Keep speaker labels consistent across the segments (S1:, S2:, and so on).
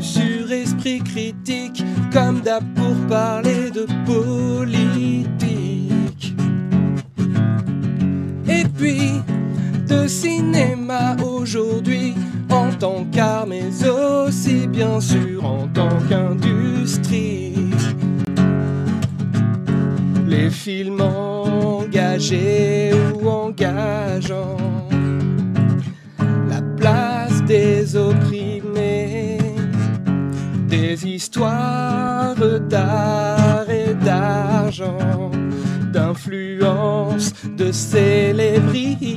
S1: Sur Esprit Critique, comme d'hab pour parler de politique. Et puis, de cinéma aujourd'hui, en tant qu'art, mais aussi bien sûr en tant qu'industrie. Les films engagés ou engageants, des histoires d'art et d'argent, d'influence, de célébrité.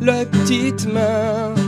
S1: Le petite main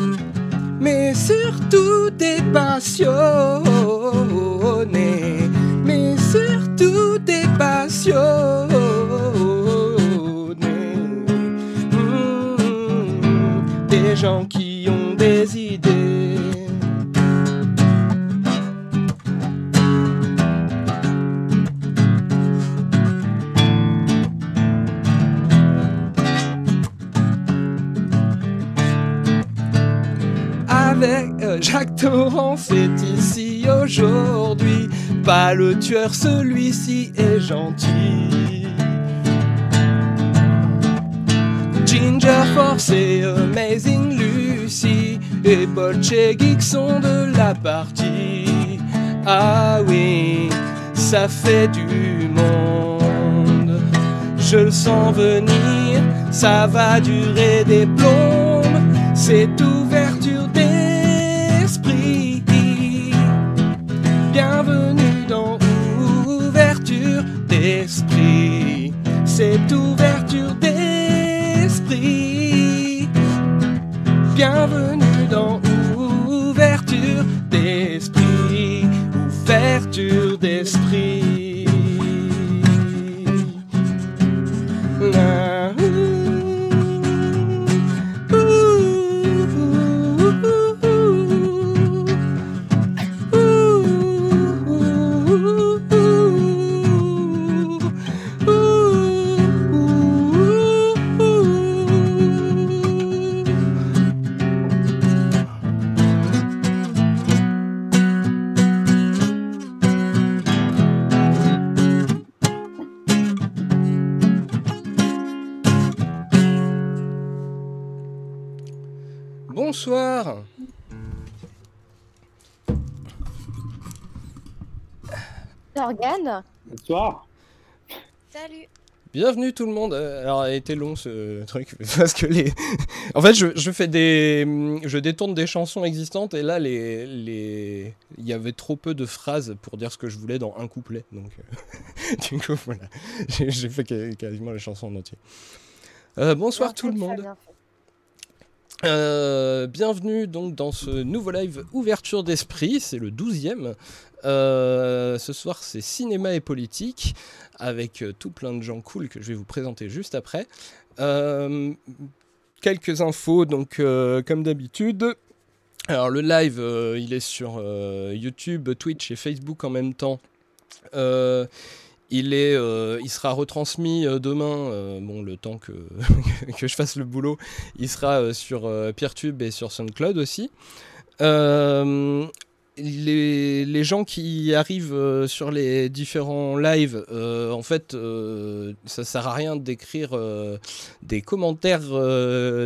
S1: Celui-ci est gentil. Ginger Force et Amazing Lucy et Bolchevik sont de la partie. Ah oui, ça fait du monde. Je le sens venir, ça va durer des Bienvenue tout le monde. Euh, Alors, a été long ce truc parce que les. en fait, je, je fais des, je détourne des chansons existantes et là, les, les, il y avait trop peu de phrases pour dire ce que je voulais dans un couplet. Donc, euh, du coup, voilà, j'ai fait quasiment les chansons en entier. Euh, bonsoir tout le monde. Euh, bienvenue donc dans ce nouveau live Ouverture d'esprit, c'est le 12e. Euh, ce soir c'est cinéma et politique avec euh, tout plein de gens cool que je vais vous présenter juste après. Quelques infos donc comme d'habitude. Alors le live il est sur YouTube, Twitch et Facebook en même temps. Il, est, euh, il sera retransmis euh, demain, euh, bon, le temps que, que je fasse le boulot. Il sera sur Peertube et sur SoundCloud aussi. Euh, les, gens qui arrivent euh, sur les différents lives, euh, en fait, euh, ça sert à rien d'écrire des commentaires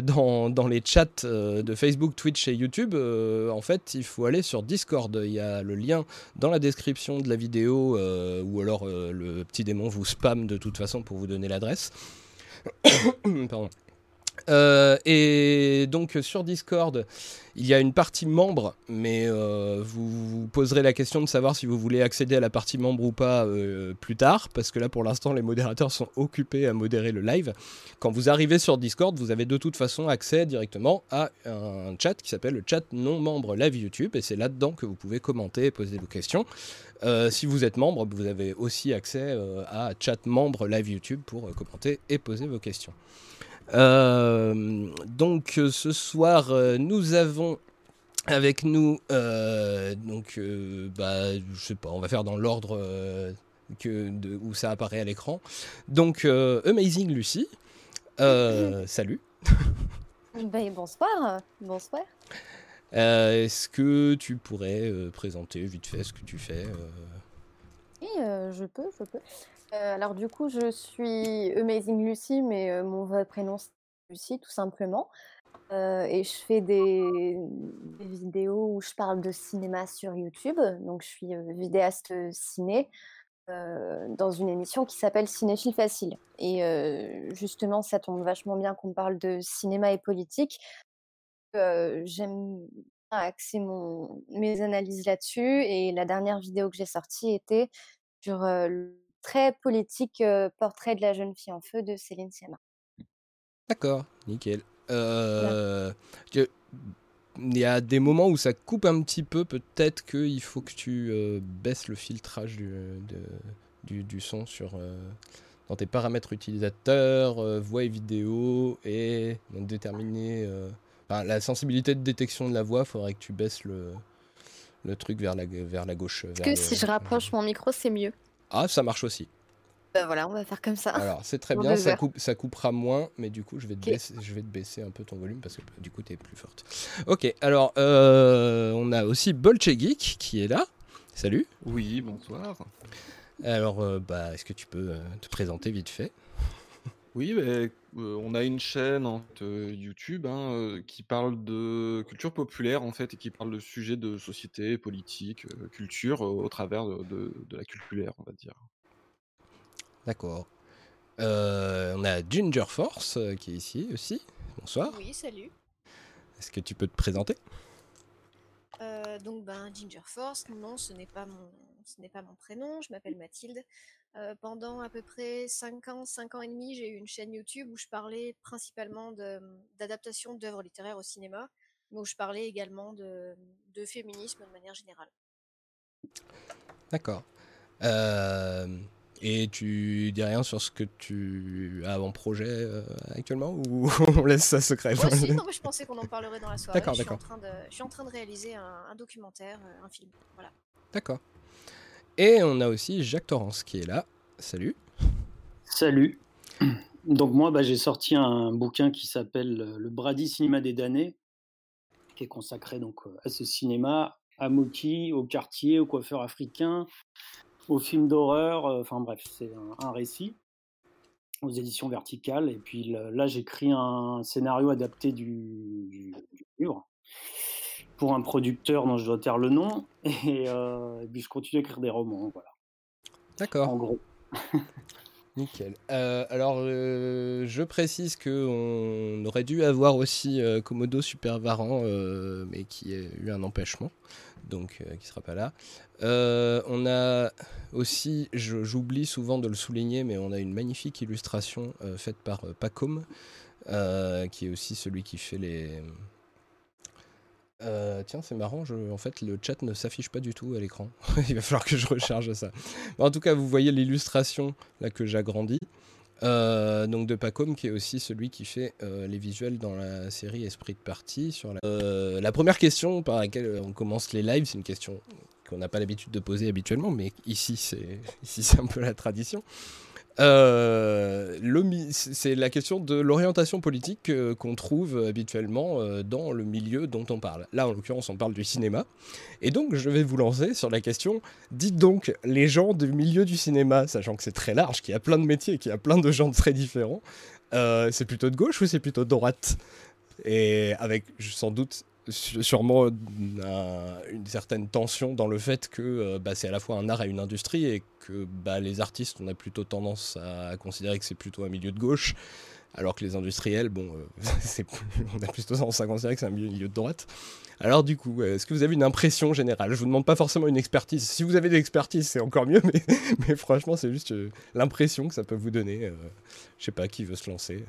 S1: dans, dans, les chats de Facebook, Twitch et YouTube. en fait, il faut aller sur Discord. Il y a le lien dans la description de la vidéo, ou alors le petit démon vous spam de toute façon pour vous donner l'adresse. Pardon. Euh, et donc sur Discord, il y a une partie membre, mais euh, vous vous poserez la question de savoir si vous voulez accéder à la partie membre ou pas euh, plus tard, parce que là pour l'instant les modérateurs sont occupés à modérer le live. Quand vous arrivez sur Discord, vous avez de toute façon accès directement à un chat qui s'appelle le chat non membre live YouTube, et c'est là-dedans que vous pouvez commenter et poser vos questions. si vous êtes membre, vous avez aussi accès à chat membre live YouTube pour commenter et poser vos questions. Euh, donc euh, ce soir, euh, nous avons avec nous, donc, bah, je sais pas, on va faire dans l'ordre que où ça apparaît à l'écran. Donc, Amazing Lucie, salut.
S2: Ben, bonsoir, bonsoir.
S1: Est-ce que tu pourrais présenter vite fait ce que tu fais
S2: Oui, je peux, je peux. Euh, alors du coup, je suis Amazing Lucy, mais euh, mon vrai prénom c'est Lucie, tout simplement. Euh, et je fais des, vidéos où je parle de cinéma sur YouTube. Donc je suis vidéaste ciné dans une émission qui s'appelle Cinéphile Facile. Et justement, ça tombe vachement bien qu'on parle de cinéma et politique. J'aime axer mes analyses là-dessus. Et la dernière vidéo que j'ai sortie était sur très politique Portrait de la jeune fille en feu de Céline Sciamma.
S1: D'accord, nickel. Euh, il y a des moments où ça coupe un petit peu. Peut-être qu'il faut que tu baisses le filtrage du, du, du son sur, dans tes paramètres utilisateurs, voix et vidéo, et déterminer la sensibilité de détection de la voix. Il faudrait que tu baisses le, le truc vers la, vers la gauche.
S2: Est-ce que si je rapproche mon micro, c'est mieux
S1: ah, ça marche aussi.
S2: Bah voilà, on va faire comme ça.
S1: Alors, c'est très bien, ça, coupe, ça coupera moins, mais du coup, je vais, te baisser, je vais te baisser un peu ton volume parce que du coup, tu es plus forte. Ok, alors, euh, on a aussi Bolche Geek qui est là. Salut.
S3: Oui, bonsoir.
S1: Alors, euh, bah, est-ce que tu peux euh, te présenter vite fait?
S3: Oui, bah, on a une chaîne YouTube hein, qui parle de culture populaire en fait et qui parle de sujets de société, politique, culture au travers de, la culture, on va dire.
S1: D'accord. on a Ginger Force qui est ici aussi. Bonsoir.
S4: Oui, salut.
S1: Est-ce que tu peux te présenter?
S4: Donc ben Ginger Force, non, ce n'est pas mon, ce n'est pas mon prénom. Je m'appelle Mathilde. Euh, pendant à peu près 5 ans, 5 ans et demi, j'ai eu une chaîne YouTube où je parlais principalement d'adaptation d'œuvres littéraires au cinéma, mais où je parlais également de, féminisme de manière générale.
S1: D'accord. Euh, et tu dis rien sur ce que tu as en projet euh, actuellement ou on laisse ça secret?
S4: Non, mais je pensais qu'on en parlerait dans la soirée. D'accord, d'accord. Je suis en train de réaliser un, un documentaire, un film. Voilà.
S1: D'accord. Et on a aussi Jacques Torrance qui est là. Salut.
S5: Salut. Donc moi, bah, j'ai sorti un bouquin qui s'appelle euh, Le Brady Cinéma des damnés, qui est consacré donc euh, à ce cinéma, à Moki, au quartier, au coiffeur africain, aux films d'horreur. Euh, enfin bref, c'est un, récit aux éditions verticales. Et puis là, j'écris un scénario adapté du livre pour un producteur dont je dois taire le nom. Euh, et, puis je continue à écrire des romans. Voilà.
S1: D'accord.
S5: En gros.
S1: Nickel. Euh, alors, euh, je précise qu'on aurait dû avoir aussi Komodo Super Varan, mais qui a eu un empêchement, donc qui sera pas là. on a aussi, j'oublie souvent de le souligner, mais on a une magnifique illustration faite par Pacom, qui est aussi celui qui fait les, euh, tiens, c'est marrant, en fait, le chat ne s'affiche pas du tout à l'écran. Il va falloir que je recharge ça. en tout cas, vous voyez l'illustration là que j'agrandis. Euh, donc de Pacom, qui est aussi celui qui fait euh, les visuels dans la série Esprit de partie. Sur la... la première question par laquelle on commence les lives, c'est une question qu'on n'a pas l'habitude de poser habituellement, mais ici c'est ici c'est un peu la tradition. C'est la question de l'orientation politique qu'on trouve habituellement dans le milieu dont on parle. Là, en l'occurrence, on parle du cinéma. Et donc, je vais vous lancer sur la question, dites donc, les gens du milieu du cinéma, sachant que c'est très large, qu'il y a plein de métiers, qu'il y a plein de gens très différents, c'est plutôt de gauche ou c'est plutôt de droite? Et avec sans doute sûrement une certaine tension dans le fait que euh, bah, c'est à la fois un art et une industrie et que bah, les artistes, on a plutôt tendance à considérer que c'est plutôt un milieu de gauche, alors que les industriels, bon, euh, on a plutôt tendance à considérer que c'est un milieu de droite. Alors du coup, est-ce que vous avez une impression générale? Je vous demande pas forcément une expertise. Si vous avez de l'expertise, c'est encore mieux, mais, mais franchement, c'est juste euh, l'impression que ça peut vous donner. je sais pas qui veut se lancer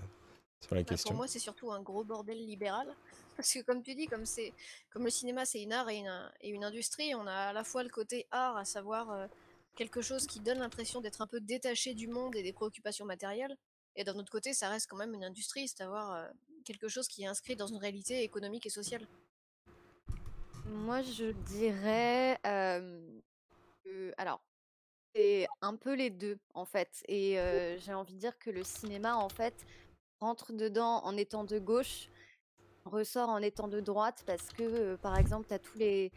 S1: sur la bah, question.
S4: Pour moi, c'est surtout un gros bordel libéral. Parce que comme tu dis, comme le cinéma c'est une art et une, industrie, on a à la fois le côté art, à savoir euh, quelque chose qui donne l'impression d'être un peu détaché du monde et des préoccupations matérielles, et d'un autre côté, ça reste quand même une industrie, c'est à dire euh, quelque chose qui est inscrit dans une réalité économique et sociale.
S2: Moi, je dirais que, alors, c'est un peu les deux en fait, et j'ai envie de dire que le cinéma en fait rentre dedans en étant de gauche ressort en étant de droite parce que, par exemple, tu as tous les,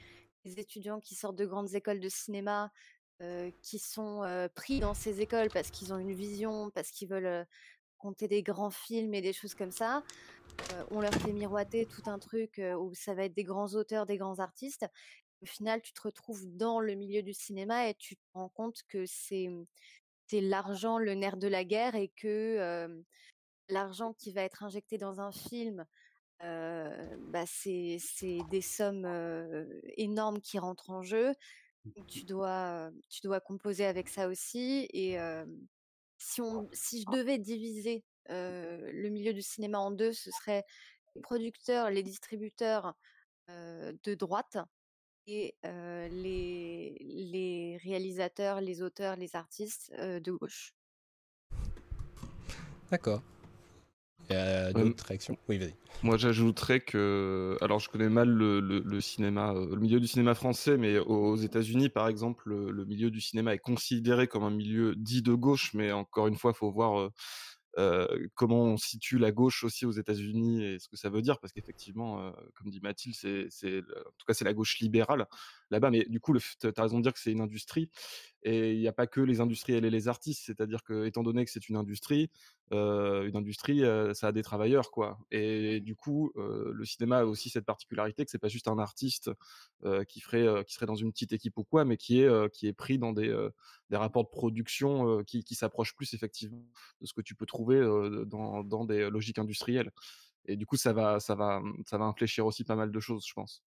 S2: étudiants qui sortent de grandes écoles de cinéma qui sont pris dans ces écoles parce qu'ils ont une vision, parce qu'ils veulent compter des grands films et des choses comme ça. on leur fait miroiter tout un truc où ça va être des grands auteurs, des grands artistes. Au final, tu te retrouves dans le milieu du cinéma et tu te rends compte que c'est l'argent le nerf de la guerre et que l'argent qui va être injecté dans un film bah, c'est des sommes énormes qui rentrent en jeu. Mmh tu dois, tu dois composer avec ça aussi. Et si, on, si je devais diviser le milieu du cinéma en deux, ce serait les producteurs, les distributeurs de droite et les, les réalisateurs, les auteurs, les artistes de gauche.
S1: D'accord. Il d'autres réactions Oui, vas-y.
S3: Moi, j'ajouterais que. Alors, je connais mal le, cinéma, euh, le milieu du cinéma français, mais aux États-Unis, par exemple, le, milieu du cinéma est considéré comme un milieu dit de gauche, mais encore une fois, il faut voir. Euh, euh, comment on situe la gauche aussi aux États-Unis et ce que ça veut dire, parce qu'effectivement, comme dit Mathilde, c'est, en tout cas c'est la gauche libérale là-bas, mais du coup, tu as raison de dire que c'est une industrie, et il n'y a pas que les industriels et les artistes, c'est-à-dire que étant donné que c'est une industrie, une industrie, ça a des travailleurs, quoi. Et du coup, le cinéma a aussi cette particularité que c'est pas juste un artiste qui ferait, qui serait dans une petite équipe ou quoi, mais qui est, qui est pris dans des, des rapports de production qui, qui s'approchent plus effectivement de ce que tu peux trouver dans, dans des logiques industrielles. Et du coup, ça va, ça va, ça va infléchir aussi pas mal de choses, je pense.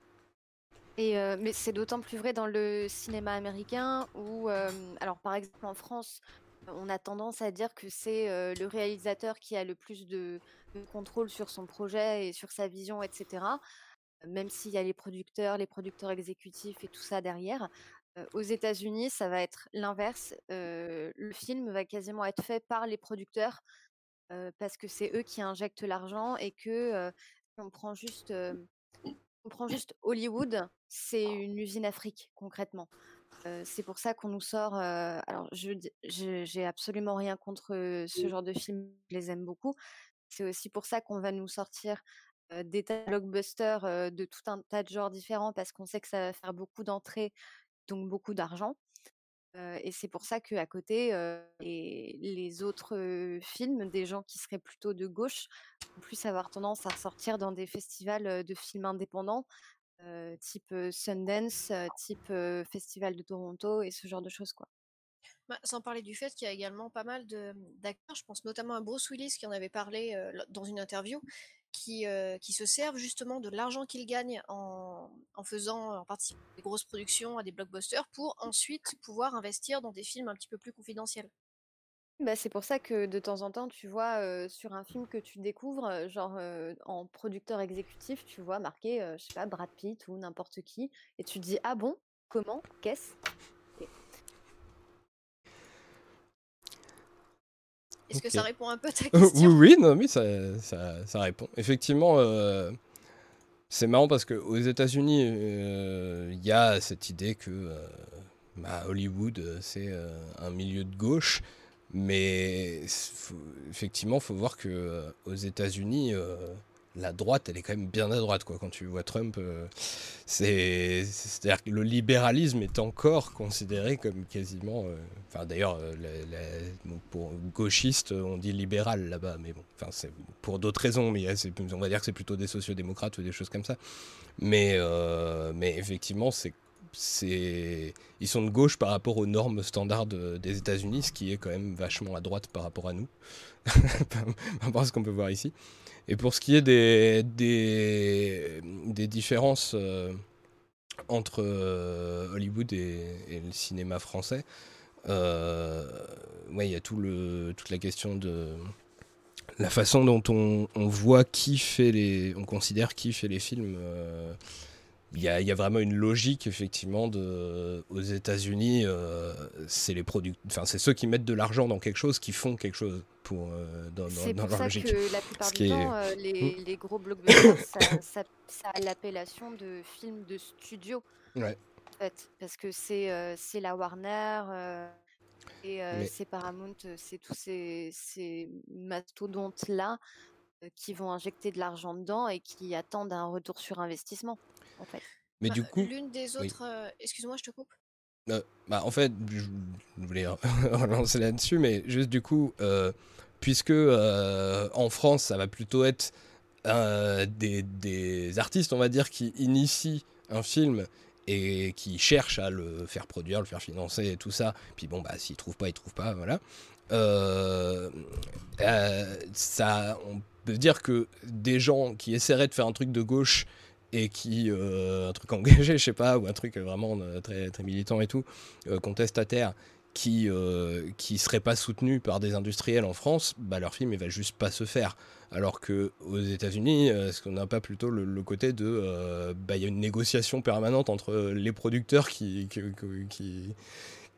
S2: Et mais c'est d'autant plus vrai dans le cinéma américain où, alors par exemple en France, on a tendance à dire que c'est le réalisateur qui a le plus de, contrôle sur son projet et sur sa vision, etc. Même s'il y a les producteurs, les producteurs exécutifs et tout ça derrière. aux États-Unis, ça va être l'inverse. le film va quasiment être fait par les producteurs parce que c'est eux qui injectent l'argent et que on prend juste on prend juste Hollywood, c'est une usine Afrique concrètement. c'est pour ça qu'on nous sort. alors, je j'ai absolument rien contre ce genre de films, je les aime beaucoup. C'est aussi pour ça qu'on va nous sortir des tas de blockbusters de tout un tas de genres différents parce qu'on sait que ça va faire beaucoup d'entrées, donc beaucoup d'argent et c'est pour ça qu'à côté, les, autres films, des gens qui seraient plutôt de gauche, vont plus avoir tendance à ressortir dans des festivals de films indépendants, type Sundance, type Festival de Toronto et ce genre de choses, quoi.
S4: Bah, sans parler du fait qu'il y a également pas mal d'acteurs, je pense notamment à Bruce Willis qui en avait parlé dans une interview, qui, euh, qui se servent justement de l'argent qu'ils gagnent en, faisant en partie des grosses productions à des blockbusters pour ensuite pouvoir investir dans des films un petit peu plus confidentiels.
S2: Bah, c'est pour ça que de temps en temps, tu vois, sur un film que tu découvres, genre en producteur exécutif, tu vois marqué, je sais pas, Brad Pitt ou n'importe qui, et tu te dis, ah bon, comment, qu'est-ce?
S4: Est-ce que ça répond un peu à ta question?
S1: Oui, oui, non, mais ça, ça, répond. Effectivement, euh, c'est marrant parce qu'aux États-Unis, euh, il y a cette idée que euh, bah, Hollywood, c'est un milieu de gauche. Mais effectivement, il faut voir que aux États-Unis, la droite, elle est quand même bien à droite, quoi. Quand tu vois Trump, euh, c'est, c'est-à-dire que le libéralisme est encore considéré comme quasiment, euh, enfin d'ailleurs, euh, pour gauchiste, on dit libéral là-bas, mais bon, enfin c'est pour d'autres raisons, mais on va dire que c'est plutôt des sociodémocrates ou des choses comme ça. Mais, mais effectivement, c'est c'est ils sont de gauche par rapport aux normes standards des États-Unis, ce qui est quand même vachement à droite par rapport à nous, par rapport à ce qu'on peut voir ici. Et pour ce qui est des, des, différences euh, entre euh, Hollywood et, le cinéma français, euh, il y a tout le, toute la question de la façon dont on, on, voit qui fait les. On considère qui fait les films il y, a, vraiment une logique effectivement de, aux États-Unis, euh, c'est les enfin c'est ceux qui mettent de l'argent dans quelque chose qui font quelque chose pour euh, dans,
S2: dans,
S1: dans
S2: leur
S1: ça
S2: logique. Que la plupart du temps, euh, les, hmm. les, gros blockbusters, ça, ça, a l'appellation de film de studio.
S1: Ouais.
S2: En fait, parce que c'est c'est la Warner. et c'est Paramount, c'est tous ces, ces mastodontes-là qui vont injecter de l'argent dedans et qui attendent un retour sur investissement en fait.
S1: Mais du
S4: bah,
S1: coup,
S4: l'une des autres, euh, excuse-moi, je te coupe.
S1: Euh, bah, en fait, je voulais relancer là-dessus, mais juste du coup, euh, puisque en France, ça va plutôt être des, des, artistes, on va dire, qui initient un film et qui cherchent à le faire produire, le faire financer et tout ça. Puis bon, bah, s'ils trouvent pas, ils trouvent pas, voilà. ça, on peut dire que des gens qui essaieraient de faire un truc de gauche et qui euh, un truc engagé je sais pas ou un truc vraiment euh, très très militant et tout euh, contestataire qui euh, serait pas soutenu par des industriels en France bah leur film il va juste pas se faire. Alors que aux États-Unis est-ce qu'on n'a pas plutôt le, côté de bah il y a une négociation permanente entre les producteurs qui,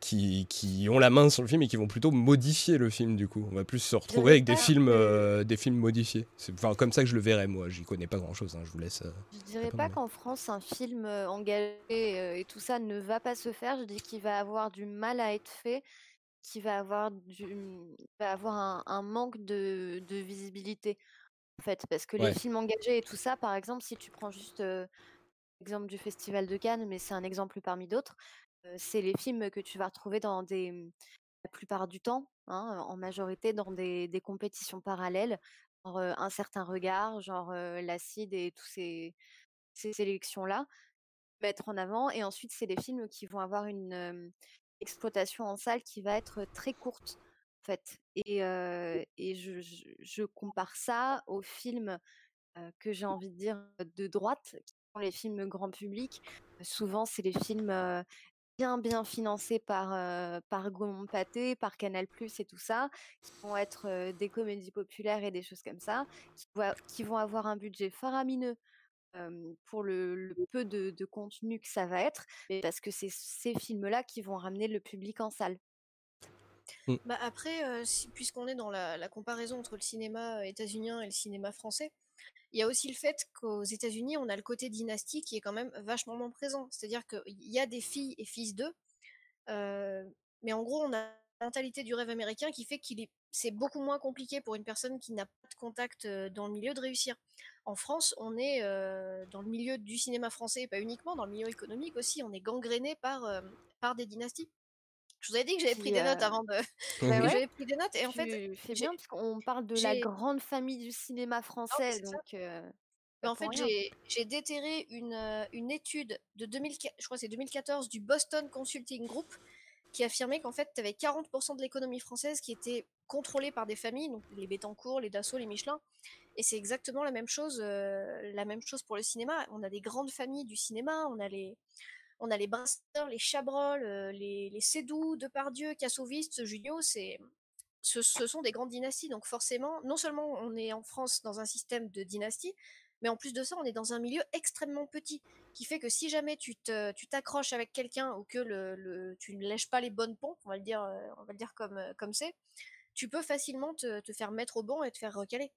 S1: qui, ont la main sur le film et qui vont plutôt modifier le film du coup. On va plus se retrouver avec des films, euh, des films modifiés. C'est enfin, comme ça que je le verrais moi. J'y connais pas grand chose. Hein. Je vous laisse. Euh,
S2: je dirais pas qu'en France un film euh, engagé et tout ça ne va pas se faire. Je dis qu'il va avoir du mal à être fait, qu'il va avoir du, va avoir un, manque de, de, visibilité en fait, parce que les films engagés et tout ça, par exemple, si tu prends juste l'exemple du Festival de Cannes, mais c'est un exemple parmi d'autres c'est les films que tu vas retrouver dans des mmh, la plupart du temps, hein, en majorité dans des, compétitions parallèles, genre un certain regard, genre l'acide et toutes ces, sélections-là, mettre en avant. Et ensuite, c'est des films qui vont avoir une exploitation en salle qui va être très courte, en fait. Et, et je, je, compare ça aux films que j'ai envie de dire de droite, qui sont les films grand public. Souvent, c'est les films bien bien financés par euh, par Gaumont Pathé, par Canal+ et tout ça, qui vont être des comédies populaires et des choses comme ça, qui, vont avoir un budget faramineux pour le, peu de, contenu que ça va être, mais parce que c'est ces films-là qui vont ramener le public en salle.
S4: Mmh. Bah après, puisqu'on est dans la, la, comparaison entre le cinéma états-unien et le cinéma français, il y a aussi le fait qu'aux États-Unis, on a le côté dynastie qui est quand même vachement moins présent. C'est-à-dire qu'il y a des filles et fils d'eux, euh, mais en gros, on a la mentalité du rêve américain qui fait qu'il est c'est beaucoup moins compliqué pour une personne qui n'a pas de contact euh, dans le milieu de réussir. En France, on est euh, dans le milieu du cinéma français, pas uniquement, dans le milieu économique aussi, on est gangréné par, par des dynasties. Je vous avais dit que j'avais pris des notes avant de.
S2: Bah j'avais pris des notes et en fait. C'est bien parce qu'on parle de la grande famille du cinéma français, donc.
S4: en fait, j'ai déterré une, une étude de 2004, je crois c'est 2014 du Boston Consulting Group qui affirmait qu'en fait, tu avais 40% de l'économie française qui était contrôlée par des familles, donc les Bettencourt, les Dassault, les Michelin. Et c'est exactement la même chose, la même chose pour le cinéma. On a des grandes familles du cinéma, on a les, on a les Brasseurs, les Chabrol, euh, les, les Sédou, Depardieu, Kassoviste, Julio, c'est, ce, sont des grandes dynasties. Donc forcément, non seulement on est en France dans un système de dynastie, mais en plus de ça, on est dans un milieu extrêmement petit, qui fait que si jamais tu, t'accroches avec quelqu'un ou que le, tu ne lèches pas les bonnes pompes, on va le dire, euh, on va le dire comme, euh, comme c'est, tu peux facilement te, faire mettre au banc et te faire recaler.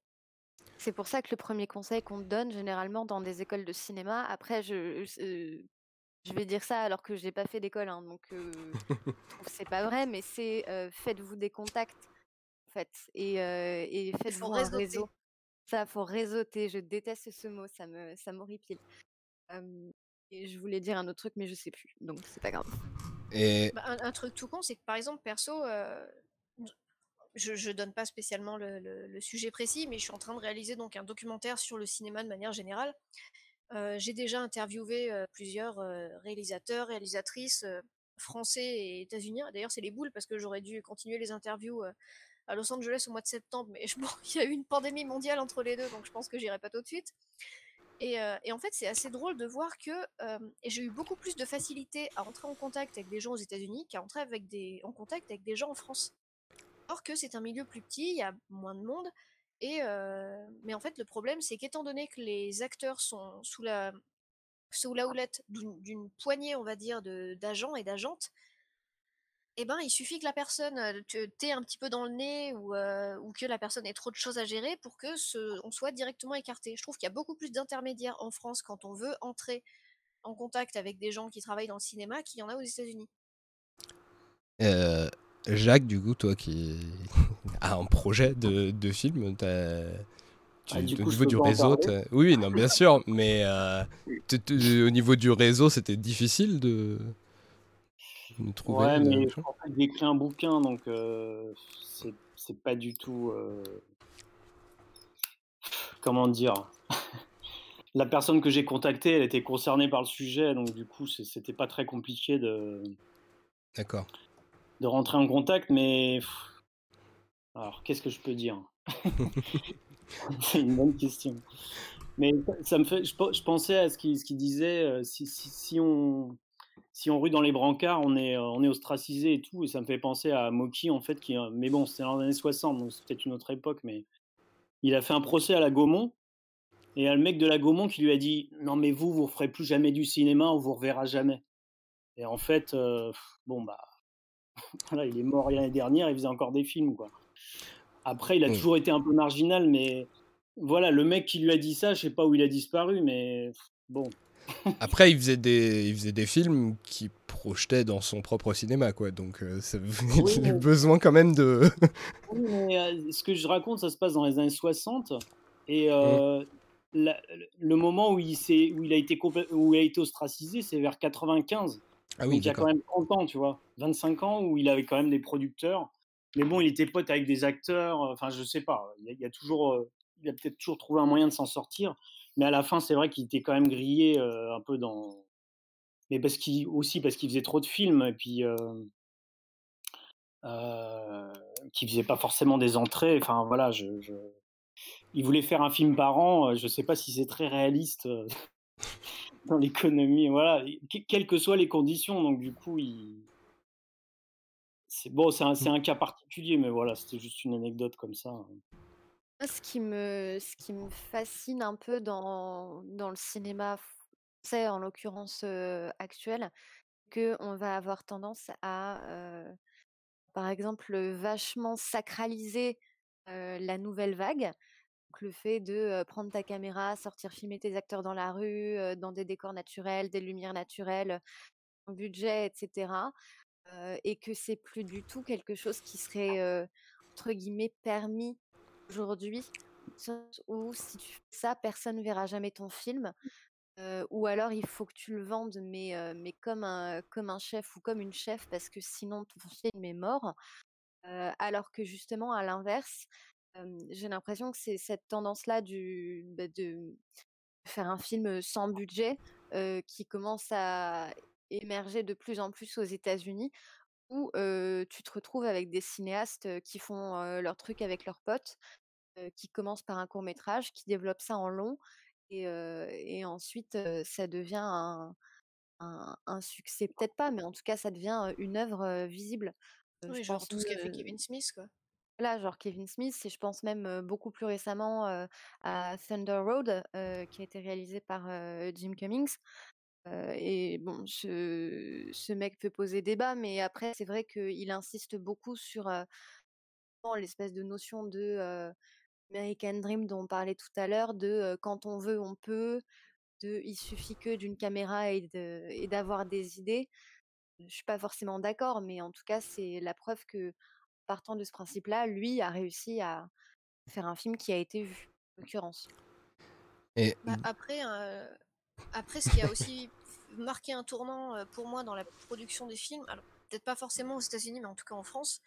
S2: C'est pour ça que le premier conseil qu'on te donne généralement dans des écoles de cinéma, après, je vais dire ça alors que je n'ai pas fait d'école, hein, donc c'est pas vrai, mais c'est faites-vous des contacts en fait. Et, et faites-vous un réseau. Ça, faut réseauter. Je déteste ce mot, ça me, ça m'horripile. et je voulais dire un autre truc, mais je sais plus, donc c'est pas grave.
S4: Et... Bah, un, truc tout con, c'est que par exemple, perso, je, je donne pas spécialement le, le, sujet précis, mais je suis en train de réaliser donc un documentaire sur le cinéma de manière générale. J'ai déjà interviewé plusieurs réalisateurs, réalisatrices français et états-uniens. D'ailleurs, c'est les boules parce que j'aurais dû continuer les interviews à Los Angeles au mois de septembre, mais je, il y a eu une pandémie mondiale entre les deux, donc je pense que j'irai pas tout de suite. Et, euh, en fait, c'est assez drôle de voir que euh, j'ai eu beaucoup plus de facilité à entrer en contact avec des gens aux États-Unis qu'à entrer en contact avec des gens en France. Or que c'est un milieu plus petit, il y a moins de monde. Et euh, mais en fait, le problème, c'est qu'étant donné que les acteurs sont sous la, sous la houlette d'une poignée, on va dire, d'agents et d'agentes, eh ben, il suffit que la personne t'ait un petit peu dans le nez ou, ou, que la personne ait trop de choses à gérer pour que on soit directement écarté. Je trouve qu'il y a beaucoup plus d'intermédiaires en France quand on veut entrer en contact avec des gens qui travaillent dans le cinéma qu'il y en a aux États-Unis.
S1: Euh, Jacques, du coup, toi qui as un projet de, de film, ah, au niveau du réseau, oui, non, bien sûr, mais euh, au niveau du réseau, c'était difficile de
S5: ouais, mais en fait, j'ai écrit un bouquin, donc euh, c'est pas du tout. Euh, comment dire La personne que j'ai contactée, elle était concernée par le sujet, donc du coup, c'était pas très compliqué de.
S1: D'accord.
S5: De rentrer en contact, mais. Alors, qu'est-ce que je peux dire? C'est une bonne question. Mais ça me fait. Je, pensais à ce qu'il disait. Euh, si, si, si on si on rue dans les brancards, on est, euh, on est ostracisé et tout. Et ça me fait penser à Moki, en fait. Qui, euh, mais bon, c'était dans les années 60, donc c'est peut-être une autre époque. Mais il a fait un procès à la Gaumont. Et il y a le mec de la Gaumont qui lui a dit Non, mais vous, vous ne ferez plus jamais du cinéma, on vous reverra jamais. Et en fait, bon, bah. voilà, il est mort l'année dernière, il faisait encore des films, quoi. Après, il a toujours été un peu marginal, mais voilà, le mec qui lui a dit ça, je sais pas où il a disparu, mais bon.
S1: Après, il faisait, des, il faisait des films qui projetaient dans son propre cinéma, quoi. Donc, euh, ça, il a besoin quand même de.
S5: oui, mais euh, ce que je raconte, ça se passe dans les années 60. Et euh, mmh. le moment où il, où, il a été où il a été ostracisé, c'est vers 95. Ah oui, Donc, il y a quand même 30 ans, tu vois? 25 ans où il avait quand même des producteurs. Mais bon, il était pote avec des acteurs. Enfin, je sais pas. Il y a, toujours. il a peut-être toujours trouvé un moyen de s'en sortir. Mais à la fin, c'est vrai qu'il était quand même grillé un peu dans. Mais parce qu'il aussi parce qu'il faisait trop de films et puis euh, euh, qu'il faisait pas forcément des entrées. Enfin voilà, je, il voulait faire un film par an. Je sais pas si c'est très réaliste dans l'économie. Voilà, quelles que soient les conditions. Donc du coup, c'est bon, c'est un, cas particulier, mais voilà, c'était juste une anecdote comme ça. Hein.
S2: Ce qui me fascine un peu dans le cinéma français, en l'occurrence, actuel, qu'on va avoir tendance à, par exemple, vachement sacraliser, la nouvelle vague. Donc le fait de, prendre ta caméra, sortir filmer tes acteurs dans la rue, dans des décors naturels, des lumières naturelles, budget etc. et que c'est plus du tout quelque chose qui serait, entre guillemets «permis» aujourd'hui, où si tu fais ça, personne ne verra jamais ton film. ou alors il faut que tu le vendes, mais, mais comme, un, comme un chef ou comme une chef, parce que sinon ton film est mort. alors que justement, à l'inverse, j'ai l'impression que c'est cette tendance-là du, bah, de faire un film sans budget qui commence à émerger de plus en plus aux États-Unis, où tu te retrouves avec des cinéastes qui font leur truc avec leurs potes, qui commencent par un court métrage, qui développent ça en long, et, ensuite ça devient un, un, succès, peut-être pas, mais en tout cas ça devient une œuvre visible.
S4: oui, genre tout ce qu'a fait Kevin Smith, quoi.
S2: Là, genre Kevin Smith, et je pense même beaucoup plus récemment à Thunder Road, qui a été réalisé par Jim Cummings. et bon, ce, mec peut poser débat, mais après, c'est vrai qu'il insiste beaucoup sur l'espèce de notion de American Dream dont on parlait tout à l'heure, de quand on veut, on peut, de il suffit que d'une caméra et d'avoir des idées. Je suis pas forcément d'accord, mais en tout cas, c'est la preuve que partant de ce principe-là, lui a réussi à faire un film qui a été vu, en l'occurrence.
S1: Et
S4: Bah, après, euh, après, ce qui a aussi marqué un tournant euh, pour moi dans la production des films, alors peut-être pas forcément aux États-Unis, mais en tout cas en France,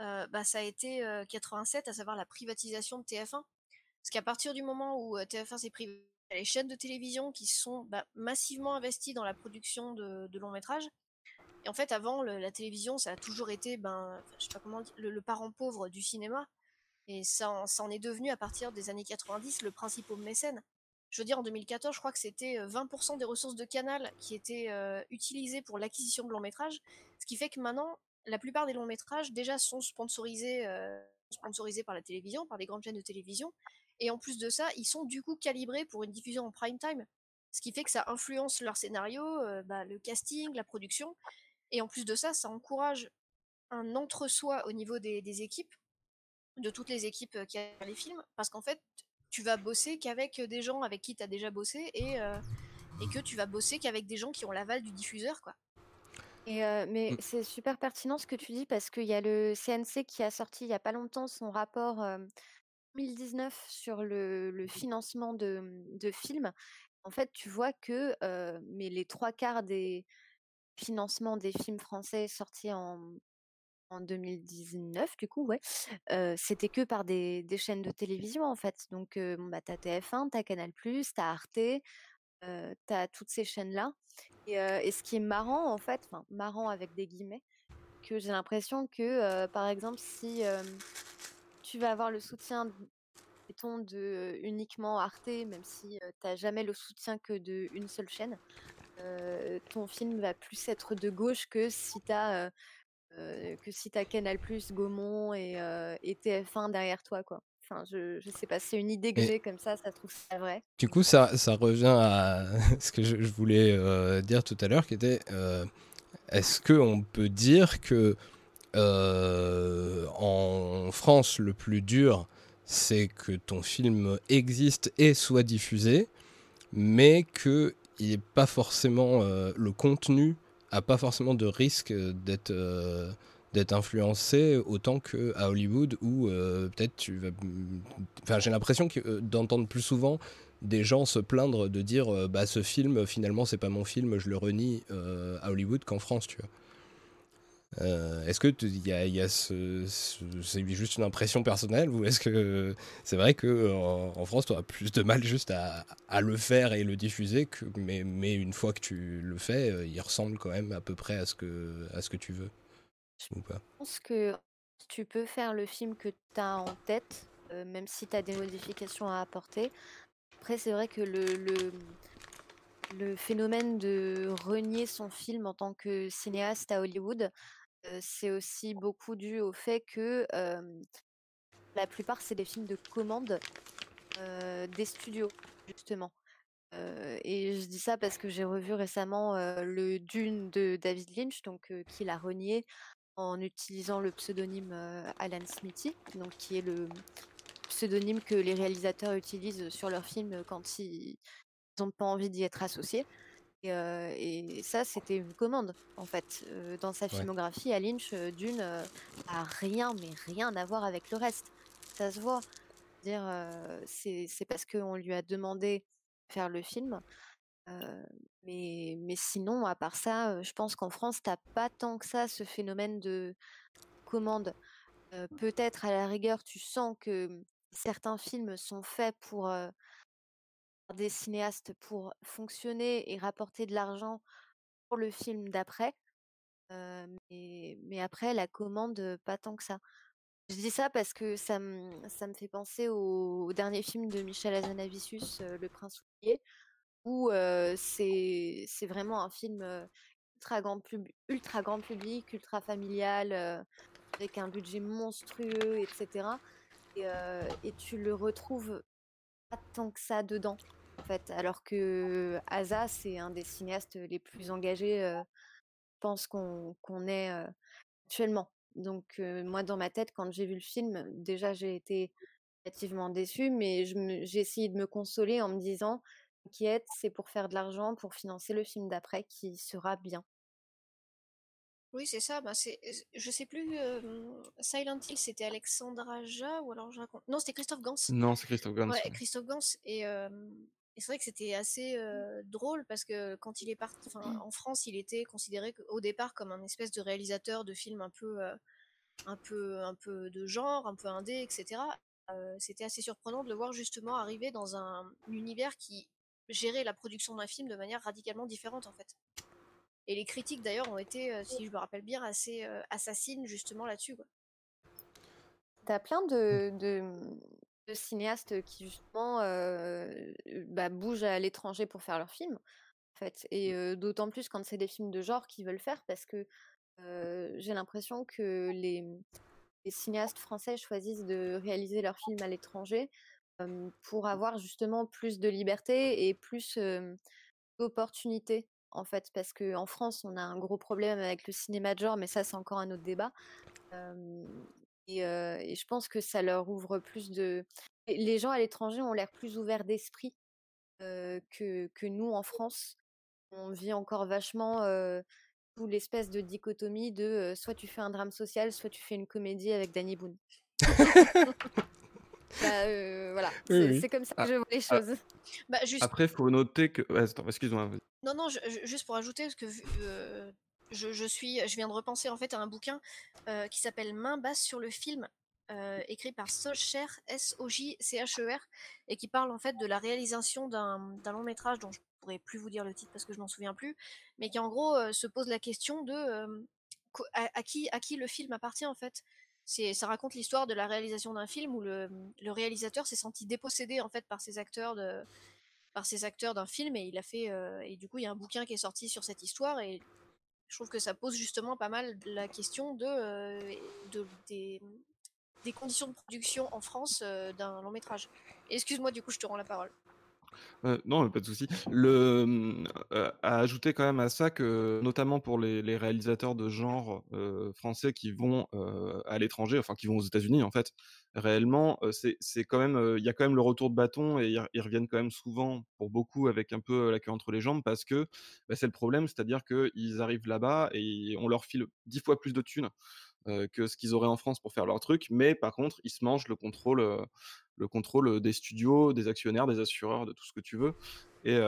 S4: euh, bah, ça a été euh, 87, à savoir la privatisation de TF1. Parce qu'à partir du moment où euh, TF1 s'est privatisé, il y a les chaînes de télévision qui sont bah, massivement investies dans la production de, de longs métrages. Et en fait, avant, la télévision, ça a toujours été, ben, je sais pas comment le, le parent pauvre du cinéma. Et ça, en- ça en est devenu, à partir des années 90, le principal mécène. Je veux dire, en 2014, je crois que c'était euh, 20% des ressources de Canal qui étaient euh, utilisées pour l'acquisition de longs métrages. Ce qui fait que maintenant, la plupart des longs métrages déjà sont sponsorisés, euh, sponsorisés par la télévision, par des grandes chaînes de télévision. Et en plus de ça, ils sont du coup calibrés pour une diffusion en prime time. Ce qui fait que ça influence leur scénario, euh, bah, le casting, la production. Et en plus de ça, ça encourage un entre-soi au niveau des, des équipes, de toutes les équipes qui a les films, parce qu'en fait, tu vas bosser qu'avec des gens avec qui tu as déjà bossé et, euh, et que tu vas bosser qu'avec des gens qui ont l'aval du diffuseur, quoi.
S2: Et euh, mais
S1: Mm.
S2: c'est super pertinent ce que tu dis parce qu'il y a le CNC qui a sorti il y a pas longtemps son rapport euh, 2019 sur le, le financement de, de films. En fait, tu vois que euh, mais les trois quarts des financements des films français sortis en, en 2019, du coup, ouais, c'était que par des, chaînes de télévision en fait. Donc, euh, bah, t'as TF1, t'as Canal+, t'as Arte, t'as toutes ces chaînes-là. Et, ce qui est marrant, en fait, enfin, marrant avec des guillemets, que j'ai l'impression que, par exemple, si tu vas avoir le soutien, de uniquement Arte, même si t'as jamais le soutien que d'une seule chaîne, euh, ton film va plus être de gauche que si t'as euh, que si t'as Canal+, Gaumont et, euh, et TF1 derrière toi, quoi. Enfin, je, je sais pas, c'est une idée que j'ai comme ça, ça trouve c'est vrai.
S1: Du coup, ça, ça revient à ce que je, je voulais euh, dire tout à l'heure, qui était euh, est-ce qu'on peut dire que euh, en France, le plus dur, c'est que ton film existe et soit diffusé, mais que il pas forcément euh, le contenu a pas forcément de risque d'être euh, d'être influencé autant que à Hollywood où euh, peut-être tu vas enfin j'ai l'impression euh, d'entendre plus souvent des gens se plaindre de dire euh, bah ce film finalement c'est pas mon film je le renie euh, à Hollywood qu'en France tu vois Euh, est-ce que il y a, c'est juste une impression personnelle ou est-ce que c'est vrai que euh, en, France tu auras plus de mal juste à, le faire et le diffuser mais, une fois que tu le fais euh, il ressemble quand même à peu près à ce que tu veux ou pas
S2: Je pense que tu peux faire le film que tu as en tête, même si tu as des modifications à apporter. Après, c'est vrai que le, phénomène de renier son film en tant que cinéaste à Hollywood, c'est aussi beaucoup dû au fait que la plupart, c'est des films de commande des studios, justement. Et je dis ça parce que j'ai revu récemment le Dune de David Lynch, donc qu'il a renié en utilisant le pseudonyme Alan Smithy, donc qui est le pseudonyme que les réalisateurs utilisent sur leurs films quand ils n'ont pas envie d'y être associés. Et, euh, et ça, c'était une commande, en fait. Euh, dans sa
S1: Ouais.
S2: filmographie, à Lynch, euh, Dune a rien, mais rien à voir avec le reste. Ça se voit. Dire, c'est parce qu'on lui a demandé de faire le film. Mais, mais sinon, à part ça, je pense qu'en France, t'as pas tant que ça ce phénomène de commande. Peut-être à la rigueur, tu sens que certains films sont faits pour des cinéastes pour fonctionner et rapporter de l'argent pour le film d'après. Euh, mais, après, la commande, pas tant que ça. Je dis ça parce que ça me, ça me fait penser au, dernier film de Michel Hazanavicius, euh, Le Prince oublié, où euh, c'est vraiment un film ultra grand, pub- ultra grand public, ultra familial, avec un budget monstrueux, etc. Et, et tu le retrouves pas tant que ça dedans, en fait. Alors que Asa, c'est un des cinéastes les plus engagés, euh, je pense qu'on qu'on est euh, actuellement. Donc euh, moi, dans ma tête, quand j'ai vu le film, déjà j'ai été relativement déçue, mais j'ai essayé de me consoler en me disant, t'inquiète, c'est pour faire de l'argent, pour financer le film d'après qui sera bien.
S4: Oui, c'est ça. Bah, c'est, je sais plus. Silent Hill, c'était Alexandre Aja ou alors je raconte. Non, c'était Christophe Gans.
S3: Non, c'est Christophe Gans.
S4: Ouais, Christophe Gans. Et, c'est vrai que c'était assez drôle parce que quand il est parti, en France, il était considéré au départ comme un espèce de réalisateur de films un peu, un peu, un peu de genre, un peu indé, etc. c'était assez surprenant de le voir justement arriver dans un univers qui gérait la production d'un film de manière radicalement différente en fait. Et les critiques d'ailleurs ont été, euh, si je me rappelle bien, assez euh, assassines justement là-dessus.
S2: T'as plein de, de, cinéastes qui justement euh, bah, bougent à l'étranger pour faire leurs films, en fait. Et mmh. d'autant plus quand c'est des films de genre qu'ils veulent faire, parce que j'ai l'impression que les, les, cinéastes français choisissent de réaliser leurs films à l'étranger pour avoir justement plus de liberté et plus d'opportunités en fait, parce qu'en France, on a un gros problème avec le cinéma de genre, mais ça, c'est encore un autre débat. Et, je pense que ça leur ouvre plus de. Les gens à l'étranger ont l'air plus ouverts d'esprit que, que nous en France. On vit encore vachement tout l'espèce de dichotomie de soit tu fais un drame social, soit tu fais une comédie avec Danny Boone. Bah, voilà, c'est comme ça que ah, je vois les ah. choses.
S3: Bah, Après, il faut noter que. excuse-moi.
S4: Non, non, juste pour ajouter, parce que je, suis, je viens de repenser en fait à un bouquin qui s'appelle Main basse sur le film, écrit par Socher, S-O-J-C-H-E-R, et qui parle en fait de la réalisation d'un long métrage dont je pourrais plus vous dire le titre parce que je m'en souviens plus, mais qui en gros se pose la question de à, qui, à qui le film appartient en fait. Ça raconte l'histoire de la réalisation d'un film où le, réalisateur s'est senti dépossédé en fait par ses acteurs de par ses acteurs d'un film et il a fait euh, et du coup il y a un bouquin qui est sorti sur cette histoire et je trouve que ça pose justement pas mal la question de, euh, des, conditions de production en France euh, d'un long métrage. Excuse-moi du coup je te rends la parole
S3: non, pas de souci. Le, mmh, à ajouter quand même à ça que, notamment pour les réalisateurs de genre, français qui vont, à l'étranger, enfin qui vont aux États-Unis en fait, réellement, c'est quand même, il y a quand même le retour de bâton et ils reviennent quand même souvent, pour beaucoup, avec un peu, la queue entre les jambes parce que, bah, c'est le problème, c'est-à-dire qu'ils arrivent là-bas et on leur file dix fois plus de thunes, que ce qu'ils auraient en France pour faire leur truc, mais par contre, ils se mangent le contrôle, le contrôle des studios, des actionnaires, des assureurs, de tout ce que tu veux. Et,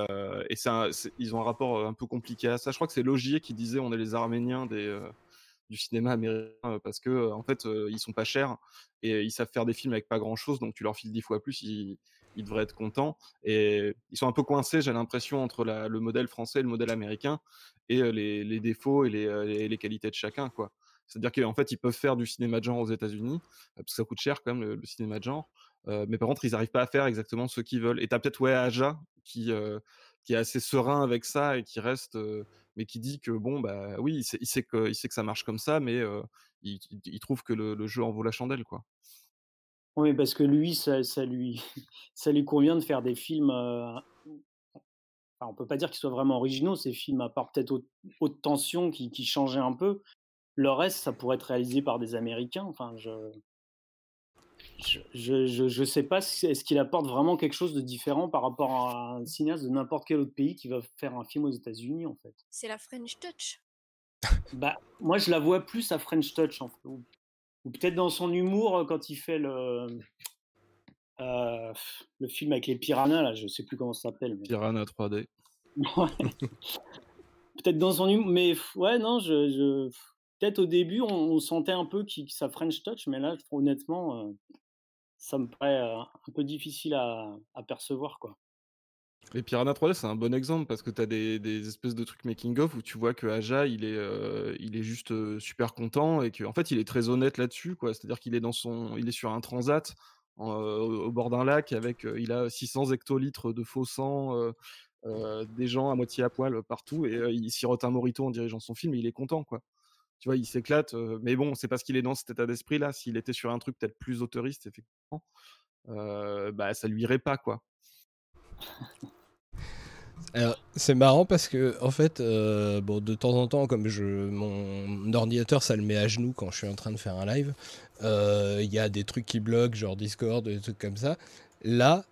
S3: ils ont un rapport un peu compliqué à ça. Je crois que c'est Logier qui disait on est les Arméniens du cinéma américain parce que en fait ils sont pas chers et ils savent faire des films avec pas grand chose, donc tu leur files dix fois plus, ils, devraient être contents. Et ils sont un peu coincés, j'ai l'impression, entre le modèle français et le modèle américain et les, défauts et les, les, qualités de chacun, quoi. C'est-à-dire qu'en fait, ils peuvent faire du cinéma de genre aux États-Unis, parce que ça coûte cher quand même le cinéma de genre. Euh, mais par contre, ils n'arrivent pas à faire exactement ce qu'ils veulent. Et tu as peut-être ouais, Aja qui, euh, qui est assez serein avec ça et qui reste, euh, mais qui dit que bon, bah oui, il sait, il sait, que, ça marche comme ça, mais il, trouve que le, jeu en vaut la chandelle. quoi.
S5: Oui, parce que lui, ça, lui, ça lui convient de faire des films. Enfin, on peut pas dire qu'ils soient vraiment originaux, ces films, à part peut-être haute, tension qui, qui changeait un peu. Le reste, ça pourrait être réalisé par des Américains. Enfin, je je ne sais pas si, est-ce qu'il apporte vraiment quelque chose de différent par rapport à un cinéaste de n'importe quel autre pays qui va faire un film aux États-Unis en fait?
S4: C'est la French Touch.
S5: bah moi je la vois plus à French Touch en fait. ou, peut-être dans son humour euh, quand il fait le euh, le film avec les piranhas là, je sais plus comment ça s'appelle.
S3: Mais... Piranha 3D.
S5: peut-être dans son humour, mais ouais non je, je... peut-être au début on, sentait un peu qu'il sa French Touch, mais là honnêtement. Euh, ça me paraît un peu difficile à, percevoir. Quoi.
S3: Les Piranha 3D, c'est un bon exemple parce que tu as des, espèces de trucs making-of où tu vois que Aja, il est, il est juste super content et qu'en en fait, il est très honnête là-dessus. C'est-à-dire qu'il est, son, est sur un transat au, bord d'un lac avec, il a 600 hectolitres de faux sang, des gens à moitié à poil partout et il sirote un morito en dirigeant son film et il est content. quoi tu vois, il s'éclate. mais bon, c'est parce qu'il est dans cet état d'esprit-là. S'il était sur un truc peut-être plus autoriste, effectivement, bah, ça lui irait pas, quoi.
S1: c'est marrant parce que, en fait, bon, de temps en temps, comme je, mon ordinateur, ça le met à genoux quand je suis en train de faire un live, il y a des trucs qui bloquent, genre Discord, des trucs comme ça. Là,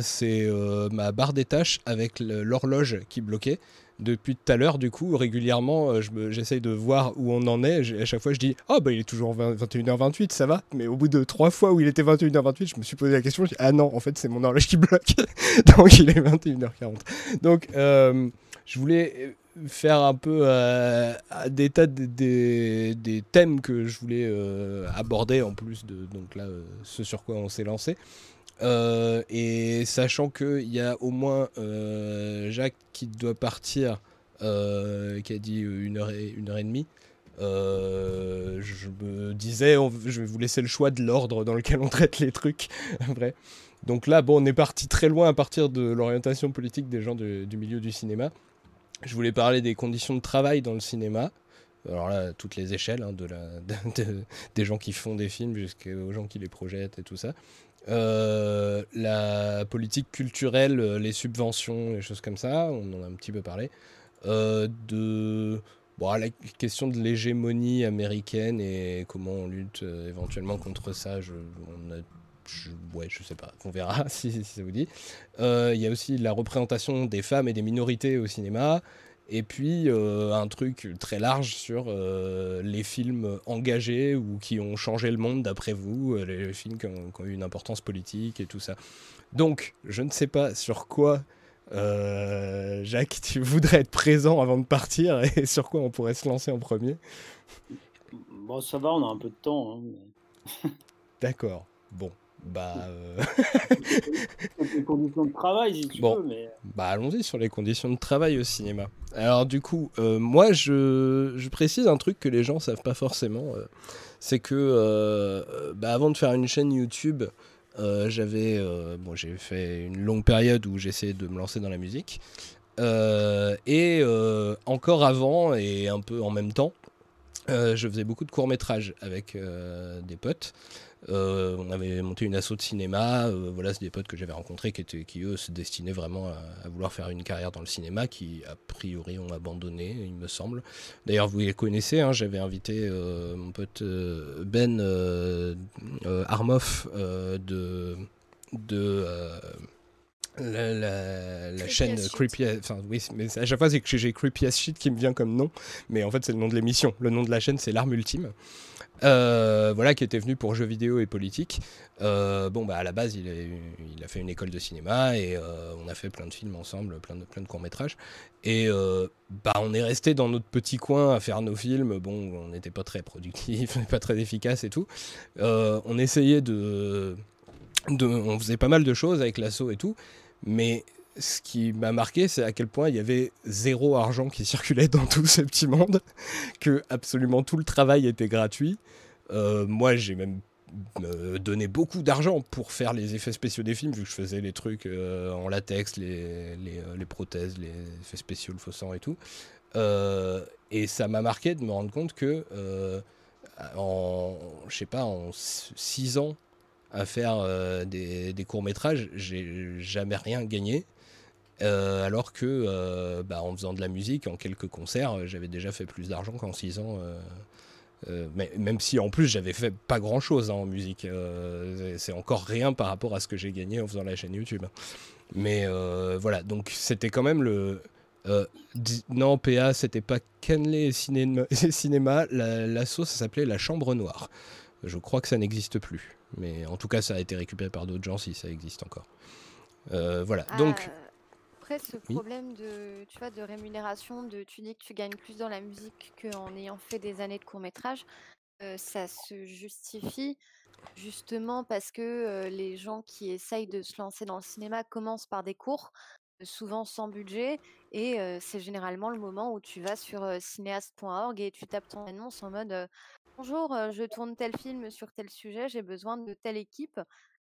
S1: c'est ma barre des tâches avec l'horloge qui bloquait depuis tout à l'heure, du coup, régulièrement, euh, j'essaye de voir où on en est. À chaque fois, je dis Oh, bah il est toujours 21h28, ça va. Mais au bout de trois fois où il était 21h28, je me suis posé la question je dis, Ah non, en fait, c'est mon horloge qui bloque. Donc il est 21h40. Donc, euh, je voulais euh, faire un peu des tas de, des, thèmes que je voulais aborder en plus de donc là, ce sur quoi on s'est lancé. Euh, et sachant qu'il y a au moins euh, Jacques qui doit partir, euh, qui a dit une heure et, une heure et demie, je me disais, je vais vous laisser le choix de l'ordre dans lequel on traite les trucs. Vrai. Donc là, bon, on est parti très loin à partir de l'orientation politique des gens du milieu du cinéma. Je voulais parler des conditions de travail dans le cinéma. Alors là, toutes les échelles, hein, de la, des gens qui font des films jusqu'aux gens qui les projettent et tout ça. Euh, la politique culturelle, euh, les subventions, les choses comme ça, on en a un petit peu parlé. Euh, de bon, la question de l'hégémonie américaine et comment on lutte éventuellement contre ça, je, on ouais, je sais pas, on verra si ça vous dit. Il y a aussi la représentation des femmes et des minorités au cinéma. Et puis euh, un truc très large sur euh, les films engagés ou qui ont changé le monde d'après vous, euh, les films qui ont, eu une importance politique et tout ça. Donc, je ne sais pas sur quoi, Jacques, tu voudrais être présent avant de partir et sur quoi on pourrait se lancer en premier.
S5: Bon, ça va, on a un peu de temps.
S1: Hein, D'accord. Bon, bah. Euh...
S5: les conditions de travail, si tu bon. veux, mais.
S1: Bah, allons-y sur les conditions de travail au cinéma. Alors, du coup, euh, moi, je, je, précise un truc que les gens savent pas forcément. Euh, c'est que, euh, bah, avant de faire une chaîne YouTube, j'avais. bon, j'ai fait une longue période où j'essayais de me lancer dans la musique. et encore avant, et un peu en même temps, je faisais beaucoup de courts-métrages avec des potes. Euh, on avait monté une asso de cinéma. Euh, voilà, c'est des potes que j'avais rencontrés qui, étaient, qui, eux, se destinaient vraiment à, vouloir faire une carrière dans le cinéma, qui, a priori, ont abandonné, il me semble. D'ailleurs, vous les connaissez, hein, j'avais invité euh, mon pote Ben Armoff de. de la, chaîne Creepy enfin oui mais à chaque fois c'est que j'ai Creepy as Shit qui me vient comme nom mais en fait c'est le nom de l'émission le nom de la chaîne c'est l'arme ultime euh, voilà, qui était venu pour jeux vidéo et politique. Euh, bon, bah à la base, il a, fait une école de cinéma et euh, on a fait plein de films ensemble, plein de, plein de courts métrages. Et bah, on est resté dans notre petit coin à faire nos films. Bon, on n'était pas très productif, pas très efficace et tout. on essayait de, de, on faisait pas mal de choses avec l'assaut et tout, mais ce qui m'a marqué, c'est à quel point il y avait zéro argent qui circulait dans tout ce petit monde, que absolument tout le travail était gratuit. Euh, moi, j'ai même euh, donné beaucoup d'argent pour faire les effets spéciaux des films, vu que je faisais les trucs euh, en latex, les, les, prothèses, les effets spéciaux, le faux sang et tout. et ça m'a marqué de me rendre compte que, en, je sais pas, en 6 ans, à faire des, des courts-métrages, j'ai jamais rien gagné. Euh, alors que euh, bah, en faisant de la musique, en quelques concerts, euh, j'avais déjà fait plus d'argent qu'en 6 ans. mais, même si en plus j'avais fait pas grand chose hein, en musique, c'est encore rien par rapport à ce que j'ai gagné en faisant la chaîne YouTube. Mais voilà, donc c'était quand même le. non, PA, c'était pas Kenley Cinéma, cinéma la, sauce, ça s'appelait La Chambre Noire. Je crois que ça n'existe plus. Mais en tout cas, ça a été récupéré par d'autres gens si ça existe encore. voilà, donc
S2: après, ce problème de, tu vois, de rémunération, de tu dis que tu gagnes plus dans la musique qu'en ayant fait des années de court métrage, euh, ça se justifie justement parce que euh, les gens qui essayent de se lancer dans le cinéma commencent par des cours, souvent sans budget, et euh, c'est généralement le moment où tu vas sur cinéaste.org et tu tapes ton annonce en mode Bonjour, je tourne tel film sur tel sujet, j'ai besoin de telle équipe.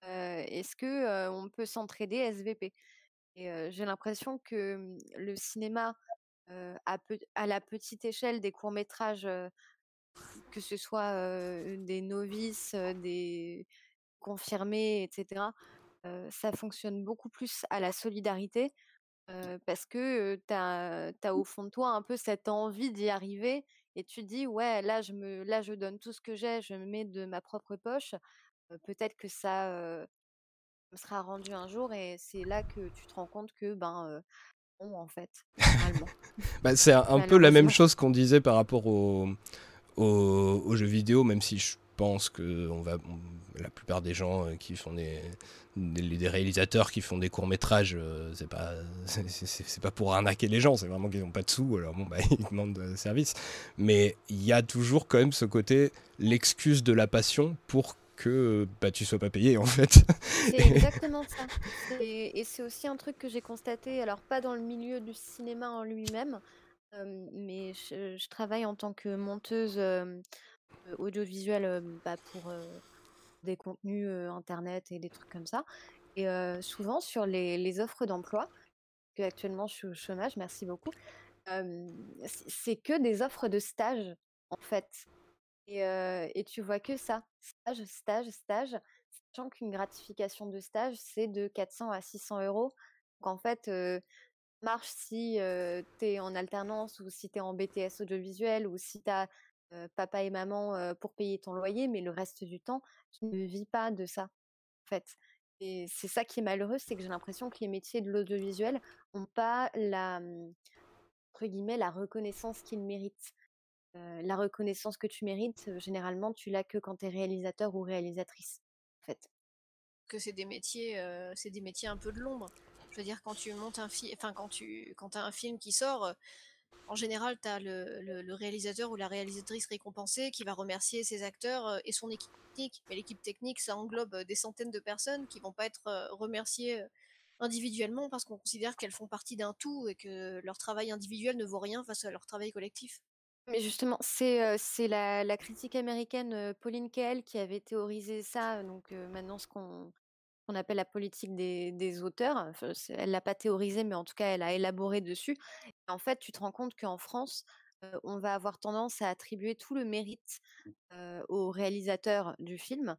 S2: Est-ce que on peut s'entraider SVP j'ai l'impression que mmh, le cinéma, à, la petite échelle des courts métrages, que ce soit des novices, des confirmés, etc., ça fonctionne beaucoup plus à la solidarité parce que tu as, au fond de toi un peu cette envie d'y arriver et tu dis ouais là je me là je donne tout ce que j'ai je me mets de ma propre poche peut-être que ça sera rendu un jour et c'est là que tu te rends compte que ben non en fait
S1: bah, c'est un, peu la même chose qu'on disait par rapport aux au, jeux vidéo, même si je pense que on va, la plupart des gens qui font des, des, réalisateurs qui font des courts métrages, c'est pas c'est pas pour arnaquer les gens, c'est vraiment qu'ils n'ont pas de sous, alors bon bah ils demandent de service. Mais il y a toujours quand même ce côté l'excuse de la passion pour que bah, tu sois pas payé en fait.
S2: C'est exactement ça. Et, c'est aussi un truc que j'ai constaté, alors pas dans le milieu du cinéma en lui-même, mais je, travaille en tant que monteuse audiovisuelle bah, pour des contenus internet et des trucs comme ça. Et souvent sur les, les offres d'emploi, que actuellement je suis au chômage, merci beaucoup, c'est que des offres de stage en fait. Et, tu vois que ça, stage, stage, stage, sachant qu'une gratification de stage, c'est de 400 à 600 euros. Donc en fait, marche si tu es en alternance ou si tu es en BTS audiovisuel ou si tu as papa et maman pour payer ton loyer, mais le reste du temps, tu ne vis pas de ça, en fait. Et c'est ça qui est malheureux, c'est que j'ai l'impression que les métiers de l'audiovisuel n'ont pas la, mmh, entre guillemets, la reconnaissance qu'ils méritent la reconnaissance que tu mérites, généralement, tu l'as que quand tu es réalisateur ou réalisatrice, en fait.
S4: Que c'est des métiers, c'est des métiers un peu de l'ombre. Je veux dire, quand tu montes un film, enfin quand tu, quand as un film qui sort, en général, tu as le, réalisateur ou la réalisatrice récompensée qui va remercier ses acteurs et son équipe technique. Mais l'équipe technique, ça englobe des centaines de personnes qui vont pas être remerciées individuellement parce qu'on considère qu'elles font partie d'un tout et que leur travail individuel ne vaut rien face à leur travail collectif.
S2: Mais justement, c'est, la critique américaine, Pauline Kael qui avait théorisé ça, donc maintenant ce qu'on appelle la politique des auteurs. Elle l'a pas théorisé, mais en tout cas, elle a élaboré dessus. en fait, tu te rends compte qu'en France, on va avoir tendance à attribuer tout le mérite, au réalisateur du film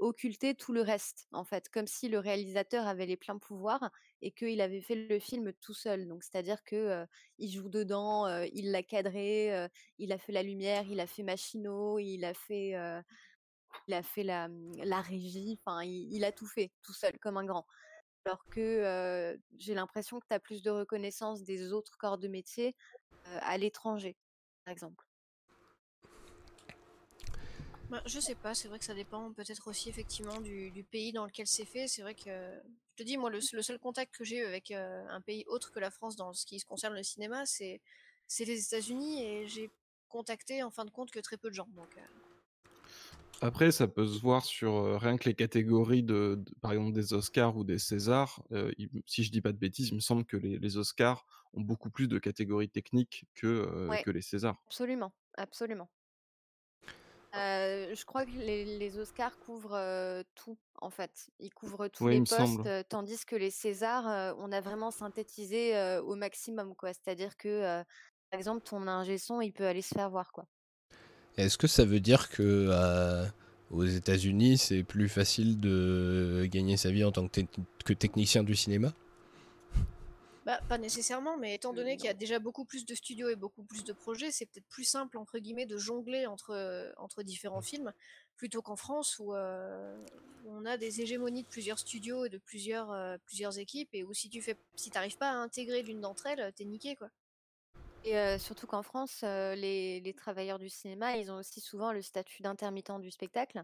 S2: occulter tout le reste, en fait, comme si le réalisateur avait les pleins pouvoirs et qu'il avait fait le film tout seul. Donc, c'est-à-dire que il joue dedans, il l'a cadré, il a fait la lumière, il a fait Machino, il a fait, il mmh, la régie, enfin, il, a tout fait tout seul, comme un grand. Alors que j'ai l'impression que tu as plus de reconnaissance des autres corps de métier à l'étranger, par exemple.
S4: Bah, je sais pas, c'est vrai que ça dépend peut-être aussi effectivement du, pays dans lequel c'est fait. C'est vrai que, je te dis, moi, le, seul contact que j'ai eu avec euh, un pays autre que la France dans ce qui concerne le cinéma, c'est les États-Unis et j'ai contacté en fin de compte que très peu de gens. Donc, euh.
S3: Après, ça peut se voir sur euh, rien que les catégories de, par exemple, des Oscars ou des Césars. si je dis pas de bêtises, il me semble que les, Oscars ont beaucoup plus de catégories techniques que, que les Césars.
S2: Absolument, absolument je crois que les Oscars couvrent, tout, en fait. Ils couvrent tous les postes, tandis que les Césars, on a vraiment synthétisé, au maximum, quoi. C'est-à-dire que, par exemple, ton ingé son, il peut aller se faire voir, quoi.
S1: Est-ce que ça veut dire que, aux États-Unis, c'est plus facile de gagner sa vie en tant que technicien du cinéma?
S4: Bah, pas nécessairement, mais étant donné qu'il y a déjà beaucoup plus de studios et beaucoup plus de projets, c'est peut-être plus simple, entre guillemets, de jongler entre, euh, entre différents films, plutôt qu'en France où, euh, on a des hégémonies de plusieurs studios et de plusieurs, euh, plusieurs équipes, et où si tu fais, si t'arrives pas à intégrer l'une d'entre elles, t'es niqué, quoi.
S2: Et surtout qu'en France, les, les, travailleurs du cinéma, ils ont aussi souvent le statut d'intermittent du spectacle.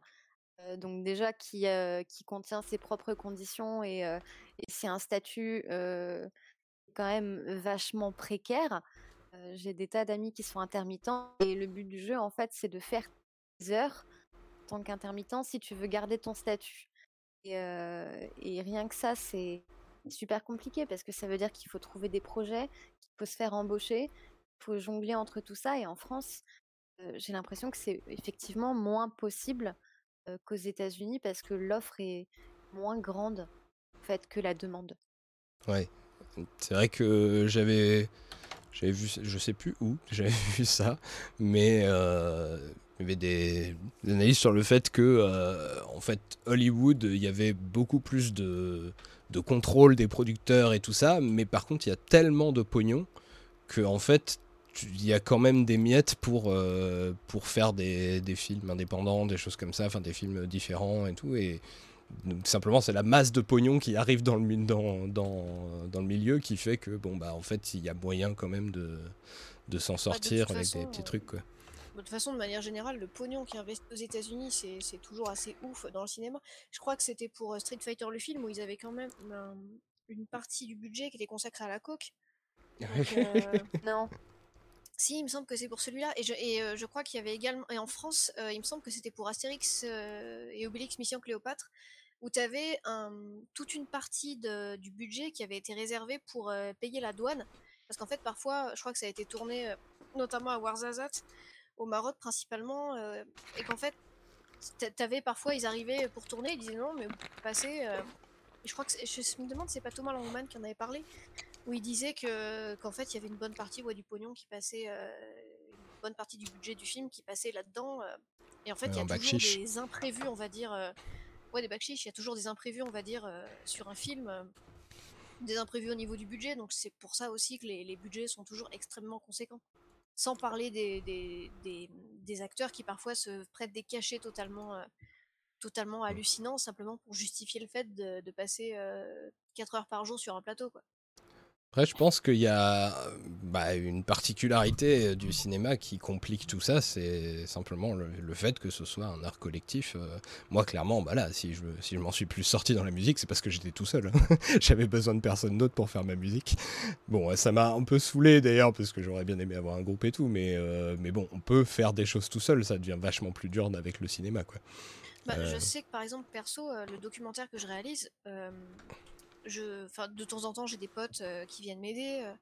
S2: donc déjà qui, qui contient ses propres conditions et, et c'est un statut quand même vachement précaire. j'ai des tas d'amis qui sont intermittents et le but du jeu, en fait, c'est de faire des heures en tant qu'intermittent si tu veux garder ton statut. Et, rien que ça, c'est super compliqué parce que ça veut dire qu'il faut trouver des projets, qu'il faut se faire embaucher, il faut jongler entre tout ça. Et en France, j'ai l'impression que c'est effectivement moins possible qu'aux États-Unis parce que l'offre est moins grande en fait que la demande.
S1: Ouais, c'est vrai que j'avais j'avais vu, je sais plus où, j'avais vu ça, mais euh, il y avait des, analyses sur le fait que, euh, en fait, Hollywood, il y avait beaucoup plus de, de, contrôle des producteurs et tout ça, mais par contre, il y a tellement de pognon que, en fait, il y a quand même des miettes pour, euh, pour faire des, des, films indépendants, des choses comme ça, enfin des films différents et tout, et simplement, c'est la masse de pognon qui arrive dans le, dans, dans, dans le milieu qui fait que, bon, bah, en fait, il y a moyen quand même de, de s'en bah, sortir avec des petits trucs, quoi.
S4: De toute façon, de manière générale, le pognon qui est investi aux États-Unis, c'est toujours assez ouf dans le cinéma. Je crois que c'était pour Street Fighter le film où ils avaient quand même une partie du budget qui était consacrée à la coke.
S2: non.
S4: Si, il me semble que c'est pour celui-là. Et, je, euh, crois qu'il y avait également. Et en France, euh, il me semble que c'était pour Astérix euh, et Obélix Mission Cléopâtre, où tu avais toute une partie du budget qui avait été réservée pour payer la douane. Parce qu'en fait, parfois, je crois que ça a été tourné notamment à Ouarzazate, au Maroc principalement, et qu'en fait, t'avais parfois, ils arrivaient pour tourner, ils disaient non, mais vous passez. je crois que je me demande, c'est pas Thomas Langman qui en avait parlé, où il disait que qu'en fait il y avait une bonne partie ouais, du pognon qui passait, euh, une bonne partie du budget du film qui passait là-dedans. Euh, et en fait, il y a toujours des imprévus, on va dire. Euh, ouais, des backchiches, il y a toujours des imprévus, on va dire, sur un film. des imprévus au niveau du budget, donc c'est pour ça aussi que les, les, budgets sont toujours extrêmement conséquents. Sans parler des, des, des, des acteurs qui parfois se prêtent des cachets totalement, totalement hallucinants simplement pour justifier le fait de, de passer 4 heures par jour sur un plateau. Quoi.
S1: Après, je pense qu'il y a bah, une particularité du cinéma qui complique tout ça, c'est simplement le, fait que ce soit un art collectif. Euh, moi, clairement, bah là, si je, si je m'en suis plus sorti dans la musique, c'est parce que j'étais tout seul. J'avais besoin de personne d'autre pour faire ma musique. Bon, ça m'a un peu saoulé d'ailleurs, parce que j'aurais bien aimé avoir un groupe et tout, mais, euh, mais bon, on peut faire des choses tout seul, ça devient vachement plus dur avec le cinéma, quoi.
S4: Bah, Je euh. sais que par exemple, perso, le documentaire que je réalise, de temps en temps, j'ai des potes euh, qui viennent m'aider euh,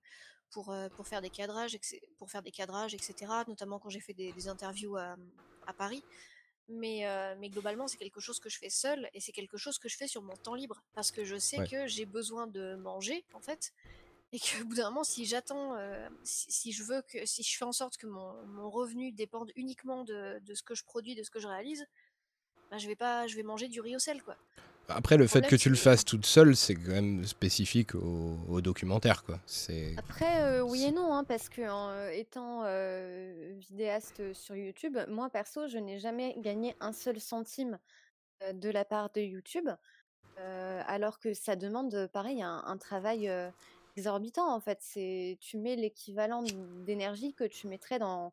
S4: pour, euh, pour faire des cadrages, pour faire des cadrages, etc. Notamment quand j'ai fait des, interviews à, Paris. Mais, mais globalement, c'est quelque chose que je fais seul et c'est quelque chose que je fais sur mon temps libre parce que je sais que j'ai besoin de manger en fait et qu'au bout d'un moment, si j'attends, si, je veux que, si je fais en sorte que mon, revenu dépende uniquement de, de, ce que je produis, de ce que je réalise, bah, je vais pas, je vais manger du riz au sel quoi.
S1: Après, le fait que tu le fasses toute seule, c'est quand même spécifique au, documentaire, quoi.
S2: Après, euh, oui et non, hein, parce que en euh, étant euh, vidéaste sur YouTube, moi perso, je n'ai jamais gagné un seul centime de la part de YouTube, alors que ça demande, pareil, un, travail exorbitant, en fait. C'est, tu mets l'équivalent d'énergie que tu mettrais dans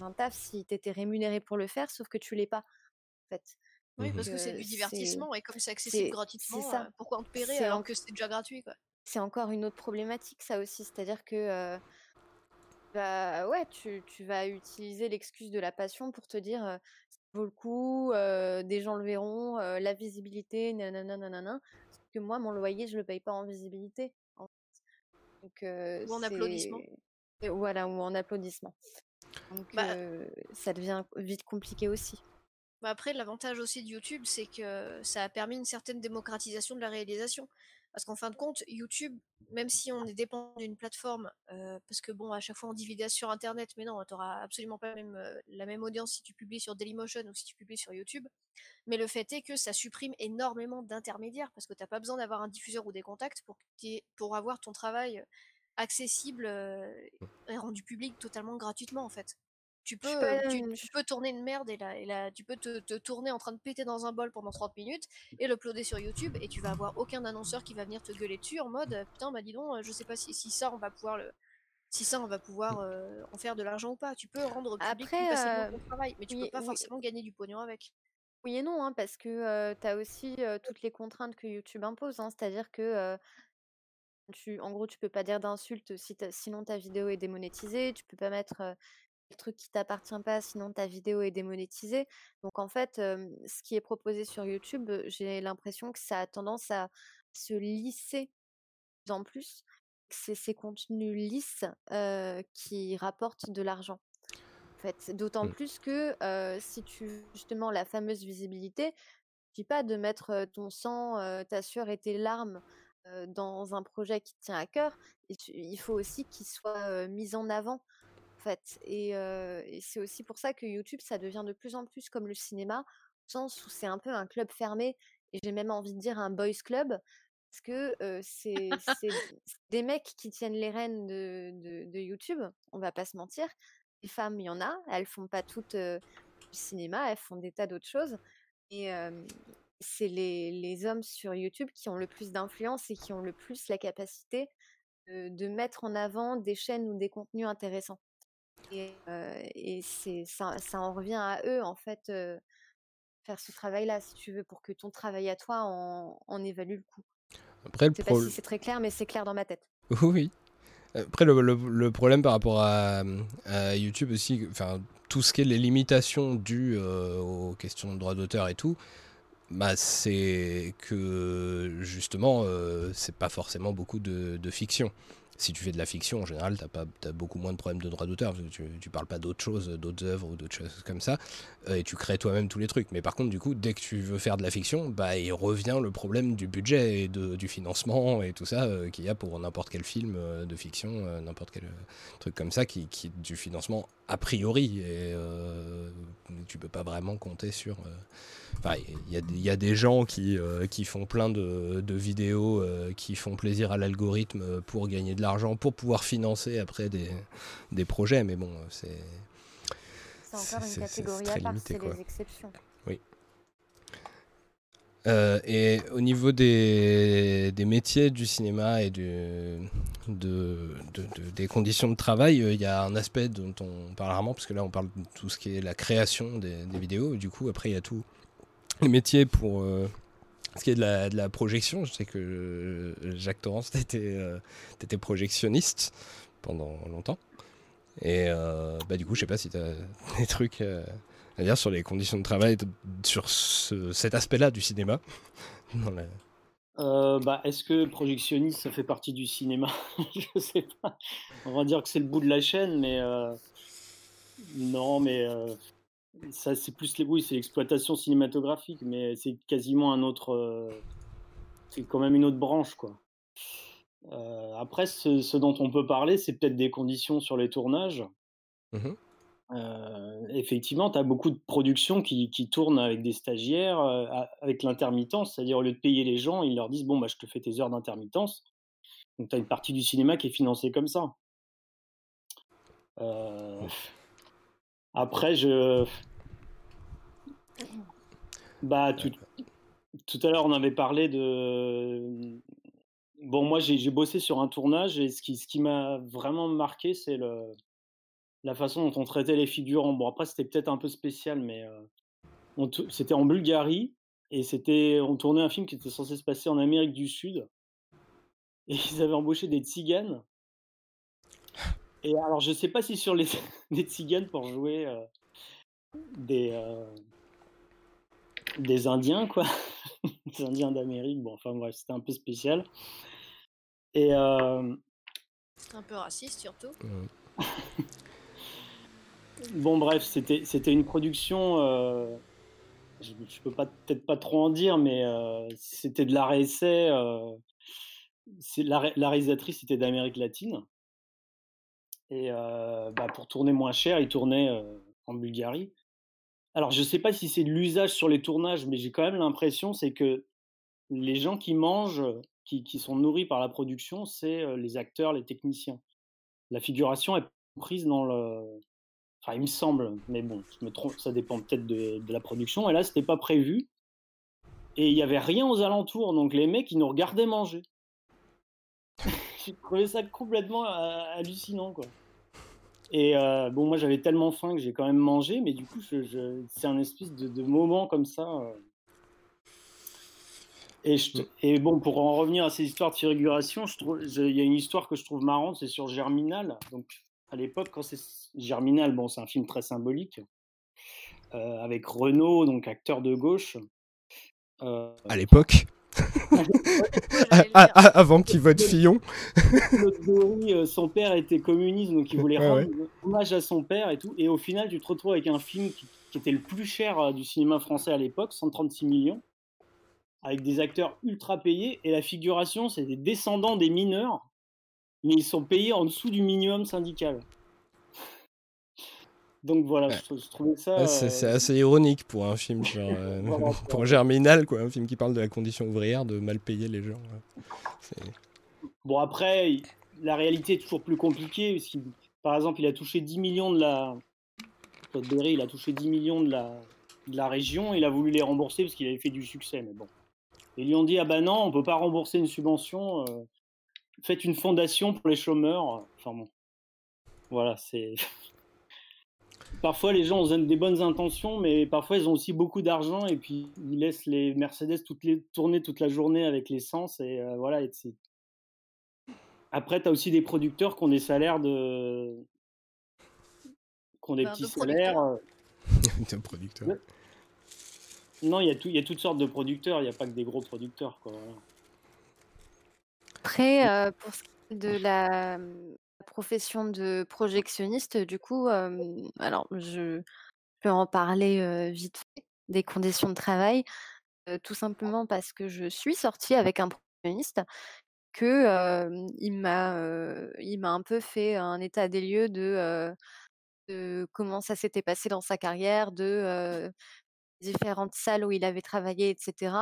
S2: un taf si tu étais rémunéré pour le faire, sauf que tu l'es pas, en fait.
S4: Oui, parce que c'est du divertissement et comme c'est accessible gratuitement, pourquoi en paierait alors que c'est déjà gratuit quoi?
S2: C'est encore une autre problématique ça aussi, c'est-à-dire que bah ouais, tu, tu vas utiliser l'excuse de la passion pour te dire ça vaut le coup, des gens le verront, la visibilité, nanana, nanana. Sauf que moi, mon loyer, je le paye pas en visibilité.
S4: Donc, ou en applaudissement.
S2: Voilà, ou en applaudissement. Donc bah ça devient vite compliqué aussi.
S4: Bah, après, l'avantage aussi de YouTube, c'est que ça a permis une certaine démocratisation de la réalisation. Parce qu'en fin de compte, YouTube, même si on est dépendant d'une plateforme, euh, parce que bon, à chaque fois on dit vidéo sur Internet, mais non, tu n'auras absolument pas même, euh, la même audience si tu publies sur Dailymotion ou si tu publies sur YouTube. Mais le fait est que ça supprime énormément d'intermédiaires, parce que tu n'as pas besoin d'avoir un diffuseur ou des contacts pour, pour avoir ton travail accessible euh, et rendu public totalement gratuitement en fait. Tu peux, tu, peux tourner une merde et là, et là tu peux te, tourner en train de péter dans un bol pendant 30 minutes et l'uploader sur YouTube et tu vas avoir aucun annonceur qui va venir te gueuler dessus en mode putain bah dis donc je sais pas si, si ça on va pouvoir le si ça on va pouvoir en faire de l'argent ou pas tu peux rendre public Après, ton travail mais tu peux pas forcément gagner du pognon avec
S2: oui et non hein, parce que tu as aussi toutes les contraintes que YouTube impose hein, c'est à dire que tu, en gros, tu peux pas dire d'insultes si sinon ta vidéo est démonétisée. Tu peux pas mettre le truc qui t'appartient pas, sinon ta vidéo est démonétisée. Donc en fait, ce qui est proposé sur YouTube, j'ai l'impression que ça a tendance à se lisser de plus en plus. C'est ces contenus lisses qui rapportent de l'argent. En fait, d'autant mmh. plus que si tu justement la fameuse visibilité, je dis pas de mettre ton sang, ta sueur et tes larmes dans un projet qui te tient à cœur. Il faut aussi qu'il soit mis en avant fait. Et, c'est aussi pour ça que YouTube, ça devient de plus en plus comme le cinéma, au sens où c'est un peu un club fermé, et j'ai même envie de dire un boys club, parce que c'est des mecs qui tiennent les rênes de, YouTube, on va pas se mentir. Les femmes, il y en a, elles font pas toutes du cinéma, elles font des tas d'autres choses. Et, c'est les, hommes sur YouTube qui ont le plus d'influence et qui ont le plus la capacité de mettre en avant des chaînes ou des contenus intéressants. Et, euh, et c'est ça, ça en revient à eux en fait euh, faire ce travail-là si tu veux pour que ton travail à toi en, en évalue le coût.
S1: Après, le
S2: Je sais pas
S1: pro-
S2: si c'est très clair, mais c'est clair dans ma tête.
S1: Oui. Après, le, le- le problème par rapport à, à YouTube aussi, enfin, tout ce qui est les limitations dues euh, aux questions de droit d'auteur et tout, bah, c'est que justement, euh, c'est pas forcément beaucoup de, de fiction. Si tu fais de la fiction, en général, t'as pas, t'as beaucoup moins de problèmes de droit d'auteur. Tu, tu parles pas d'autres choses, d'autres œuvres ou d'autres choses comme ça, et tu crées toi-même tous les trucs. Mais par contre, du coup, dès que tu veux faire de la fiction, bah, il revient le problème du budget et de, du financement et tout ça euh, qu'il y a pour n'importe quel film euh, de fiction, euh, n'importe quel euh, truc comme ça, qui, qui du financement a priori. Et euh, tu peux pas vraiment compter sur. euh, Enfin, il y, y a des gens qui, euh, qui font plein de, de vidéos euh, qui font plaisir à l'algorithme euh, pour gagner de l'argent, pour pouvoir financer après des, des projets. Mais bon, c'est.
S2: C'est encore une catégorie à part, c'est les exceptions.
S1: Euh, et au niveau des, des métiers du cinéma et du, de, de- de- des conditions de travail, euh, il y a un aspect dont on parle rarement, parce que là on parle de tout ce qui est la création des, des vidéos, et du coup après il y a tous les métiers pour euh, ce qui est de la, de la projection. Je sais que Jacques Torrance, t'étais t'étais projectionniste pendant longtemps. Et euh, bah, du coup, je sais pas si tu as des trucs euh, à dire sur les conditions de travail, sur ce- cet aspect-là du cinéma.
S5: Euh, bah, Est-ce que projectionniste, ça fait partie du cinéma? Je sais pas. On va dire que c'est le bout de la chaîne, mais non, mais ça c'est plus les oui, c'est l'exploitation cinématographique, mais c'est quasiment un autre, c'est quand même une autre branche, quoi. Euh, après, ce, ce dont on peut parler, c'est peut-être des conditions sur les tournages.
S1: Mhm.
S5: Euh, effectivement, tu as beaucoup de productions qui, qui tournent avec des stagiaires, euh, avec l'intermittence, c'est-à-dire au lieu de payer les gens, ils leur disent Bon, bah, je te fais tes heures d'intermittence. Donc, tu as une partie du cinéma qui est financée comme ça. Euh, Après, je. Bah, tout, tout à l'heure, on avait parlé de. Bon, moi, j'ai bossé sur un tournage et ce qui, m'a vraiment marqué, c'est le, la façon dont on traitait les figurants. Bon, après, c'était peut-être un peu spécial, mais euh, c'était en Bulgarie et c'était, on tournait un film qui était censé se passer en Amérique du Sud et ils avaient embauché des tziganes. Et alors, je sais pas si sur les des tziganes pour jouer euh, des euh, des Indiens, quoi, des Indiens d'Amérique. Bon, enfin bref, c'était un peu spécial. Et euh,
S4: C'est un peu raciste surtout.
S1: Euh,
S5: Bon, bref, c'était c'était une production. euh, je, je peux pas peut-être pas trop en dire, mais euh, c'était de l'art essai. euh, c'est la, ré- la réalisatrice était d'Amérique latine. Et euh, bah, pour tourner moins cher, ils tournaient euh, en Bulgarie. Alors, je sais pas si c'est de l'usage sur les tournages, mais j'ai quand même l'impression, c'est que les gens qui mangent, qui, sont nourris par la production, c'est les acteurs, les techniciens. La figuration est prise dans le, Enfin, il me semble, mais bon, je me trompe, ça dépend peut-être de, la production. Et là, c'était pas prévu. Et il y avait rien aux alentours, donc les mecs, ils nous regardaient manger. J'ai trouvé ça complètement hallucinant, quoi. Et bon, moi, j'avais tellement faim que j'ai quand même mangé, mais du coup, c'est un espèce de, moment comme ça. Et, je te- et bon, pour en revenir à ces histoires de figuration, il y a une histoire que je trouve marrante, c'est sur Germinal. Donc, à l'époque, quand c'est Germinal, bon, c'est un film très symbolique, euh, avec Renault, donc acteur de gauche. Euh,
S1: à l'époque, avant qu'il vote Fillon.
S5: Euh, son père était communiste, donc il voulait
S1: Ouais,
S5: rendre hommage à son père et tout. Et au final, tu te retrouves avec un film qui, qui était le plus cher du cinéma français à l'époque, 136 millions, avec des acteurs ultra payés. Et la figuration, c'est des descendants des mineurs, mais ils sont payés en dessous du minimum syndical. Donc voilà,
S1: Ouais.
S5: je, trou- je trouvais ça.
S1: Ouais, c'est
S5: euh,
S1: assez ironique pour un film genre, euh,
S5: Voilà,
S1: pour Germinal, quoi, un film qui parle de la condition ouvrière, de mal payer les gens. ouais.
S5: Bon, après, la réalité est toujours plus compliquée. Parce par exemple, il a touché 10 millions de la. Berry, il a touché 10 millions de la, de la région. Il a voulu les rembourser parce qu'il avait fait du succès. Mais bon. Ils lui ont dit Ah ben non, on peut pas rembourser une subvention. euh, faites une fondation pour les chômeurs. Enfin bon. Voilà, c'est. Parfois, les gens ont des bonnes intentions, mais parfois, ils ont aussi beaucoup d'argent et puis ils laissent les Mercedes toutes les... tourner toute la journée avec l'essence. Et euh, voilà. et c'est- Après, tu as aussi des producteurs qui ont des salaires de. qui ont des
S4: Ben,
S5: petits
S4: de
S5: salaires. euh,
S1: T'es un producteur.
S5: Ouais. Non, il y, a y a toutes sortes de producteurs, il n'y a pas que des gros producteurs. Quoi.
S2: Après, euh, pour ce qui est de la profession de projectionniste, du coup, euh, alors je peux en parler euh, vite fait des conditions de travail, tout simplement parce que je suis sortie avec un projectionniste que il m'a un peu fait un état des lieux de, comment ça s'était passé dans sa carrière, de différentes salles où il avait travaillé, etc.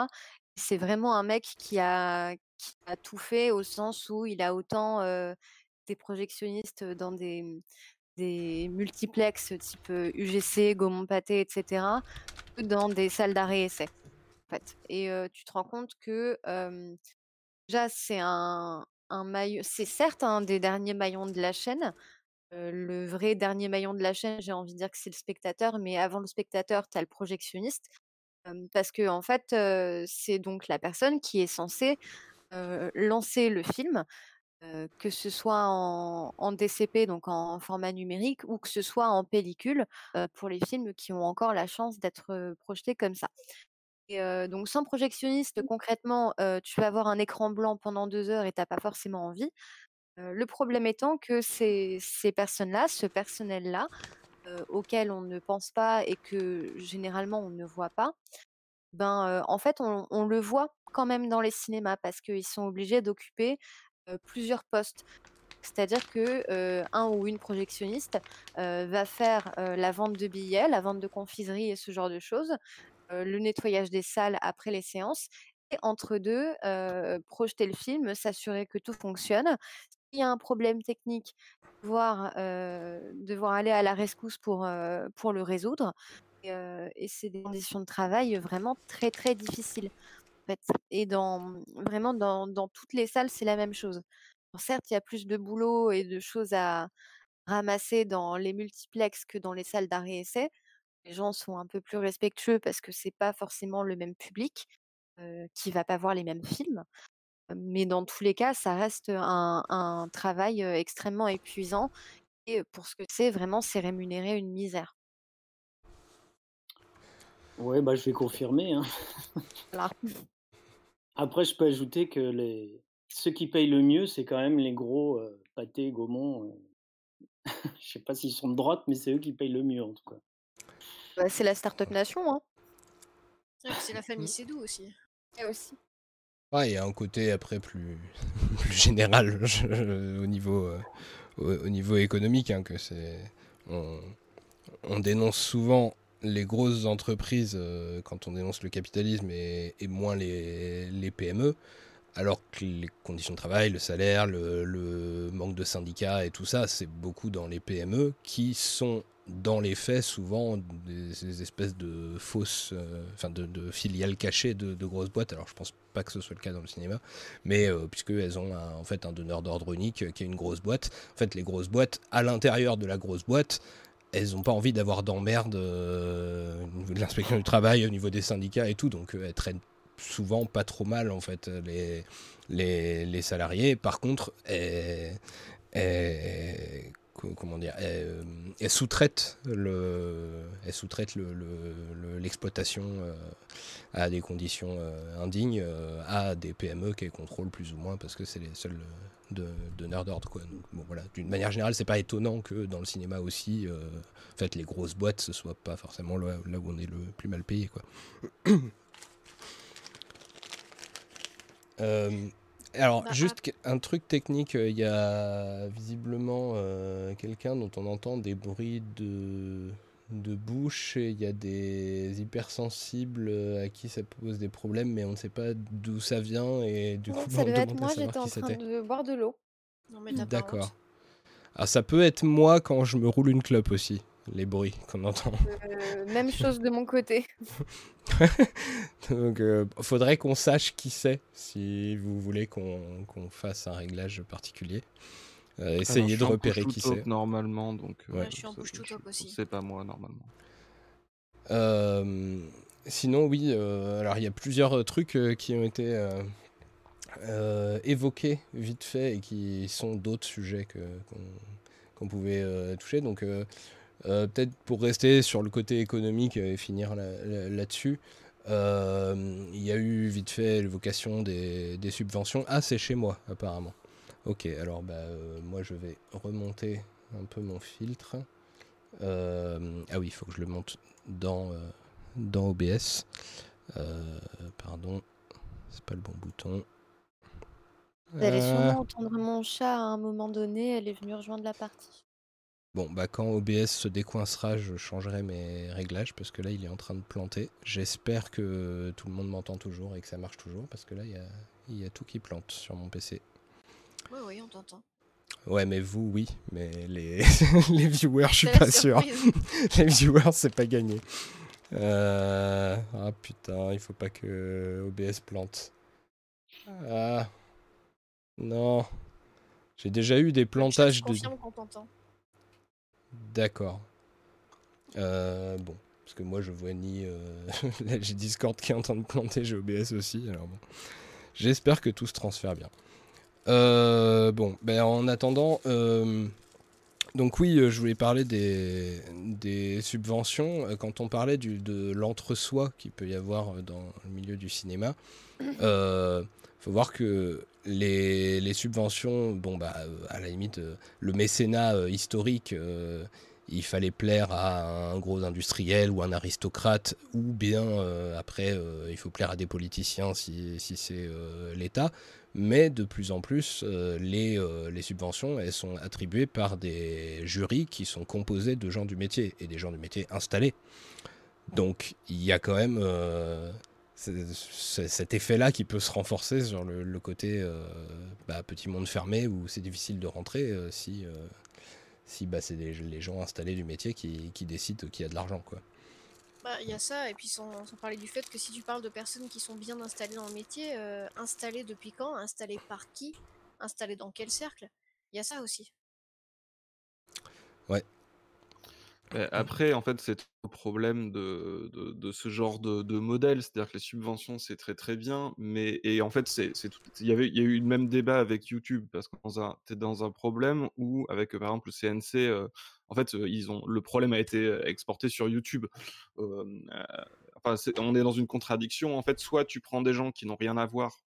S2: C'est vraiment un mec qui a, qui a tout fait au sens où il a autant euh, des projectionnistes dans des, des multiplex type UGC, Gaumont Pâté, etc., que dans des salles d'arrêt essai. En fait. Et tu te rends compte que déjà, c'est un, un c'est certes un des derniers maillons de la chaîne. Euh, le vrai dernier maillon de la chaîne, j'ai envie de dire que c'est le spectateur, mais avant le spectateur, tu as le projectionniste. Euh, parce que, en fait, euh, c'est donc la personne qui est censée lancer le film, que ce soit en, en DCP, donc en format numérique, ou que ce soit en pellicule, pour les films qui ont encore la chance d'être projetés comme ça. Et euh, donc, sans projectionniste, concrètement, euh, tu vas avoir un écran blanc pendant deux heures et t'as pas forcément envie. Euh, le problème étant que ces, personnes-là, ce personnel-là, euh, auquel on ne pense pas et que généralement on ne voit pas, ben euh, en fait on, le voit quand même dans les cinémas parce qu'ils sont obligés d'occuper plusieurs postes. C'est-à-dire que un ou une projectionniste va faire la vente de billets, la vente de confiserie et ce genre de choses, le nettoyage des salles après les séances, et entre deux, projeter le film, s'assurer que tout fonctionne. Y a un problème technique, devoir, aller à la rescousse pour, le résoudre. Et, c'est des conditions de travail vraiment très très difficiles. Et vraiment dans, toutes les salles, c'est la même chose. Certes, il y a plus de boulot et de choses à ramasser dans les multiplex que dans les salles d'arrêt-essai. Les gens sont un peu plus respectueux parce que c'est pas forcément le même public qui va pas voir les mêmes films. Mais dans tous les cas, ça reste un, un travail extrêmement épuisant. Et pour ce que c'est, vraiment, c'est rémunéré une misère.
S5: Ouais, bah, je vais confirmer. hein.
S2: Voilà.
S5: Après, je peux ajouter que les... ceux qui payent le mieux, c'est quand même les gros euh, pâtés, Gaumont. euh. je sais pas s'ils sont de droite, mais c'est eux qui payent le mieux en tout cas.
S2: Bah, c'est la Startup Nation. Hein.
S4: C'est la famille Sédou aussi.
S2: Et aussi.
S1: Il y a un côté après plus, général je- au, niveau, euh, au, au niveau économique hein. On, on dénonce souvent les grosses entreprises euh, quand on dénonce le capitalisme et, moins les, PME, alors que les conditions de travail, le salaire, le manque de syndicats et tout ça, c'est beaucoup dans les PME qui sont dans les faits souvent des, espèces de fausses, euh, enfin de, filiales cachées de, grosses boîtes. Alors je pense pas que ce soit le cas dans le cinéma, mais euh, puisque elles ont un- en fait un donneur d'ordre unique euh, qui est une grosse boîte. En fait, les grosses boîtes, à l'intérieur de la grosse boîte, elles n'ont pas envie d'avoir d'emmerde euh, au niveau de l'inspection du travail, au niveau des syndicats et tout, donc elles traînent souvent pas trop mal en fait les, les, les salariés. Par contre, elles, comment dire, elles, elles sous-traitent le, elles sous-traitent le- le- le- l'exploitation euh, à des conditions euh, indignes euh, à des PME qui contrôlent plus ou moins parce que c'est les seuls euh, de, donneurs d'ordre quoi. Bon, voilà, d'une manière générale, c'est pas étonnant que dans le cinéma aussi, euh, en fait, les grosses boîtes ce soit pas forcément là, où on est le plus mal payé quoi. Euh, alors,
S4: Bah,
S1: juste que- un truc technique, euh, il y a visiblement euh, quelqu'un dont on entend des bruits de, de bouche, et il y a des hypersensibles euh, à qui ça pose des problèmes, mais on ne sait pas d'où ça vient, et du coup,
S2: ça
S1: on
S2: devait être moi,
S1: savoir
S2: j'étais en
S1: qui
S2: train de boire de l'eau.
S1: D'accord. Alors, ça peut être moi quand je me roule une clope aussi. les bruits qu'on entend.
S2: Euh, même chose de mon côté.
S1: Donc, euh, faudrait qu'on sache qui c'est si vous voulez qu'on fasse un réglage particulier. Euh, essayez de repérer qui c'est.
S3: normalement, donc.
S4: Euh, ouais, je suis en push to talk aussi.
S3: C'est pas moi normalement.
S1: sinon, oui. alors, il y a plusieurs trucs qui ont été évoqués vite fait et qui sont d'autres sujets que qu'on pouvait toucher. Donc euh, peut-être pour rester sur le côté économique et finir là-dessus, euh, il y a eu vite fait l'évocation des, subventions. Ah, c'est chez moi, apparemment. Ok, alors bah, euh, moi je vais remonter un peu mon filtre. ah oui, il faut que je le monte dans, dans OBS. pardon, c'est pas le bon bouton.
S2: Vous allez sûrement entendre mon chat à un moment donné, elle est venue rejoindre la partie.
S1: Bon, bah quand OBS se décoincera, je changerai mes réglages parce que là, il est en train de planter. J'espère que tout le monde m'entend toujours et que ça marche toujours parce que là, il y a, tout qui plante sur mon PC.
S4: Oui, oui, on t'entend.
S1: Ouais, mais vous, oui, mais les, les viewers, je suis pas sûr. les viewers, c'est pas gagné. Euh, ah putain, il faut pas que OBS plante. Ah. Non. J'ai déjà eu des plantages de.
S4: qu'on t'entend.
S1: D'accord. Euh, bon, parce que moi je vois ni. Euh, j'ai Discord qui est en train de planter, j'ai OBS aussi, alors bon. J'espère que tout se transfère bien. Euh, bon, ben en attendant. Donc oui, je voulais parler des, des subventions. Quand on parlait du, de l'entre-soi qu'il peut y avoir dans le milieu du cinéma, faut voir que les, les, subventions, bon bah à la limite, le mécénat historique, il fallait plaire à un gros industriel ou un aristocrate, ou bien euh, après euh, il faut plaire à des politiciens si, si c'est euh, l'État. Mais de plus en plus, les, les, subventions elles sont attribuées par des jurys qui sont composés de gens du métier et des gens du métier installés. Donc il y a quand même cet effet-là qui peut se renforcer sur le, côté bah, petit monde fermé où c'est difficile de rentrer si si bah, c'est les gens installés du métier qui, qui décident qu'il y a de l'argent. quoi.
S4: Bah, il y a ça, et puis sans, parler du fait que si tu parles de personnes qui sont bien installées dans le métier, euh, installées depuis quand Installées par qui Installées dans quel cercle Il y a ça aussi.
S1: Ouais,
S3: après, en fait, c'est le problème de, de, ce genre de, de modèle, c'est-à-dire que les subventions, c'est très très bien, mais et en fait, c'est il y avait il y a eu le même débat avec YouTube parce que tu es dans un problème où avec par exemple le CNC, euh, en fait, euh, ils ont le problème a été euh, exporté sur YouTube. enfin, on est dans une contradiction en fait, soit tu prends des gens qui n'ont rien à voir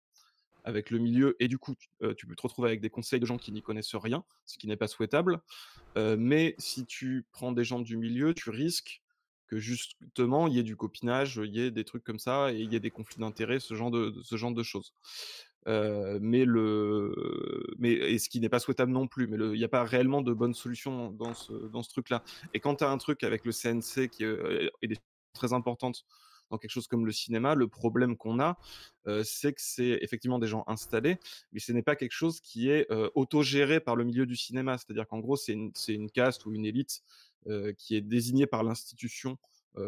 S3: avec le milieu et du coup euh, tu peux te retrouver avec des conseils de gens qui n'y connaissent rien, ce qui n'est pas souhaitable. Euh, mais si tu prends des gens du milieu, tu risques que justement il y ait du copinage, il y ait des trucs comme ça et il y ait des conflits d'intérêts, ce genre de, choses. Euh, mais le mais et ce qui n'est pas souhaitable non plus mais il n'y a pas réellement de bonne solution dans ce dans ce truc là et quand tu as un truc avec le CNC qui est très importante dans quelque chose comme le cinéma, le problème qu'on a, c'est que c'est effectivement des gens installés, mais ce n'est pas quelque chose qui est autogéré par le milieu du cinéma. C'est-à-dire qu'en gros, c'est une, caste ou une élite qui est désignée par l'institution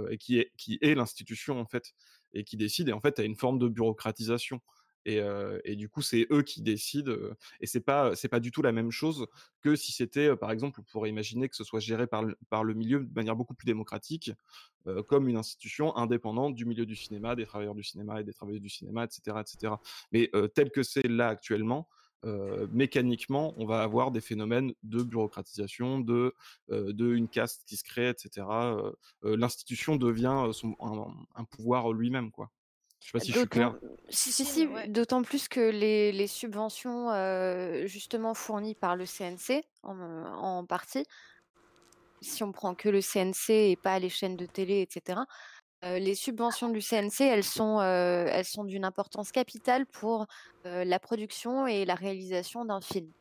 S3: et qui est, qui est l'institution en fait, et qui décide. Et en fait, a une forme de bureaucratisation. Et, du coup, c'est eux qui décident. et c'est pas c'est pas du tout la même chose que si c'était, par exemple, on pourrait imaginer que ce soit géré par le, par le milieu de manière beaucoup plus démocratique, comme une institution indépendante du milieu du cinéma, des travailleurs du cinéma et des travailleurs du cinéma, etc., etc. Mais tel que c'est là actuellement, mécaniquement, on va avoir des phénomènes de bureaucratisation, de, de une caste qui se crée, etc. L'institution devient un, un pouvoir lui-même, quoi. Je sais pas si je suis clair.
S2: Si, si, si d'autant plus que les, les subventions justement fournies par le CNC en, en, partie, si on prend que le CNC et pas les chaînes de télé, etc., les subventions du CNC, elles sont, elles sont d'une importance capitale pour la production et la réalisation d'un film.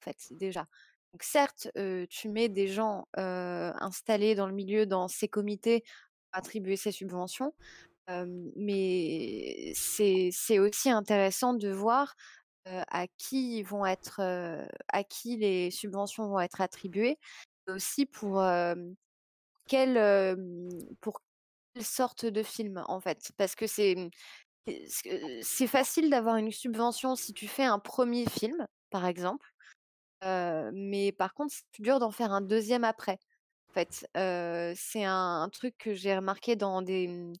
S2: En fait, déjà. Donc certes, tu mets des gens installés dans le milieu, dans ces comités, pour attribuer ces subventions, mais c'est aussi intéressant de voir à qui vont être, à qui les subventions vont être attribuées, aussi pour quelle, pour quelle sorte de film, en fait. Parce que c'est c'est facile d'avoir une subvention si tu fais un premier film, par exemple. mais par contre, c'est plus dur d'en faire un deuxième après. En fait, c'est un, truc que j'ai remarqué dans des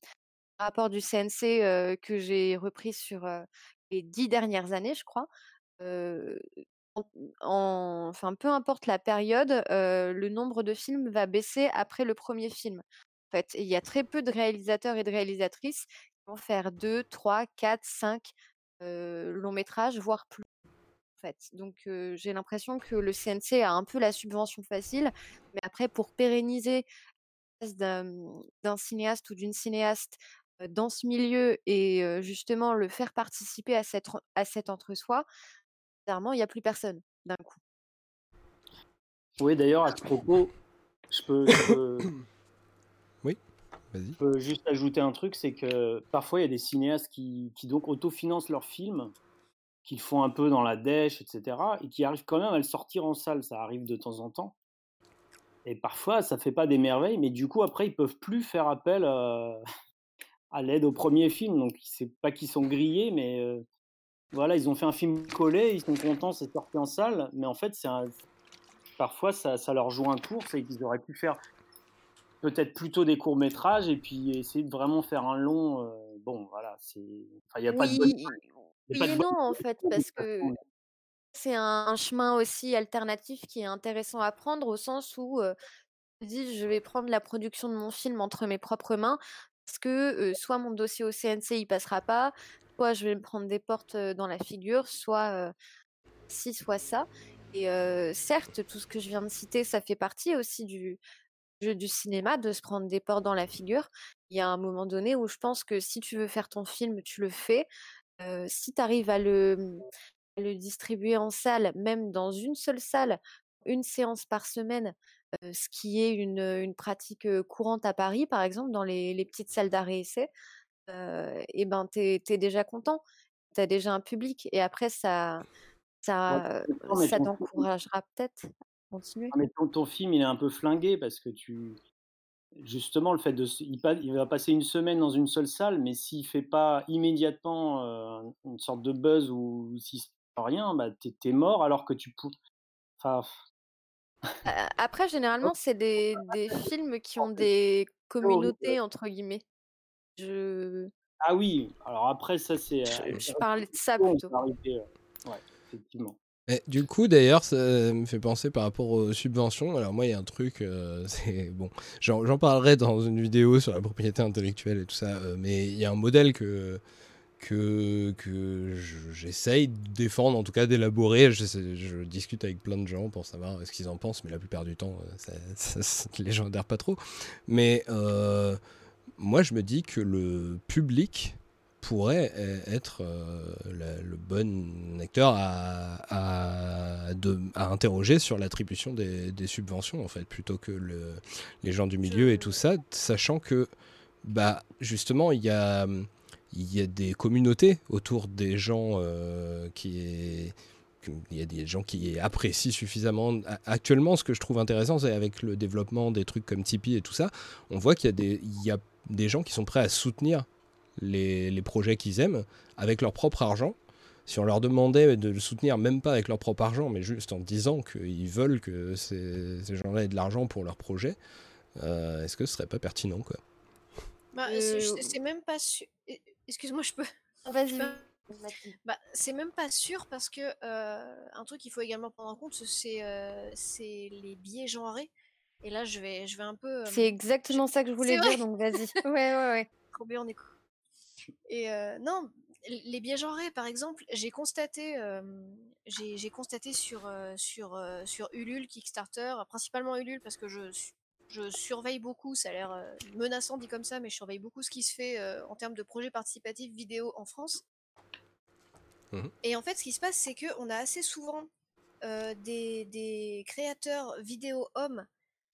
S2: rapports du CNC que j'ai repris sur les dix dernières années, je crois. enfin, peu importe la période, le nombre de films va baisser après le premier film. En fait, il y a très peu de réalisateurs et de réalisatrices vont faire 2, 3, 4, 5 longs métrages, voire plus. En fait. Donc j'ai l'impression que le CNC a un peu la subvention facile, mais après pour pérenniser d'un cinéaste ou d'une cinéaste dans ce milieu et justement le faire participer à, cette, à cet entre-soi, clairement, il n'y a plus personne d'un coup.
S5: Oui, d'ailleurs, à ce propos, je peux, je peux juste ajouter un truc, c'est que parfois il y a des cinéastes qui, qui donc autofinancent leurs films, qu'ils font un peu dans la dèche, etc., et qui arrivent quand même à le sortir en salle. Ça arrive de temps en temps. Et parfois, ça fait pas des merveilles, mais du coup, après, ils peuvent plus faire appel à, l'aide au premier film. Donc, c'est pas qu'ils sont grillés, mais euh, voilà, ils ont fait un film collé, ils sont contents, c'est sorti en salle, mais en fait, c'est parfois, ça, ça, leur joue un tour, c'est qu'ils auraient pu faire peut-être plutôt des courts métrages et puis essayer de vraiment faire un long. Euh, bon, voilà, c'est. il
S2: n'y a pas de bonne... oui non, en fait, parce que c'est un, chemin aussi alternatif qui est intéressant à prendre au sens où euh, je dis je vais prendre la production de mon film entre mes propres mains parce que soit mon dossier au CNC il passera pas, soit je vais me prendre des portes dans la figure, soit si, soit ça. Et certes, tout ce que je viens de citer, ça fait partie aussi du, jeu du cinéma, de se prendre des portes dans la figure. Il y a un moment donné où je pense que si tu veux faire ton film, tu le fais. si tu arrives à mmh, le distribuer en salle, même dans une seule salle, une séance par semaine, ce qui est une, une, pratique courante à Paris, par exemple, dans les, les petites salles d'arrêt-essai, et ben tu es, déjà content. Tu as déjà un public. Et après, ça, ça, ça t'encouragera peut-être continuer.
S5: Ah, mais ton, film, il est un peu flingué parce que tu. Justement, le fait de. Il, il va passer une semaine dans une seule salle, mais s'il fait pas immédiatement euh, une sorte de buzz ou s'il se rien, bah, t'es es mort alors que tu peux. Enfin.
S2: Après, généralement, c'est des, des, films qui ont des communautés, entre guillemets. Je...
S5: Ah oui, alors après, ça, c'est.
S2: Je, je parlais de ça plutôt.
S5: Ouais, effectivement
S1: du coup, d'ailleurs, ça me fait penser par rapport aux subventions. Alors moi, il y a un truc, euh, c'est bon, j'en parlerai dans une vidéo sur la propriété intellectuelle et tout ça, euh, mais il y a un modèle que que, que j'essaye de défendre, en tout cas d'élaborer. Je, discute avec plein de gens pour savoir ce qu'ils en pensent, mais la plupart du temps, euh, ça, ça, les gens pas trop. Mais moi, je me dis que le public pourrait e-, être euh, le bon acteur à, à, interroger sur l'attribution des, subventions, en fait, plutôt que le, les gens du milieu et tout ça, sachant que, bah, justement, il y a, il y a des communautés autour des gens euh, qui est il y a des gens qui apprécient suffisamment. Actuellement, ce que je trouve intéressant, c'est avec le développement des trucs comme Tipeee et tout ça, on voit qu'il y a des, il y a des gens qui sont prêts à soutenir les, projets qu'ils aiment avec leur propre argent. Si on leur demandait de le soutenir même pas avec leur propre argent, mais juste en disant qu'ils veulent que ces, gens-là aient de l'argent pour leur projet, euh, est-ce que ce serait pas pertinent quoi?
S4: Bah, euh, C'est même pas sûr. Excuse-moi, je peux.
S2: Vas-y.
S4: Bah, c'est même pas sûr parce que euh, un truc qu'il faut également prendre en compte, c'est les billets genrés. Et là, je vais, je vais un peu.
S2: C'est exactement ça que je voulais dire, donc vas-y. ouais, ouais, ouais.
S4: Trop bien, on écoute. Et non, les biais genrés, par exemple, j'ai constaté, j'ai constaté sur, sur, sur Ulule, Kickstarter, principalement Ulule parce que je, je surveille beaucoup, ça a l'air menaçant dit comme ça, mais je surveille beaucoup ce qui se fait en termes de projets participatifs vidéo en France. Mmh Et en fait, ce qui se passe, c'est qu'on a assez souvent des, des, créateurs vidéo hommes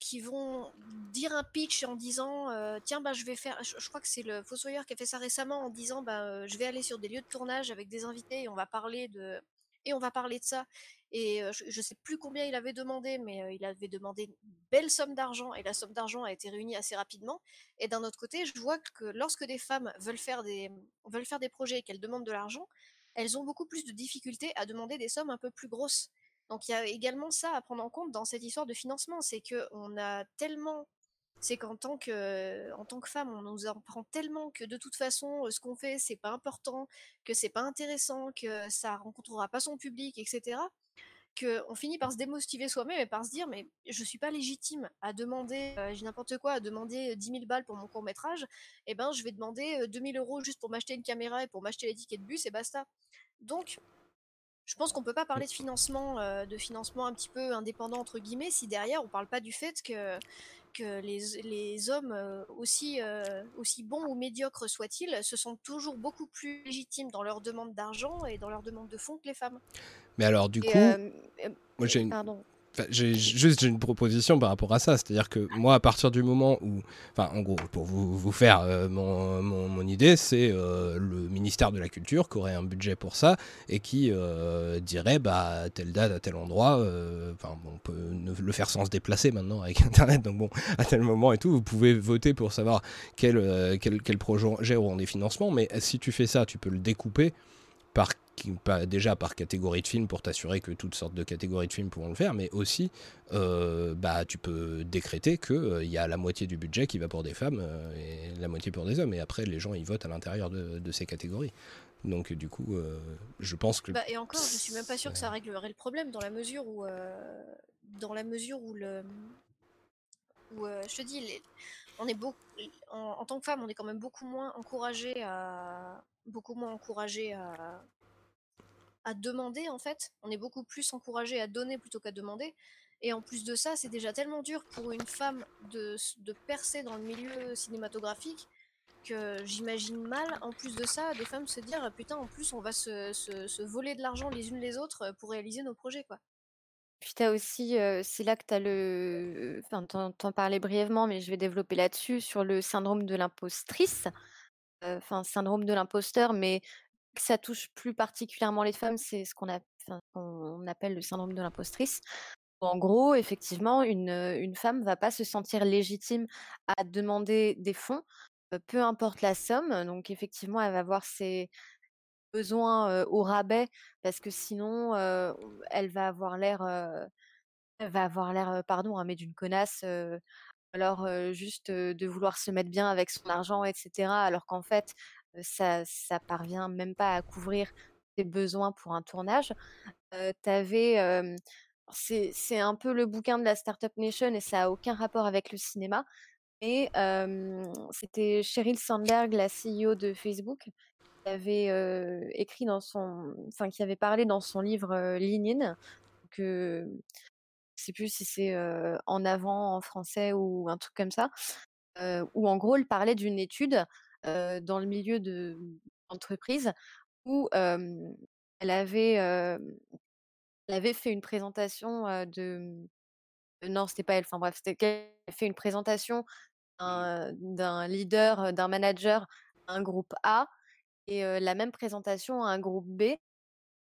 S4: qui vont dire un pitch en disant euh, tiens bah je vais faire je, crois que c'est le Fossoyeur qui a fait ça récemment en disant bah euh, je vais aller sur des lieux de tournage avec des invités et on va parler de et on va parler de ça. Et je ne sais plus combien il avait demandé, mais il avait demandé une belle somme d'argent et la somme d'argent a été réunie assez rapidement. Et d'un autre côté, je vois que lorsque des femmes veulent faire des, projets et qu'elles demandent de l'argent, elles ont beaucoup plus de difficultés à demander des sommes un peu plus grosses. Donc il y a également ça à prendre en compte dans cette histoire de financement, c'est qu'on a tellement c'est qu'en tant que tant que femme, on nous apprend tellement que de toute façon, ce qu'on fait, c'est pas important, que c'est pas intéressant, que ça rencontrera pas son public, etc. Qu'on finit par se démotiver soi-même et par se dire mais je suis pas légitime à demander j'ai n'importe quoi à demander 10 000 balles pour mon court métrage et eh ben je vais demander 2000 euros juste pour m'acheter une caméra et pour m'acheter les tickets de bus et basta donc je pense qu'on peut pas parler de financement de financement un petit peu indépendant entre guillemets si derrière on parle pas du fait que que les, les hommes, euh, aussi, euh, aussi bons ou médiocres soient-ils, se sont toujours beaucoup plus légitimes dans leur demande d'argent et dans leur demande de fonds que les femmes.
S1: Mais alors, du coup, euh, moi j'ai une... J'ai juste une proposition par rapport à ça, c'est-à-dire que moi, à partir du moment où, enfin, en gros, pour vous, vous faire euh, mon, mon, idée, c'est euh, le ministère de la Culture qui aurait un budget pour ça et qui euh, dirait, bah, telle date à tel endroit, enfin, on peut le faire sans se déplacer maintenant avec Internet, donc bon, à tel moment et tout, vous pouvez voter pour savoir quel, quel, quel projet auront des financements, mais si tu fais ça, tu peux le découper par déjà par catégorie de film pour t'assurer que toutes sortes de catégories de films pourront le faire, mais aussi euh, bah, tu peux décréter qu'il euh, il y a la moitié du budget qui va pour des femmes euh, et la moitié pour des hommes, et après les gens ils votent à l'intérieur de, ces catégories. Donc du coup, je pense que...
S4: Bah, et encore, je suis même pas sûr que ça réglerait le problème dans la mesure où, dans la mesure où le... Où, je te dis, on est beaucoup, en, en, tant que femme, on est quand même beaucoup moins encouragé à beaucoup moins encouragé à, demander en fait. On est beaucoup plus encouragé à donner plutôt qu'à demander. Et en plus de ça, c'est déjà tellement dur pour une femme de, percer dans le milieu cinématographique que j'imagine mal, en plus de ça, des femmes se dire putain, en plus, on va se, voler de l'argent les unes les autres pour réaliser nos projets, quoi.
S2: Puis tu as aussi, c'est là que tu as le. Enfin, t'en parlais brièvement, mais je vais développer là-dessus, sur le syndrome de l'impostrice. Enfin, syndrome de l'imposteur, mais ça touche plus particulièrement les femmes, c'est ce qu'on appelle le syndrome de l'impostrice. En gros, effectivement, une, une femme va pas se sentir légitime à demander des fonds, peu importe la somme. Donc effectivement, elle va avoir ses besoins au rabais parce que sinon, elle va avoir l'air, elle va avoir l'air, pardon, hein, mais d'une connasse. Alors juste de vouloir se mettre bien avec son argent, etc. Alors qu'en fait, ça, ça parvient même pas à couvrir tes besoins pour un tournage. Euh, c'est un peu le bouquin de la Startup Nation et ça a aucun rapport avec le cinéma. Mais c'était Sheryl Sandberg, la CEO de Facebook, qui avait écrit dans son, enfin qui avait parlé dans son livre Lean que je sais plus si c'est en avant en français ou un truc comme ça, où en gros il parlait d'une étude dans le milieu de l'entreprise où elle avait elle avait fait une présentation de non c'était pas elle enfin bref c'était qu'elle fait une présentation d'un leader d'un manager à un groupe A et la même présentation à un groupe B.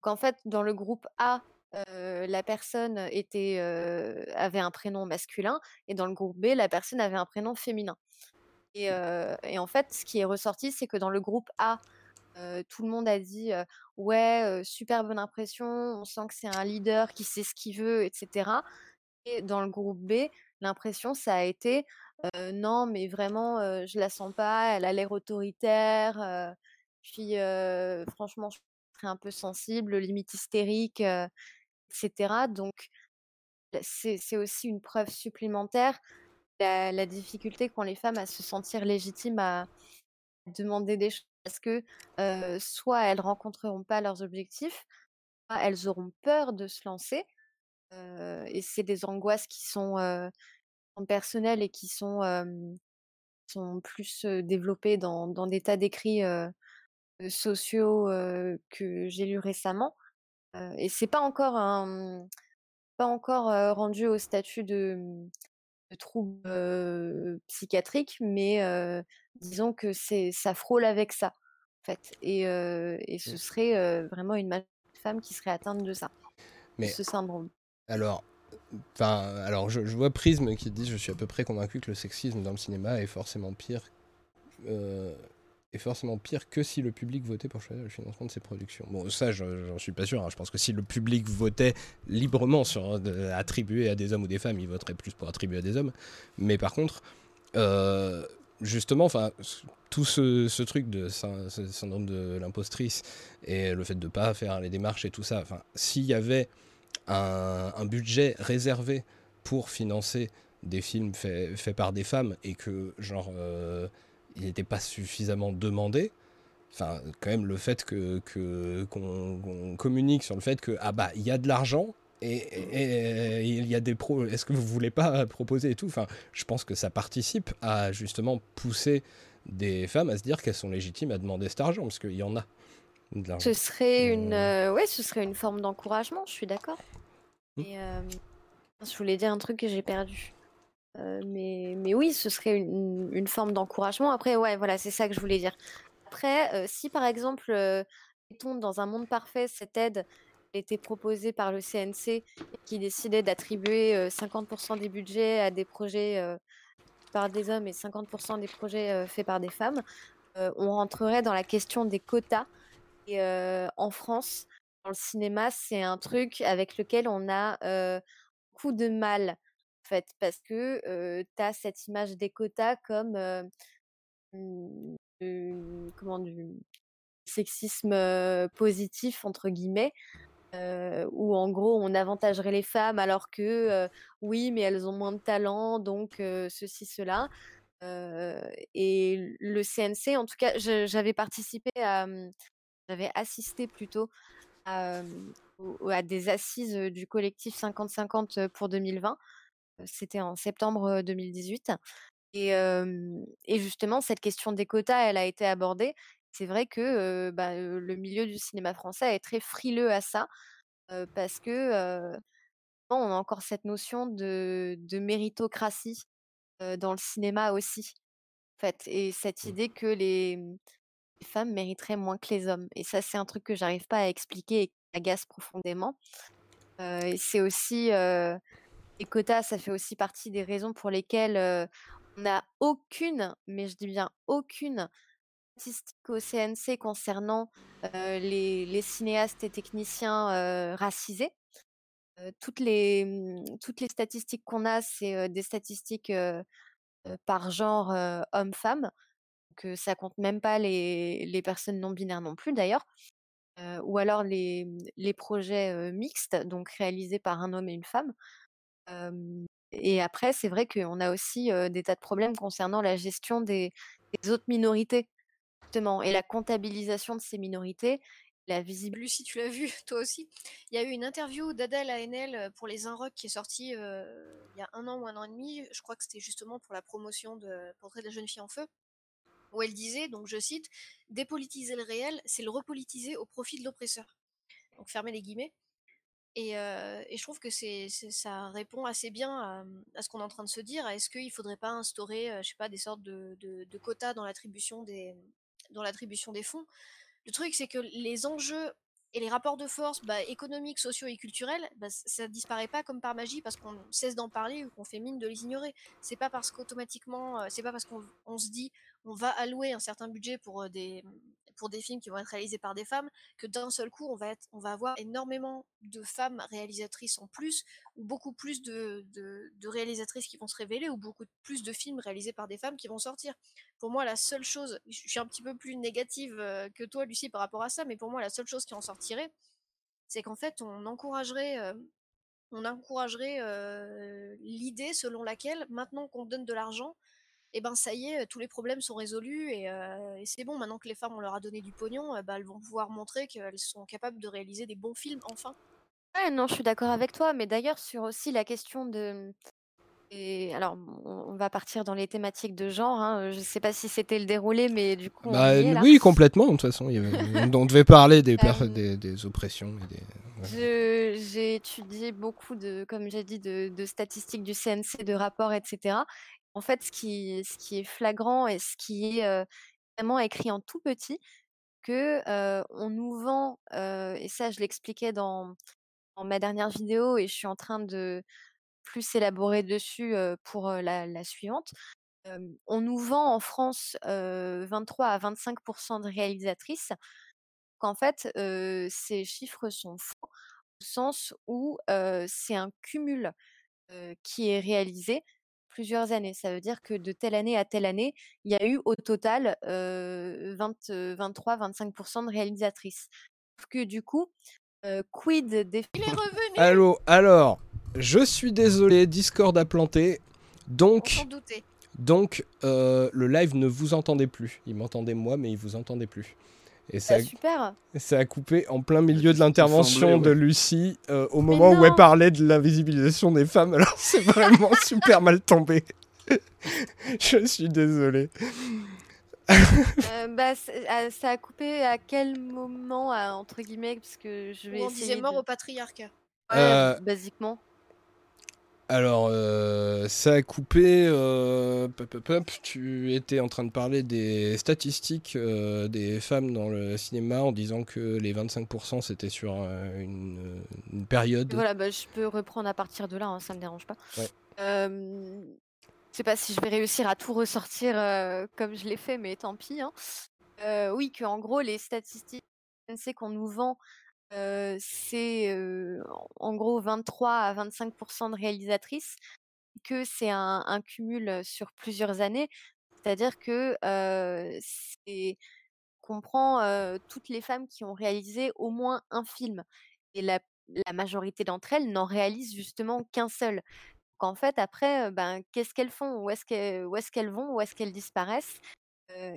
S2: Qu'en fait dans le groupe A la personne était avait un prénom masculin et dans le groupe B la personne avait un prénom féminin et, en fait, ce qui est ressorti, c'est que dans le groupe A, tout le monde a dit ouais, super bonne impression, on sent que c'est un leader qui sait ce qu'il veut, etc. Et dans le groupe B, l'impression, ça a été non, mais vraiment, je la sens pas, elle a l'air autoritaire, puis franchement, je serais un peu sensible, limite hystérique, etc. Donc, c'est aussi une preuve supplémentaire la, difficulté qu'ont les femmes à se sentir légitimes à demander des choses parce que soit elles rencontreront pas leurs objectifs, soit elles auront peur de se lancer. et c'est des angoisses qui sont, personnelles et qui sont, sont plus développées dans, dans, des tas d'écrits sociaux que j'ai lus récemment. Et c'est pas encore un, pas encore rendu au statut de de troubles psychiatriques, mais disons que c'est ça frôle avec ça, en fait. Et, et ce mmh. serait vraiment une femmes qui seraient atteintes de ça,
S1: Mais
S2: ce syndrome.
S1: alors, enfin, alors je, je vois Prisme qui dit je suis à peu près convaincu que le sexisme dans le cinéma est forcément pire, euh, est forcément pire que si le public votait pour choisir le financement de ses productions. Bon, ça, je- j'en suis pas sûr. hein. Je pense que si le public votait librement sur de- attribuer à des hommes ou des femmes, il voterait plus pour attribuer à des hommes. Mais par contre, euh, justement, enfin, tout ce, truc de syndrome de l'impostrice et le fait de pas faire les démarches et tout ça, enfin, s'il y avait un, budget réservé pour financer des films faits faits par des femmes et que genre euh, il n'était pas suffisamment demandé enfin quand même le fait que qu'on communique sur le fait que ah bah il y a de l'argent et, il y a des pros est-ce que vous voulez pas proposer et tout? Enfin je pense que ça participe à justement pousser des femmes à se dire qu'elles sont légitimes à demander cet argent parce qu'il y en a de
S2: Ce serait une,
S1: Euh.
S2: euh, ouais, ce serait une forme d'encouragement, je suis d'accord.
S1: Mm.
S2: Et euh, je voulais dire un truc que j'ai perdu. Euh, mais, oui, ce serait une, forme d'encouragement. Après, ouais, voilà, c'est ça que je voulais dire. Après, euh, si par exemple, euh, dans un monde parfait, cette aide était proposée par le CNC qui décidait d'attribuer euh, 50% des budgets à des projets euh, par des hommes et 50% des projets euh, faits par des femmes, euh, on rentrerait dans la question des quotas. Et euh, en France, dans le cinéma, c'est un truc avec lequel on a euh, beaucoup de mal, fait, parce que tu as cette image des quotas comme euh, une- une- comment, du sexisme euh, positif, entre guillemets, euh, où en gros on avantagerait les femmes alors que euh, oui, mais elles ont moins de talent, donc euh, ceci, cela. Euh, et le CNC, en tout cas, j'avais participé à, hum, j'avais assisté plutôt à, à des assises euh, du collectif 50-50 pour 2020. C'était en septembre euh, 2018. Et, et justement, cette question des quotas, elle a été abordée. C'est vrai que bah, le milieu du cinéma français est très frileux à ça, parce que on a encore cette notion de, de méritocratie dans le cinéma aussi, en fait, et cette
S1: Mm.
S2: idée que les, les femmes mériteraient moins que les hommes. Et ça, c'est un truc que j'arrive pas à expliquer et qui m'agace profondément. Euh, c'est aussi euh, les quotas, ça fait aussi partie des raisons pour lesquelles on n'a aucune, mais je dis bien aucune statistique au CNC concernant les, cinéastes et techniciens racisés. Toutes, les, hum, toutes les statistiques qu'on a, c'est des statistiques par genre homme-femme. Que ça compte même pas les, les personnes non binaires non plus d'ailleurs. Ou alors les, les projets mixtes, donc réalisés par un homme et une femme. Et après, c'est vrai qu'on a aussi des tas de problèmes concernant la gestion des, des autres minorités, justement, et la comptabilisation de ces minorités, la visibilité.
S4: Lucie, tu l'as vu, toi aussi. Il y a eu une interview d'Adèle ANL pour les Inrocks qui est sortie euh, il y a un an ou un an et demi. Je crois que c'était justement pour la promotion de Portrait de la jeune fille en feu. Où elle disait, donc je cite, dépolitiser le réel, c'est le repolitiser au profit de l'oppresseur. Donc fermez les guillemets. Et, je trouve que ça répond assez bien à, ce qu'on est en train de se dire. Est-ce qu'il ne faudrait pas instaurer, je sais pas, des sortes de, quotas dans l'attribution des, dans l'attribution des fonds? Le truc, c'est que les enjeux et les rapports de force bah, économiques, sociaux et culturels, bah, ça disparaît pas comme par magie parce qu'on cesse d'en parler ou qu'on fait mine de les ignorer. C'est pas parce qu'automatiquement, c'est pas parce qu'on on se dit on va allouer un certain budget pour des pour des films qui vont être réalisés par des femmes que d'un seul coup on va être, on va avoir énormément de femmes réalisatrices en plus ou beaucoup plus de, de, réalisatrices qui vont se révéler ou beaucoup plus de films réalisés par des femmes qui vont sortir. Pour moi, la seule chose, je suis un petit peu plus négative que toi, Lucie, par rapport à ça, mais pour moi, la seule chose qui en sortirait, c'est qu'en fait, on encouragerait, on encouragerait l'idée selon laquelle, maintenant qu'on donne de l'argent, et ben ça y est, tous les problèmes sont résolus et, euh, et c'est bon. Maintenant que les femmes, on leur a donné du pognon, euh, bah, elles vont pouvoir montrer qu'elles sont capables de réaliser des bons films, enfin.
S2: Ouais, non, je suis d'accord avec toi, mais d'ailleurs sur aussi la question de... Et alors, on va partir dans les thématiques de genre. Hein. Je sais pas si c'était le déroulé, mais du coup, on
S1: Bah,
S2: y est là.
S1: oui, complètement. De toute façon, il y avait- on devait parler des, per-
S2: Euh,
S1: des, des oppressions. Et des... ouais.
S2: J'ai étudié beaucoup de, comme j'ai dit, de, de statistiques du CNC, de rapports, etc. En fait, ce qui, est flagrant et ce qui est vraiment écrit en tout petit, que on nous vend, et ça je l'expliquais dans, dans ma dernière vidéo et je suis en train de plus élaborer dessus pour la, la suivante. on nous vend en France 23 à 25% de réalisatrices. Qu'en fait, ces chiffres sont faux au sens où c'est un cumul qui est réalisé plusieurs années. Ça veut dire que de telle année à telle année, il y a eu au total 23-25% de réalisatrices. que du coup, quid des...
S4: Il est revenu
S1: Allô, alors, je suis désolé, Discord a planté. Donc, donc le live ne vous entendait plus. Il m'entendait moi, mais il vous entendait plus. Et ça,
S2: super.
S1: ça a coupé en plein milieu de l'intervention de Lucie au moment où elle parlait de l'invisibilisation des femmes. Alors c'est vraiment super mal tombé. Je suis désolé.
S2: Euh, bah, euh, ça a coupé à quel moment, entre guillemets, parce que je vais.
S4: on disait mort au patriarcat.
S2: Ouais, basiquement.
S1: Alors, ça a coupé. tu étais en train de parler des statistiques des femmes dans le cinéma en disant que les 25% c'était sur une, période.
S2: Voilà, bah, je peux reprendre à partir de là, hein, ça me dérange pas. Ouais. Euh, je sais pas si je vais réussir à tout ressortir comme je l'ai fait, mais tant pis. Hein. oui, que en gros, les statistiques qu'on nous vend c'est en gros 23 à 25% de réalisatrices, que c'est un, cumul sur plusieurs années. C'est-à-dire que c'est comprend toutes les femmes qui ont réalisé au moins un film. Et la, majorité d'entre elles n'en réalisent justement qu'un seul. Donc en fait, après, ben, qu'est-ce qu'elles font? Où est-ce qu'elles vont? Où est-ce qu'elles disparaissent?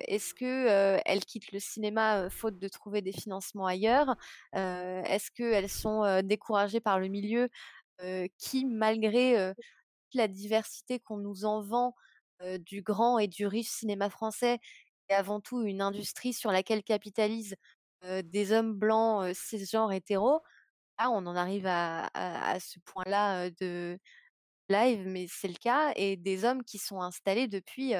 S2: Est-ce qu'elles quittent le cinéma faute de trouver des financements ailleurs? Est-ce qu'elles sont découragées par le milieu qui, malgré la diversité qu'on nous en vend du grand et du riche cinéma français, est avant tout une industrie sur laquelle capitalisent des hommes blancs cisgenres hétéros, là on en arrive à, à ce point-là de live, mais c'est le cas, et des hommes qui sont installés depuis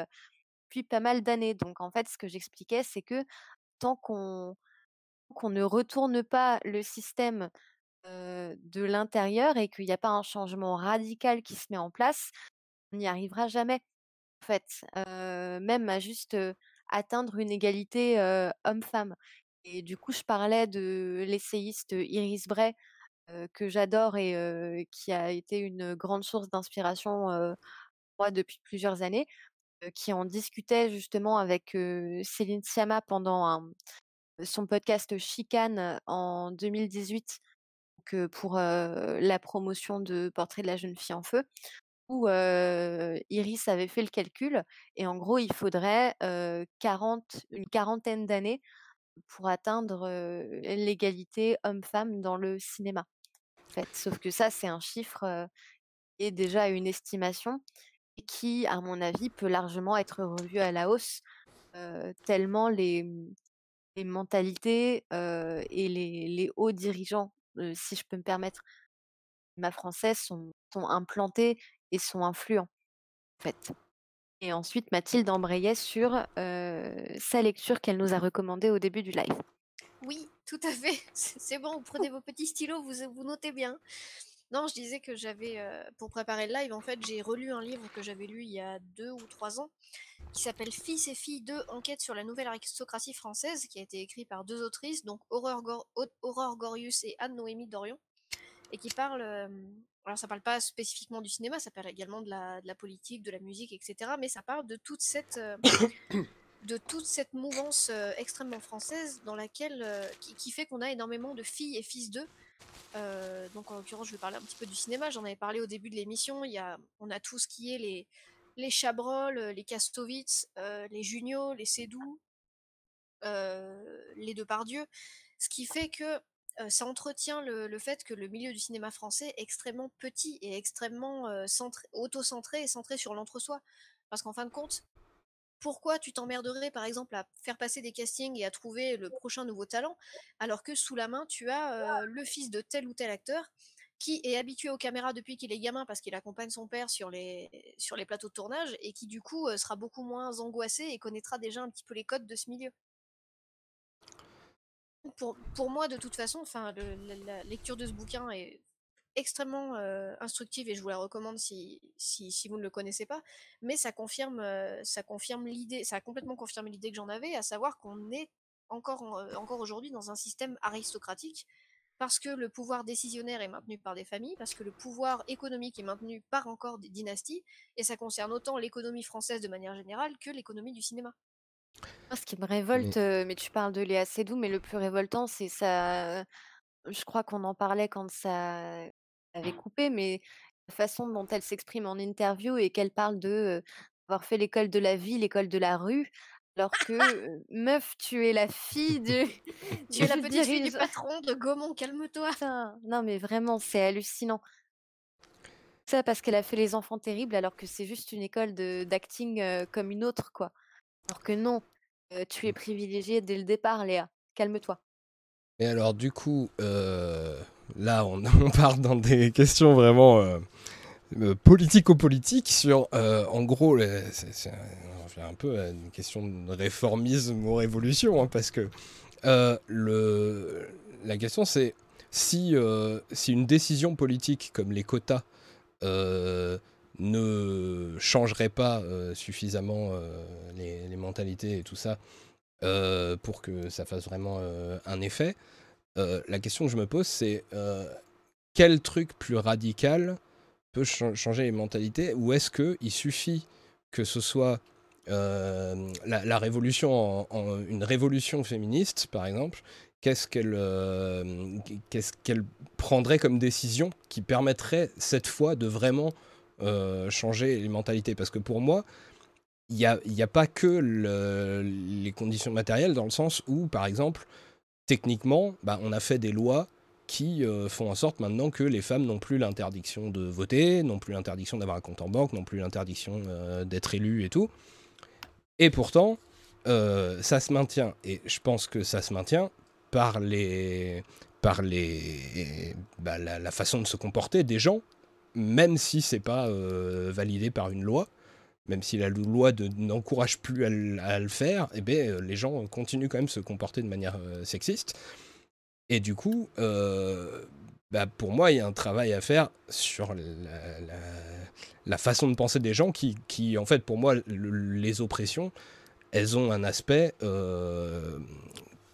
S2: pas mal d'années. Donc en fait, ce que j'expliquais, c'est que tant qu'on qu'on ne retourne pas le système de l'intérieur et qu'il n'y a pas un changement radical qui se met en place, on n'y arrivera jamais. En fait, même à juste atteindre une égalité homme-femme. Et du coup, je parlais de l'essayiste Iris Bray, que j'adore et qui a été une grande source d'inspiration moi depuis plusieurs années qui en discutait justement avec Céline Sciamma pendant son podcast Chicane en 2018 pour la promotion de Portrait de la jeune fille en feu, où Iris avait fait le calcul et en gros il faudrait 40, une quarantaine d'années pour atteindre l'égalité homme-femme dans le cinéma. En fait. Sauf que ça c'est un chiffre et déjà une estimation qui, à mon avis, peut largement être revu à la hausse, tellement les, mmh, mentalités et les, hauts dirigeants, si je peux me permettre, ma française sont, sont implantés et sont influents, en fait. Et ensuite, Mathilde embrayait sur sa lecture qu'elle nous a recommandée au début du live.
S4: Oui, tout à fait. C'est bon, vous prenez vos petits stylos, vous, vous notez bien. Non, je disais que j'avais, euh, pour préparer le live, en fait, j'ai relu un livre que j'avais lu il y a deux ou trois ans, qui s'appelle Fils et filles 2, enquête sur la nouvelle aristocratie française, qui a été écrit par deux autrices, donc Aurore, Gorius et Anne-Noémie Dorion, et qui parle, euh, alors ça parle pas spécifiquement du cinéma, ça parle également de la, politique, de la musique, etc., mais ça parle de toute cette... Euh, de toute cette mouvance extrêmement française dans laquelle qui, fait qu'on a énormément de filles et fils d'eux euh, donc en l'occurrence, je vais parler un petit peu du cinéma. J'en avais parlé au début de l'émission. Il y a, on a tout ce qui est les, les Chabrol, euh, les Kastovitz, euh, les Junio, les Sédou, les Depardieu. Ce qui fait que ça entretient le, le, fait que le milieu du cinéma français est extrêmement petit et extrêmement auto-centré et centré sur l'entre-soi. Parce qu'en fin de compte, pourquoi tu t'emmerderais par exemple à faire passer des castings et à trouver le prochain nouveau talent alors que sous la main tu as le fils de tel ou tel acteur qui est habitué aux caméras depuis qu'il est gamin parce qu'il accompagne son père sur les, plateaux de tournage et qui du coup sera beaucoup moins angoissé et connaîtra déjà un petit peu les codes de ce milieu. pour, moi, de toute façon, la, lecture de ce bouquin est extrêmement instructive et je vous la recommande si, si, si, vous ne le connaissez pas. Mais ça confirme, ça confirme l'idée, ça a complètement confirmé l'idée que j'en avais, à savoir qu'on est encore, encore aujourd'hui dans un système aristocratique parce que le pouvoir décisionnaire est maintenu par des familles, parce que le pouvoir économique est maintenu par encore des dynasties, et ça concerne autant l'économie française de manière générale que l'économie du cinéma.
S2: Ce qui me révolte, mais tu parles de Léa Seydoux, mais le plus révoltant, c'est ça. Je crois qu'on en parlait quand ça avait coupé, mais la façon dont elle s'exprime en interview et qu'elle parle de avoir fait l'école de la vie, l'école de la rue, alors que meuf, tu es la fille du,
S4: tu es la petite fille du patron de Gaumont, calme-toi.
S2: Non, mais vraiment, c'est hallucinant. Ça parce qu'elle a fait les enfants terribles, alors que c'est juste une école d'acting comme une autre, quoi. Alors que non, tu es privilégiée dès le départ, Léa. Calme-toi.
S1: Et alors, du coup, là, on, on, part dans des questions vraiment politico-politiques sur, en gros, c'est un peu une question de réformisme ou révolution, hein, parce que la question c'est si, si une décision politique comme les quotas ne changerait pas euh, suffisamment euh, les, mentalités et tout ça euh, pour que ça fasse vraiment un effet, la question que je me pose, c'est quel truc plus radical peut changer les mentalités ou est-ce qu'il suffit que ce soit la, révolution en, une révolution féministe, par exemple, qu'est-ce qu'elle prendrait comme décision qui permettrait cette fois de vraiment euh, changer les mentalités? Parce que pour moi, il n'y a, pas que les conditions matérielles, dans le sens où, par exemple, techniquement, bah, on a fait des lois qui euh, font en sorte maintenant que les femmes n'ont plus l'interdiction de voter, n'ont plus l'interdiction d'avoir un compte en banque, n'ont plus l'interdiction euh, d'être élu et tout. Et pourtant, ça se maintient. Et je pense que ça se maintient par les par les bah, la, façon de se comporter des gens même si c'est pas euh, validé par une loi, même si la loi n'encourage plus à, le faire, eh bien, euh, les gens continuent quand même de se comporter de manière euh, sexiste. Et du coup, bah, pour moi, il y a un travail à faire sur la, façon de penser des gens qui en fait, pour moi, les oppressions, elles ont un aspect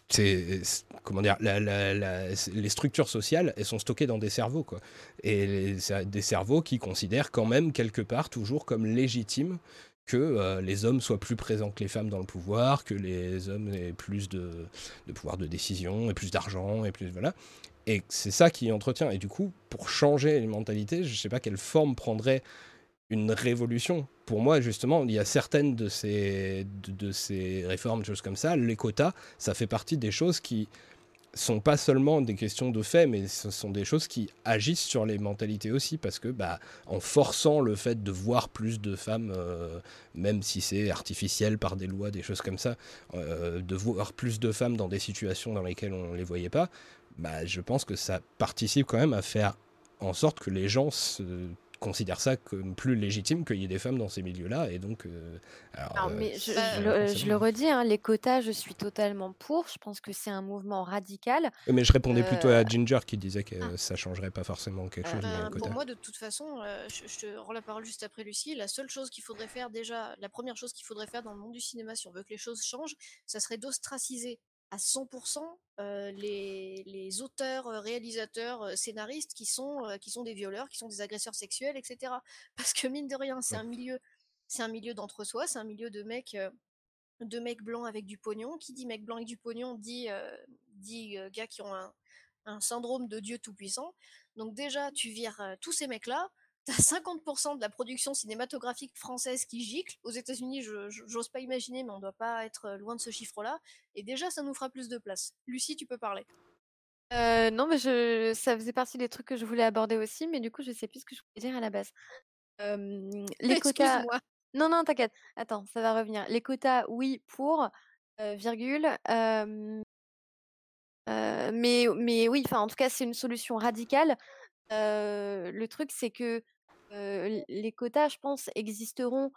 S1: c'est comment dire, les structures sociales, elles sont stockées dans des cerveaux, quoi. Et des cerveaux qui considèrent quand même quelque part toujours comme légitime que euh, les hommes soient plus présents que les femmes dans le pouvoir, que les hommes aient plus de, de pouvoir de décision, et plus d'argent, et plus voilà. Et c'est ça qui entretient. Et du coup, pour changer les mentalités, je ne sais pas quelle forme prendrait une révolution. Pour moi, justement, il y a certaines de ces, de, ces réformes, choses comme ça. Les quotas, ça fait partie des choses qui sont pas seulement des questions de fait, mais ce sont des choses qui agissent sur les mentalités aussi, parce que bah, en forçant le fait de voir plus de femmes, euh, même si c'est artificiel par des lois, des choses comme ça, euh, de voir plus de femmes dans des situations dans lesquelles on ne les voyait pas, bah, je pense que ça participe quand même à faire en sorte que les gens se considère ça comme plus légitime qu'il y ait des femmes dans ces milieux-là. Et donc, euh,
S2: alors, mais euh, je, le, redis, hein, les quotas, je suis totalement pour. Je pense que c'est un mouvement radical.
S1: Mais je répondais plutôt à euh, Ginger qui disait que ça ah. ça changerait pas forcément quelque chose.
S4: pour moi, de toute façon, je, te rends la parole juste après Lucie. La seule chose qu'il faudrait faire déjà, la première chose qu'il faudrait faire dans le monde du cinéma, si on veut que les choses changent, ça serait d'ostraciser à 100% les, les, auteurs, réalisateurs, scénaristes qui sont, qui sont des violeurs, qui sont des agresseurs sexuels, etc. Parce que mine de rien, c'est un milieu, c'est un milieu d'entre-soi, c'est un milieu de mecs, de mecs blancs avec du pognon. Qui dit mec blanc avec du pognon dit, dit gars qui ont un, un syndrome de Dieu tout-puissant. Donc déjà, tu vires tous ces mecs-là, t'as 50% de la production cinématographique française qui gicle. Aux États-Unis, je j'ose pas imaginer, mais on doit pas être euh, loin de ce chiffre-là. Et déjà, ça nous fera plus de place. Lucie, tu peux parler.
S2: Euh, non, mais je, ça faisait partie des trucs que je voulais aborder aussi, mais du coup, je sais plus ce que je voulais dire à la base. les quotas. Non, non, t'inquiète. Attends, ça va revenir. Les quotas, oui, pour, euh, virgule. mais, mais oui, enfin, en tout cas, c'est une solution radicale. le truc, c'est que les quotas, je pense, existeront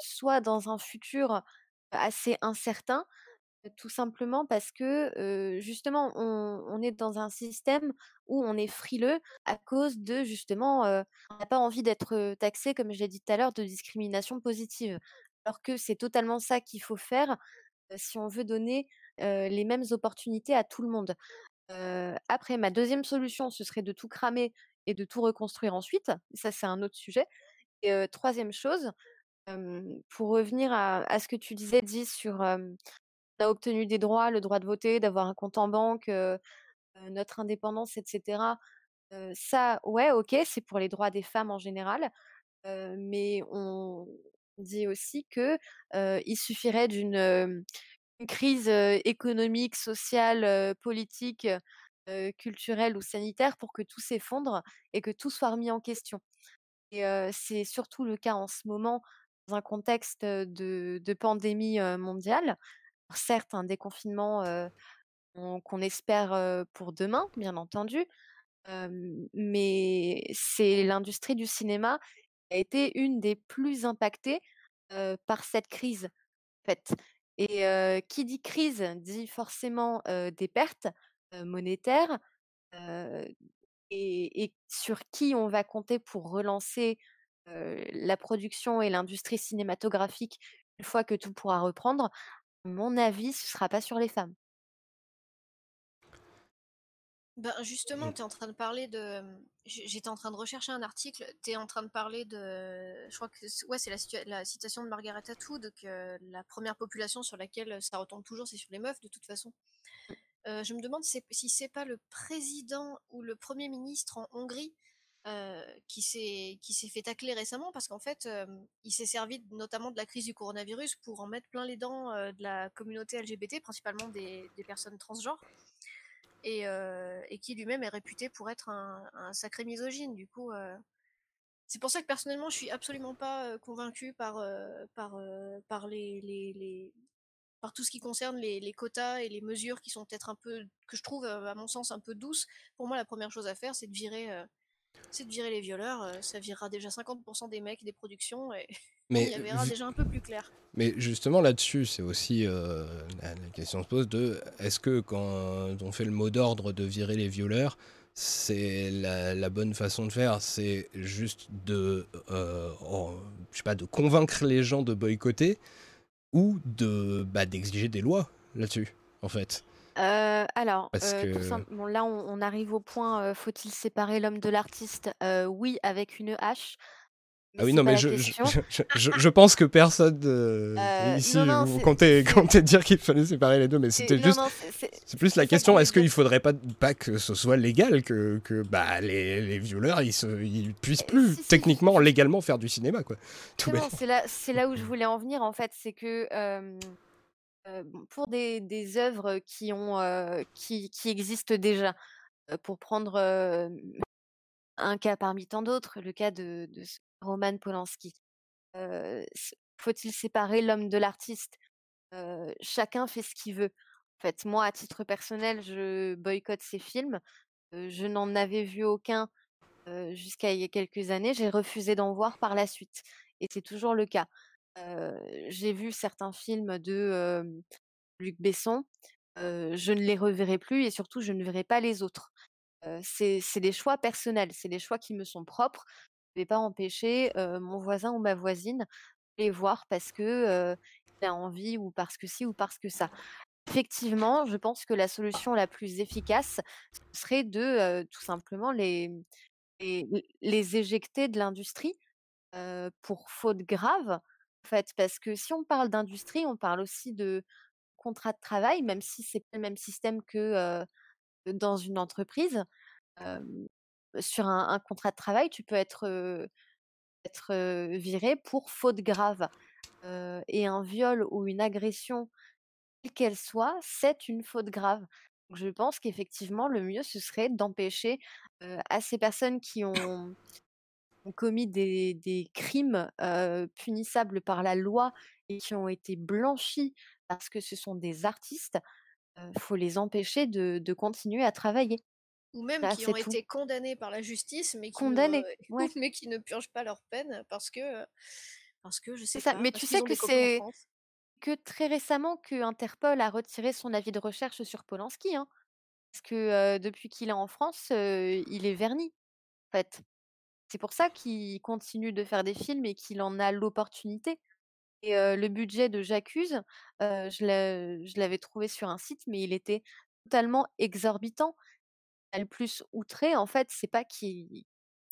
S2: soit dans un futur assez incertain, tout simplement parce que, justement, on est dans un système où on est frileux à cause de justement, on n'a pas envie d'être, taxé, comme je l'ai dit tout à l'heure, de discrimination positive. Alors que c'est totalement ça qu'il faut faire, si on veut donner, les mêmes opportunités à tout le monde. après ma deuxième solution, ce serait de tout cramer et de tout reconstruire ensuite. Ça, c'est un autre sujet et troisième chose, pour revenir à ce que tu disais, Di, sur, a obtenu des droits, le droit de voter, d'avoir un compte en banque, notre indépendance, etc. ça, ouais, OK, c'est pour les droits des femmes en général, mais on dit aussi que, il suffirait d'une, crise, économique, sociale, politique, culturelle ou sanitaire pour que tout s'effondre et que tout soit remis en question et c'est surtout le cas en ce moment dans un contexte, de de pandémie, mondiale certes un déconfinement qu'on espère pour demain, bien entendu, mais c'est l'industrie du cinéma qui a été une des plus impactées par cette crise, en fait. Et qui dit crise dit forcément des pertes monétaires. Et, et, sur qui on va compter pour relancer la production et l'industrie cinématographique une fois que tout pourra reprendre, mon avis, ce sera pas sur les femmes.
S4: Ben justement, tu es en train de parler de. J'étais en train de rechercher un article. Tu es en train de parler de. Je crois que ouais, c'est la, la, citation de Margaret Atwood que la première population sur laquelle ça retombe toujours, c'est sur les meufs de toute façon. Euh, je me demande si, c'est pas le président ou le premier ministre en Hongrie euh, qui s'est fait tacler récemment parce qu'en fait euh, il s'est servi notamment de la crise du coronavirus pour en mettre plein les dents de la communauté LGBT principalement des, des personnes transgenres et, qui lui-même est réputé pour être un, sacré misogyne. Du coup c'est pour ça que personnellement je suis absolument pas convaincue par par par les, les, par tout ce qui concerne les, les, quotas et les mesures qui sont peut-être un peu que je trouve à mon sens un peu douces. Pour moi la première chose à faire c'est de virer c'est de virer les violeurs, euh, ça virera déjà 50% des mecs des productions et mais, il y verra déjà un peu plus clair.
S1: Mais justement là-dessus, c'est aussi euh, la, question se pose de est-ce que quand on fait le mot d'ordre de virer les violeurs, c'est la, bonne façon de faire, c'est juste de, euh, je sais pas, de convaincre les gens de boycotter? Ou de bah, d'exiger des lois là-dessus, en fait.
S2: Euh, alors, euh, bon, là, on, arrive au point, euh, faut-il séparer l'homme de l'artiste? Oui, avec une hache.
S1: Ah oui, non, mais je, je, pense que personne ici comptait, dire qu'il fallait séparer les deux, mais c'était juste. C'est plus la question est-ce qu'il faudrait pas, pas que ce soit légal, que, que bah, les, les violeurs ils, se, ils puissent plus techniquement, légalement faire du cinéma quoi.
S2: C'est là, là où je voulais en venir en fait, c'est que pour des, des œuvres qui, ont, qui, qui, existent déjà, pour prendre un cas parmi tant d'autres, le cas de, de Roman Polanski, faut-il séparer l'homme de l'artiste? Chacun fait ce qu'il veut. En fait, moi, à titre personnel, je boycotte ces films. je n'en avais vu aucun jusqu'à il y a quelques années. J'ai refusé d'en voir par la suite. Et c'est toujours le cas j'ai vu certains films de Luc Besson, je ne les reverrai plus et surtout je ne verrai pas les autres. c'est des choix personnels, c'est des choix qui me sont propres. Ne vais pas empêcher mon voisin ou ma voisine de les voir parce que il a envie ou parce que si ou parce que ça. Effectivement, je pense que la solution la plus efficace serait de tout simplement les, les, éjecter de l'industrie pour faute grave fait, parce que si on parle d'industrie, on parle aussi de contrat de travail, même si c'est pas le même système que dans une entreprise. Sur un, contrat de travail, tu peux être, viré pour faute grave. et un viol ou une agression, quelle qu'elle soit, c'est une faute grave. Je pense qu'effectivement, le mieux, ce serait d'empêcher à ces personnes qui ont commis des, crimes punissables par la loi et qui ont été blanchis parce que ce sont des artistes, il faut les empêcher de, continuer à travailler.
S4: Ou même qui ont été condamnés par la justice, mais qui,
S2: condamnés,
S4: ne, mais qui ne purgent pas leur peine parce que, parce que je sais
S2: ça. mais tu sais que c'est que très récemment que Interpol a retiré son avis de recherche sur Polanski, hein. Parce que, depuis qu'il est en France, il est verni, en fait. C'est pour ça qu'il continue de faire des films et qu'il en a l'opportunité et le budget de J'accuse, je l'avais trouvé sur un site, mais il était totalement exorbitant. Le plus outré, en fait, c'est pas qu'il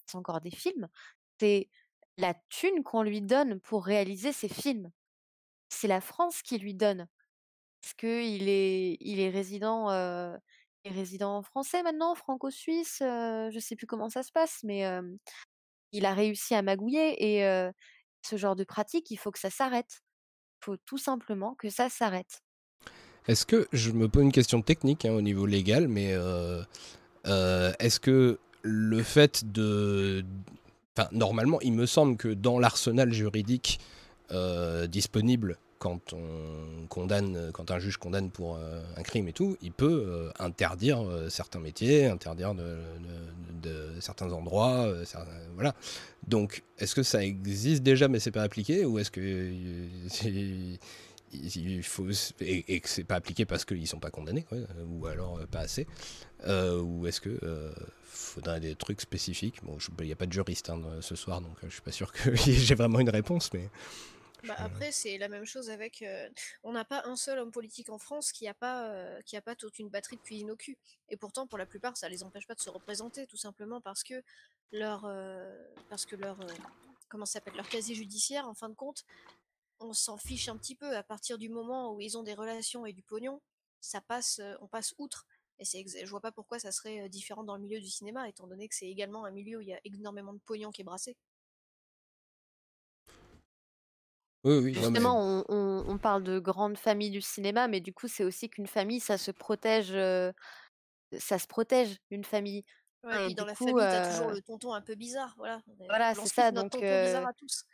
S2: fasse encore des films, c'est la thune qu'on lui donne pour réaliser ses films. C'est la France qui lui donne. Parce qu'il est il est résident, il est résident français maintenant, franco-suisse, heu, je sais plus comment ça se passe, mais il a réussi à magouiller et ce genre de pratique, il faut que ça s'arrête. Il Faut tout simplement que ça s'arrête.
S1: Est-ce que je me pose une question technique hein, au niveau légal, mais euh, euh, est-ce que le fait de, normalement, il me semble que dans l'arsenal juridique euh, disponible quand on condamne, quand un juge condamne pour euh, un crime et tout, il peut euh, interdire euh, certains métiers, interdire de, certains endroits, euh, voilà. Donc, est-ce que ça existe déjà, mais c'est pas appliqué, ou est-ce que euh, il faut et, et que c'est pas appliqué parce qu'ils sont pas condamnés, quoi, ou alors euh, pas assez, euh, ou est-ce que euh, faudrait des trucs spécifiques? Bon, il n'y a pas de juriste hein, ce soir, donc euh, je suis pas sûr que j'ai vraiment une réponse, mais
S4: Bah, après, c'est la même chose avec. euh, on n'a pas un seul homme politique en France qui a pas, euh, qui a pas toute une batterie de cuisine au cul. Et pourtant, pour la plupart, ça les empêche pas de se représenter, tout simplement parce que leur, euh, parce que leur, euh, comment s'appelle, leur casier judiciaire, en fin de compte, on s'en fiche un petit peu. À partir du moment où ils ont des relations et du pognon, ça passe, on passe outre. Et c'est, je vois pas pourquoi ça serait différent dans le milieu du cinéma, étant donné que c'est également un milieu où il y a énormément de pognon qui est brassé.
S1: oui, oui, non, mais-
S2: Justement, on, on- on parle de grandes familles du cinéma, mais du coup, c'est aussi qu'une famille, ça se protège, euh, ça se protège, une famille.
S4: Ouais,
S2: Et
S4: dans
S2: du
S4: la
S2: coup,
S4: famille, t'as toujours le tonton un peu bizarre, voilà.
S2: Voilà, c'est ça,
S4: notre
S2: donc,
S4: tonton
S2: euh,
S4: bizarre à tous.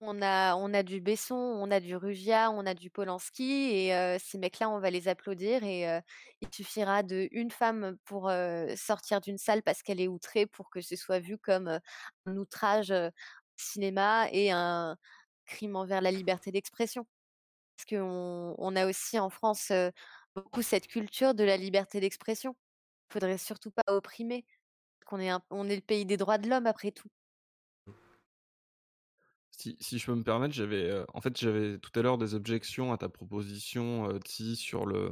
S2: On a, on a du Besson, on a du Rugia, on a du Polanski, et ces mecs-là, on va les applaudir. Et il suffira de une femme pour sortir d'une salle parce qu'elle est outrée pour que ce soit vu comme un outrage au cinéma et un crime envers la liberté d'expression. Parce qu'on on a aussi en France beaucoup cette culture de la liberté d'expression. Il faudrait surtout pas opprimer, on est le pays des droits de l'homme après tout.
S3: Si, je peux me permettre, j'avais euh, en fait j'avais tout à l'heure des objections à ta proposition, euh, Ti, sur le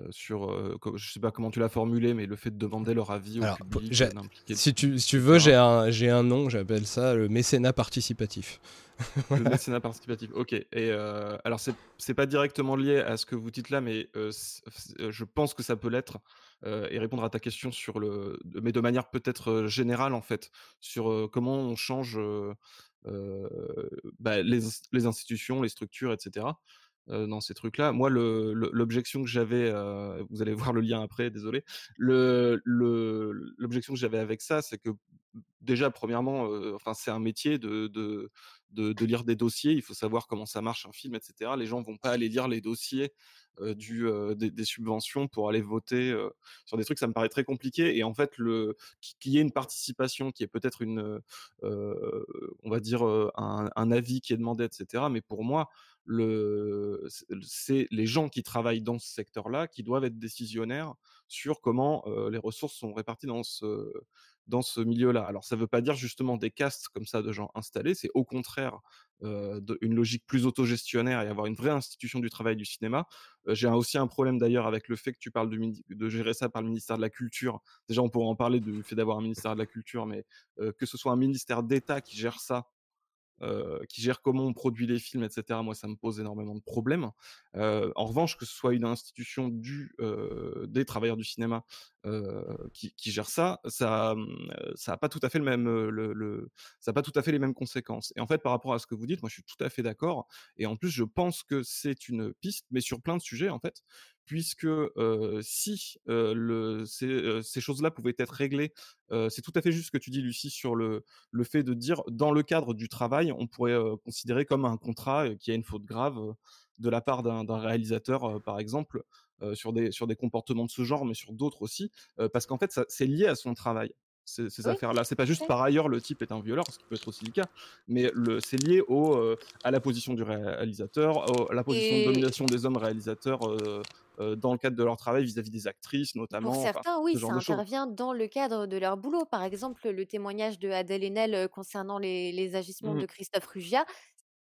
S3: euh, sur euh, je sais pas comment tu l'as formulé, mais le fait de demander leur avis au
S1: Alors,
S3: public, euh,
S1: si tu, si tu veux, j'ai un, j'ai un nom, j'appelle ça le mécénat participatif.
S3: Le mécénat participatif. Ok. Et euh, alors c'est c'est pas directement lié à ce que vous dites là, mais je pense que ça peut l'être et répondre à ta question sur le, mais de manière peut-être générale en fait, sur comment on change bah, les institutions, les structures, etc. euh, dans ces trucs-là. Moi, l'objection que j'avais, euh, vous allez voir le lien après, désolé. Le, le- l'objection que j'avais avec ça, c'est que déjà, premièrement, enfin, c'est un métier de, de, de, lire des dossiers. Il faut savoir comment ça marche un film, etc. Les gens vont pas aller lire les dossiers du, des, subventions pour aller voter sur des trucs. Ça me paraît très compliqué. Et en fait, le qu'il y ait une participation, qui est peut-être une, on va dire, un, un avis qui est demandé, etc. Mais pour moi, le, c'est les gens qui travaillent dans ce secteur-là qui doivent être décisionnaires sur comment les ressources sont réparties dans ce, dans ce milieu-là. Alors, ça ne veut pas dire justement des castes comme ça de gens installés, c'est au contraire une logique plus autogestionnaire et avoir une vraie institution du travail du cinéma. J'ai aussi un problème d'ailleurs avec le fait que tu parles de, gérer ça par le ministère de la Culture. Déjà, on pourrait en parler du fait d'avoir un ministère de la Culture, mais que ce soit un ministère d'État qui gère ça, qui gère comment on produit les films, etc. Moi, ça me pose énormément de problèmes. Euh, en revanche, que ce soit une institution du, euh, des travailleurs du cinéma euh, qui, qui gère ça, ça, euh, ça a pas tout à fait le même, euh, le- ça a pas tout à fait les mêmes conséquences. Et en fait, par rapport à ce que vous dites, moi, je suis tout à fait d'accord. Et en plus, je pense que c'est une piste, mais sur plein de sujets, en fait, puisque euh, si euh, le, ces, euh, ces choses-là pouvaient être réglées, c'est tout à fait juste ce que tu dis, Lucie, sur le, le fait de dire dans le cadre du travail, on pourrait considérer comme un contrat qui a une faute grave de la part d'un réalisateur, par exemple, sur, des, sur des comportements de ce genre, mais sur d'autres aussi, parce qu'en fait, c'est lié à son travail. ces, ces
S2: Oui,
S3: affaires-là. C'est pas juste par ailleurs le type est un violeur, ce qui peut être aussi le cas, mais c'est lié au, euh, à la position du réalisateur, au- à la position de domination des hommes réalisateurs euh, euh, dans le cadre de leur travail vis-à-vis des actrices
S2: pour
S3: notamment, enfin,
S2: certains,
S3: ce
S2: oui, ça intervient dans le cadre de leur boulot. Par exemple, le témoignage de Adèle Haenel concernant les, les agissements
S3: Mhm.
S2: de Christophe Ruggia,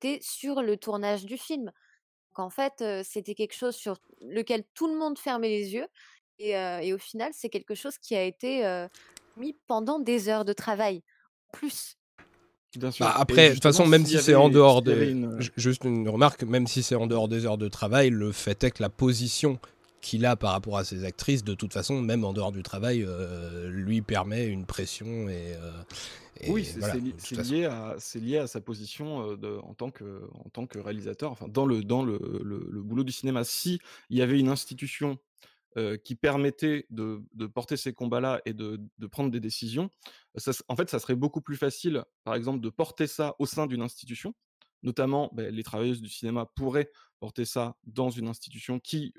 S2: c'était sur le tournage du film. Donc en fait, c'était quelque chose sur lequel tout le monde fermait les yeux. Et, euh, et au final, c'est quelque chose qui a été euh, mis pendant des heures de travail. Plus.
S3: Bien sûr.
S1: Bah, après, de toute façon, même si c'est en dehors
S3: une-
S1: Ju- Juste une remarque, même si c'est en dehors des heures de travail, le fait est que la position qu'il a par rapport à ses actrices, de toute façon, même en dehors du travail, euh, lui permet une pression et. euh, et
S3: Oui, c'est
S1: voilà,
S3: li-
S1: de
S3: lié lié à sa position euh, de, en, tant que, en tant que réalisateur, enfin dans le, dans le, le, le boulot du cinéma. Si il y avait une institution qui permettait de, porter ces combats-là et de, prendre des décisions, en fait, ça serait beaucoup plus facile, par exemple, de porter ça au sein d'une institution. Notamment, ben, les travailleuses du cinéma pourraient porter ça dans une institution qui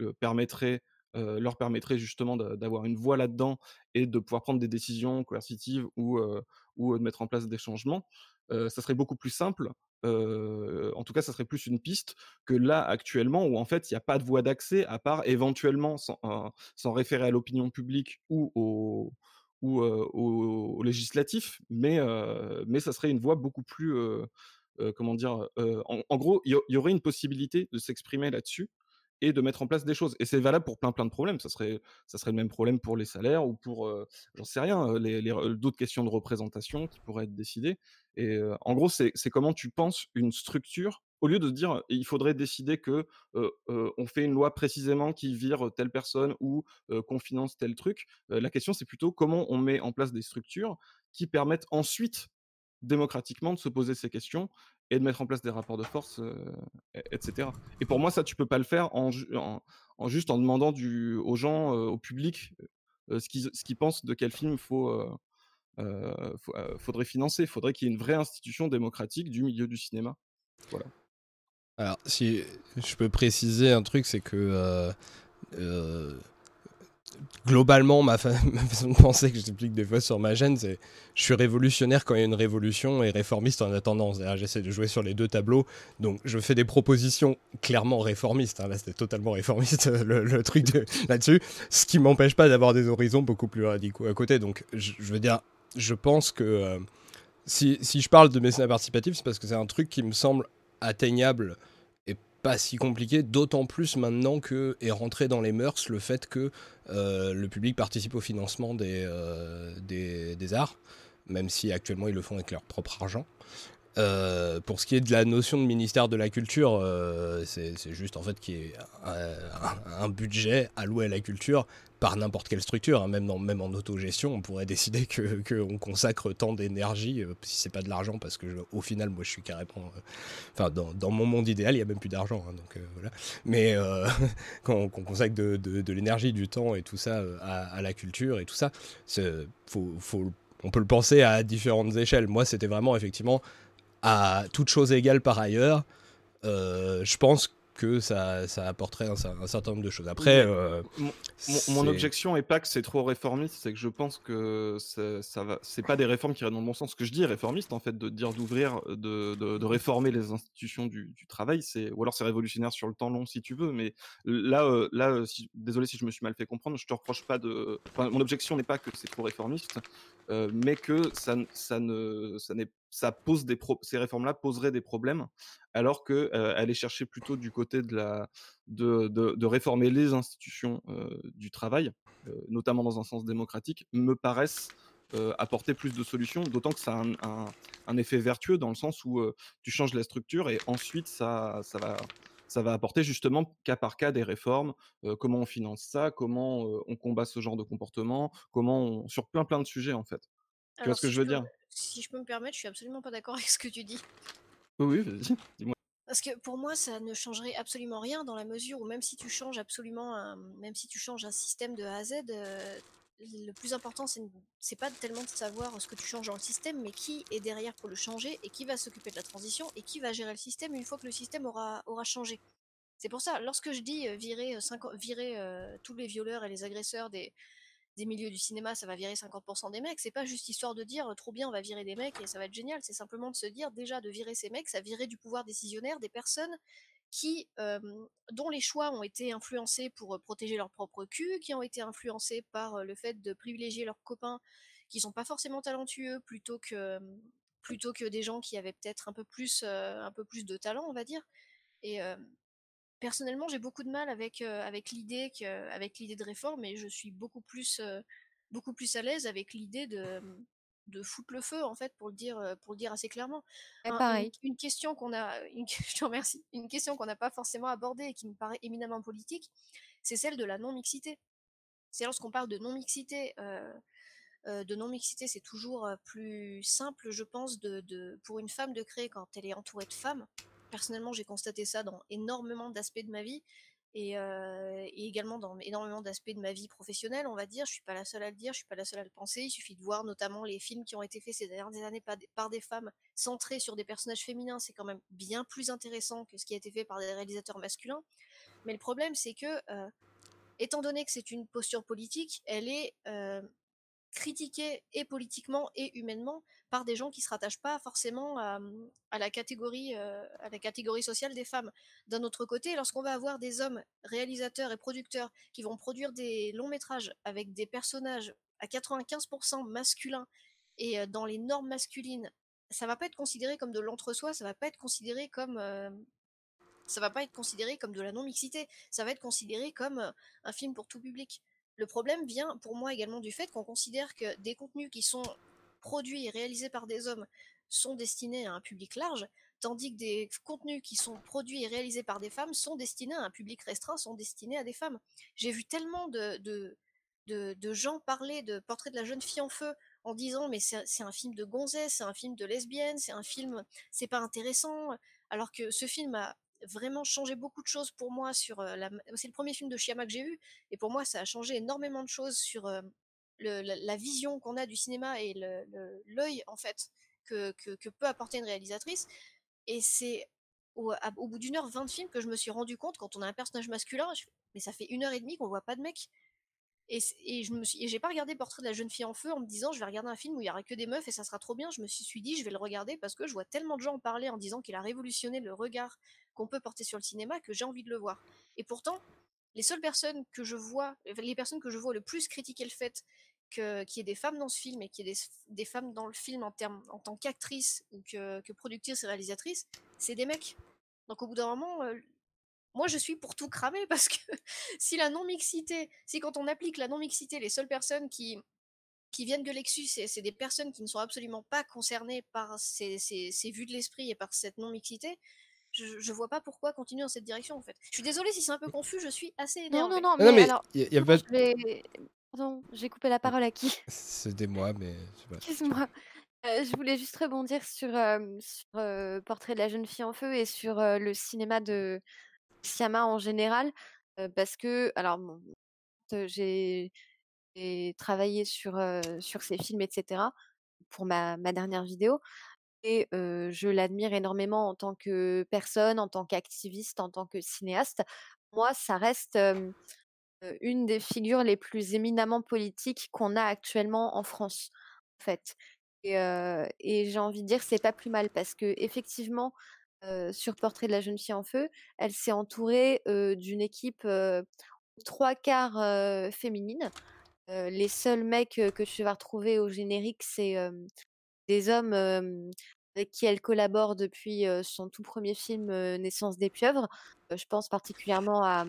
S3: leur permettrait justement d'a- d'avoir une voix là-dedans et de pouvoir prendre des décisions coercitives ou, ou de mettre en place des changements. Ça serait beaucoup plus simple. En tout cas, ça serait plus une piste que là actuellement où en fait il n'y a pas de voie d'accès à part éventuellement s'en référer à l'opinion publique ou au ou législatif, mais mais ça serait une voie beaucoup plus comment dire en, gros il y aurait une possibilité de s'exprimer là-dessus et de mettre en place des choses. Et c'est valable pour plein plein de problèmes. Ça serait ça serait le même problème pour les salaires ou pour euh, j'en sais rien euh, les, les- euh, d'autres questions de représentation qui pourraient être décidées. Et en gros c'est comment tu penses une structure au lieu de dire il faudrait décider que on fait une loi précisément qui vire telle personne ou euh, qu'on finance tel truc la question c'est plutôt comment on met en place des structures qui permettent ensuite démocratiquement de se poser ces questions et de mettre en place des rapports de force, euh, et- etc. Et pour moi, ça, tu peux pas le faire en, ju- en- en juste en demandant aux gens, euh, au public, euh, ce qu'ils pensent de quel film faut, faut- faudrait financer. Faudrait qu'il y ait une vraie institution démocratique du milieu du cinéma. Voilà.
S1: Alors, si je peux préciser un truc, c'est que globalement, ma, fa- ma façon de penser que j'explique des fois sur ma chaîne, c'est je suis révolutionnaire quand il y a une révolution et réformiste en attendant. J'essaie de jouer sur les deux tableaux. Donc, je fais des propositions clairement réformistes. hein. Là, c'était totalement réformiste le, truc de- là-dessus. Ce qui m'empêche pas d'avoir des horizons beaucoup plus radicaux à côté. Donc, je, veux dire, je pense que euh, si, si je parle de mécénat participatif, c'est parce que c'est un truc qui me semble atteignable pas si compliqué, d'autant plus maintenant que est rentré dans les mœurs le fait que euh, le public participe au financement des, euh, des, des arts, même si actuellement ils le font avec leur propre argent. Euh, pour ce qui est de la notion de ministère de la culture, c'est juste en fait qu'il y ait un budget alloué à la culture par n'importe quelle structure, hein. même, en autogestion, on pourrait décider que qu'on consacre tant d'énergie, euh, si c'est pas de l'argent, parce que je- au final, moi je suis carrément. euh, Enfin, dans, mon monde idéal, il y a même plus d'argent, hein, donc euh, voilà. Mais euh, qu'on qu'on consacre de, l'énergie, du temps et tout ça à, la culture et tout ça, faut, faut, on peut le penser à différentes échelles. Moi, c'était vraiment effectivement à toute chose égale par ailleurs. je pense que ça, ça apporterait un, cer- un certain nombre de choses. Après, euh,
S3: Mon, objection est pas que c'est trop réformiste, c'est que je pense que ça, va, c'est pas des réformes qui iraient dans le bon sens. Ce que je dis réformiste en fait, de dire d'ouvrir, de, de, de réformer les institutions du, du travail, c'est ou alors c'est révolutionnaire sur le temps long si tu veux, mais là, euh, là, euh, si- désolé si je me suis mal fait comprendre, je te reproche pas de. Enfin, mon objection n'est pas que c'est trop réformiste, euh, mais que ça, ça ne, ça n'est, ça pose des ces réformes-là poseraient des problèmes, alors que euh, aller chercher plutôt du côté de la de, de, réformer les institutions euh, du travail, euh, notamment dans un sens démocratique, me paraissent apporter plus de solutions, d'autant que ça a un, effet vertueux dans le sens où tu changes la structure et ensuite ça, ça, va, ça va apporter justement cas par cas des réformes, comment on finance ça, comment on combat ce genre de comportement, comment sur plein plein de sujets en fait. Tu vois
S4: Alors,
S3: ce que
S4: si
S3: je veux
S4: peux-
S3: dire?
S4: Si je peux me permettre, je suis absolument pas d'accord avec ce que tu dis.
S3: Oui, oui, vas-y, dis-moi.
S4: Parce que pour moi, ça ne changerait absolument rien dans la mesure où même si tu changes absolument, un, même si tu changes un système de A à Z, euh, le plus important, c'est pas tellement de savoir ce que tu changes dans le système, mais qui est derrière pour le changer et qui va s'occuper de la transition et qui va gérer le système une fois que le système aura, aura changé. C'est pour ça, lorsque je dis euh, virer euh, tous les violeurs et les agresseurs des, des milieux du cinéma, ça va virer 50% des mecs. C'est pas juste histoire de dire trop bien, on va virer des mecs et ça va être génial. C'est simplement de se dire déjà de virer ces mecs, ça virer du pouvoir décisionnaire des personnes qui, dont les choix ont été influencés pour protéger leur propre cul, qui ont été influencés par le fait de privilégier leurs copains qui sont pas forcément talentueux plutôt que plutôt que des gens qui avaient peut-être un peu plus un peu plus de talent, on va dire. Personnellement, j'ai beaucoup de mal avec avec l'idée que avec l'idée de réforme, et je suis beaucoup plus beaucoup plus à l'aise avec l'idée de de foutre le feu en fait pour le dire pour le dire assez clairement.
S2: pareil.
S4: Une, question qu'on a, une, je te remercie, une question qu'on n'a pas forcément abordée et qui me paraît éminemment politique, c'est celle de la non mixité. C'est lorsqu'on parle de non mixité. de non-mixité, c'est toujours plus simple, je pense, de, de, pour une femme de créer quand elle est entourée de femmes. Personnellement, j'ai constaté ça dans énormément d'aspects de ma vie et, également dans énormément d'aspects de ma vie professionnelle, on va dire. Je suis pas la seule à le dire, je suis pas la seule à le penser. Il suffit de voir notamment les films qui ont été faits ces dernières années par des, femmes centrés sur des personnages féminins. C'est quand même bien plus intéressant que ce qui a été fait par des réalisateurs masculins. Mais le problème, c'est que, étant donné que c'est une posture politique, elle est critiquée et politiquement et humainement par des gens qui se rattachent pas forcément à, la catégorie euh, à la catégorie sociale des femmes. D'un autre côté, lorsqu'on va avoir des hommes réalisateurs et producteurs qui vont produire des longs métrages avec des personnages à 95% masculins et dans les normes masculines, ça va pas être considéré comme de l'entre-soi, ça va pas être considéré comme va pas être considéré comme de la non-mixité, ça va être considéré comme un film pour tout public. Le problème vient pour moi également du fait qu'on considère que des contenus qui sont produits et réalisés par des hommes sont destinés à un public large, tandis que des contenus qui sont produits et réalisés par des femmes sont destinés à un public restreint, sont destinés à des femmes. J'ai vu tellement de, de, de, gens parler de Portrait de la jeune fille en feu en disant mais c'est un film de gonzesse, c'est un film de lesbienne, c'est un film, c'est pas intéressant, alors que ce film a vraiment changé beaucoup de choses pour moi sur euh, la... C'est le premier film de Chiama que j'ai vu, et pour moi ça a changé énormément de choses sur la, vision qu'on a du cinéma et l'œil en fait que, peut apporter une réalisatrice. Et c'est au, bout d'une heure vingt de film que je me suis rendu compte quand on a un personnage masculin, mais ça fait une heure et demie qu'on voit pas de mec. Et, je me j'ai pas regardé Portrait de la jeune fille en feu en me disant je vais regarder un film où il y aura que des meufs et ça sera trop bien. Je me suis dit je vais le regarder parce que je vois tellement de gens en parler en disant qu'il a révolutionné le regard qu'on peut porter sur le cinéma que j'ai envie de le voir. Et pourtant, les seules personnes que je vois, les personnes que je vois le plus critiquer le fait qu'il y ait des femmes dans ce film et qu'il y ait des, femmes dans le film en, termes, en tant qu'actrices ou que, que productrices et réalisatrices, c'est des mecs. Donc au bout d'un moment, euh, moi je suis pour tout cramer parce que si la non-mixité, si quand on applique la non-mixité, les seules personnes qui, qui viennent de Lexus, c'est des personnes qui ne sont absolument pas concernées par ces, ces, vues de l'esprit et par cette non-mixité, je, je, vois pas pourquoi continuer dans cette direction en fait. Je suis désolée si c'est un peu confus, je suis assez énervée.
S2: Non, non, non, mais, alors, y a pas... Pardon, j'ai coupé la parole à qui?
S1: C'était moi, mais
S2: Excuse-moi. Euh, je voulais juste rebondir sur, sur Portrait de la jeune fille en feu et sur le cinéma de Siama en général, parce que, alors, bon, j'ai travaillé sur, sur ces films, etc., pour ma, ma dernière vidéo, et je l'admire énormément en tant que personne, en tant qu'activiste, en tant que cinéaste. Moi, ça reste une des figures les plus éminemment politiques qu'on a actuellement en France, en fait. Et, j'ai envie de dire c'est pas plus mal parce que effectivement, sur Portrait de la jeune fille en feu, elle s'est entourée d'une équipe trois quarts féminine. les seuls mecs que tu vas retrouver au générique, c'est des hommes avec qui elle collabore depuis son tout premier film Naissance des pieuvres. je pense particulièrement à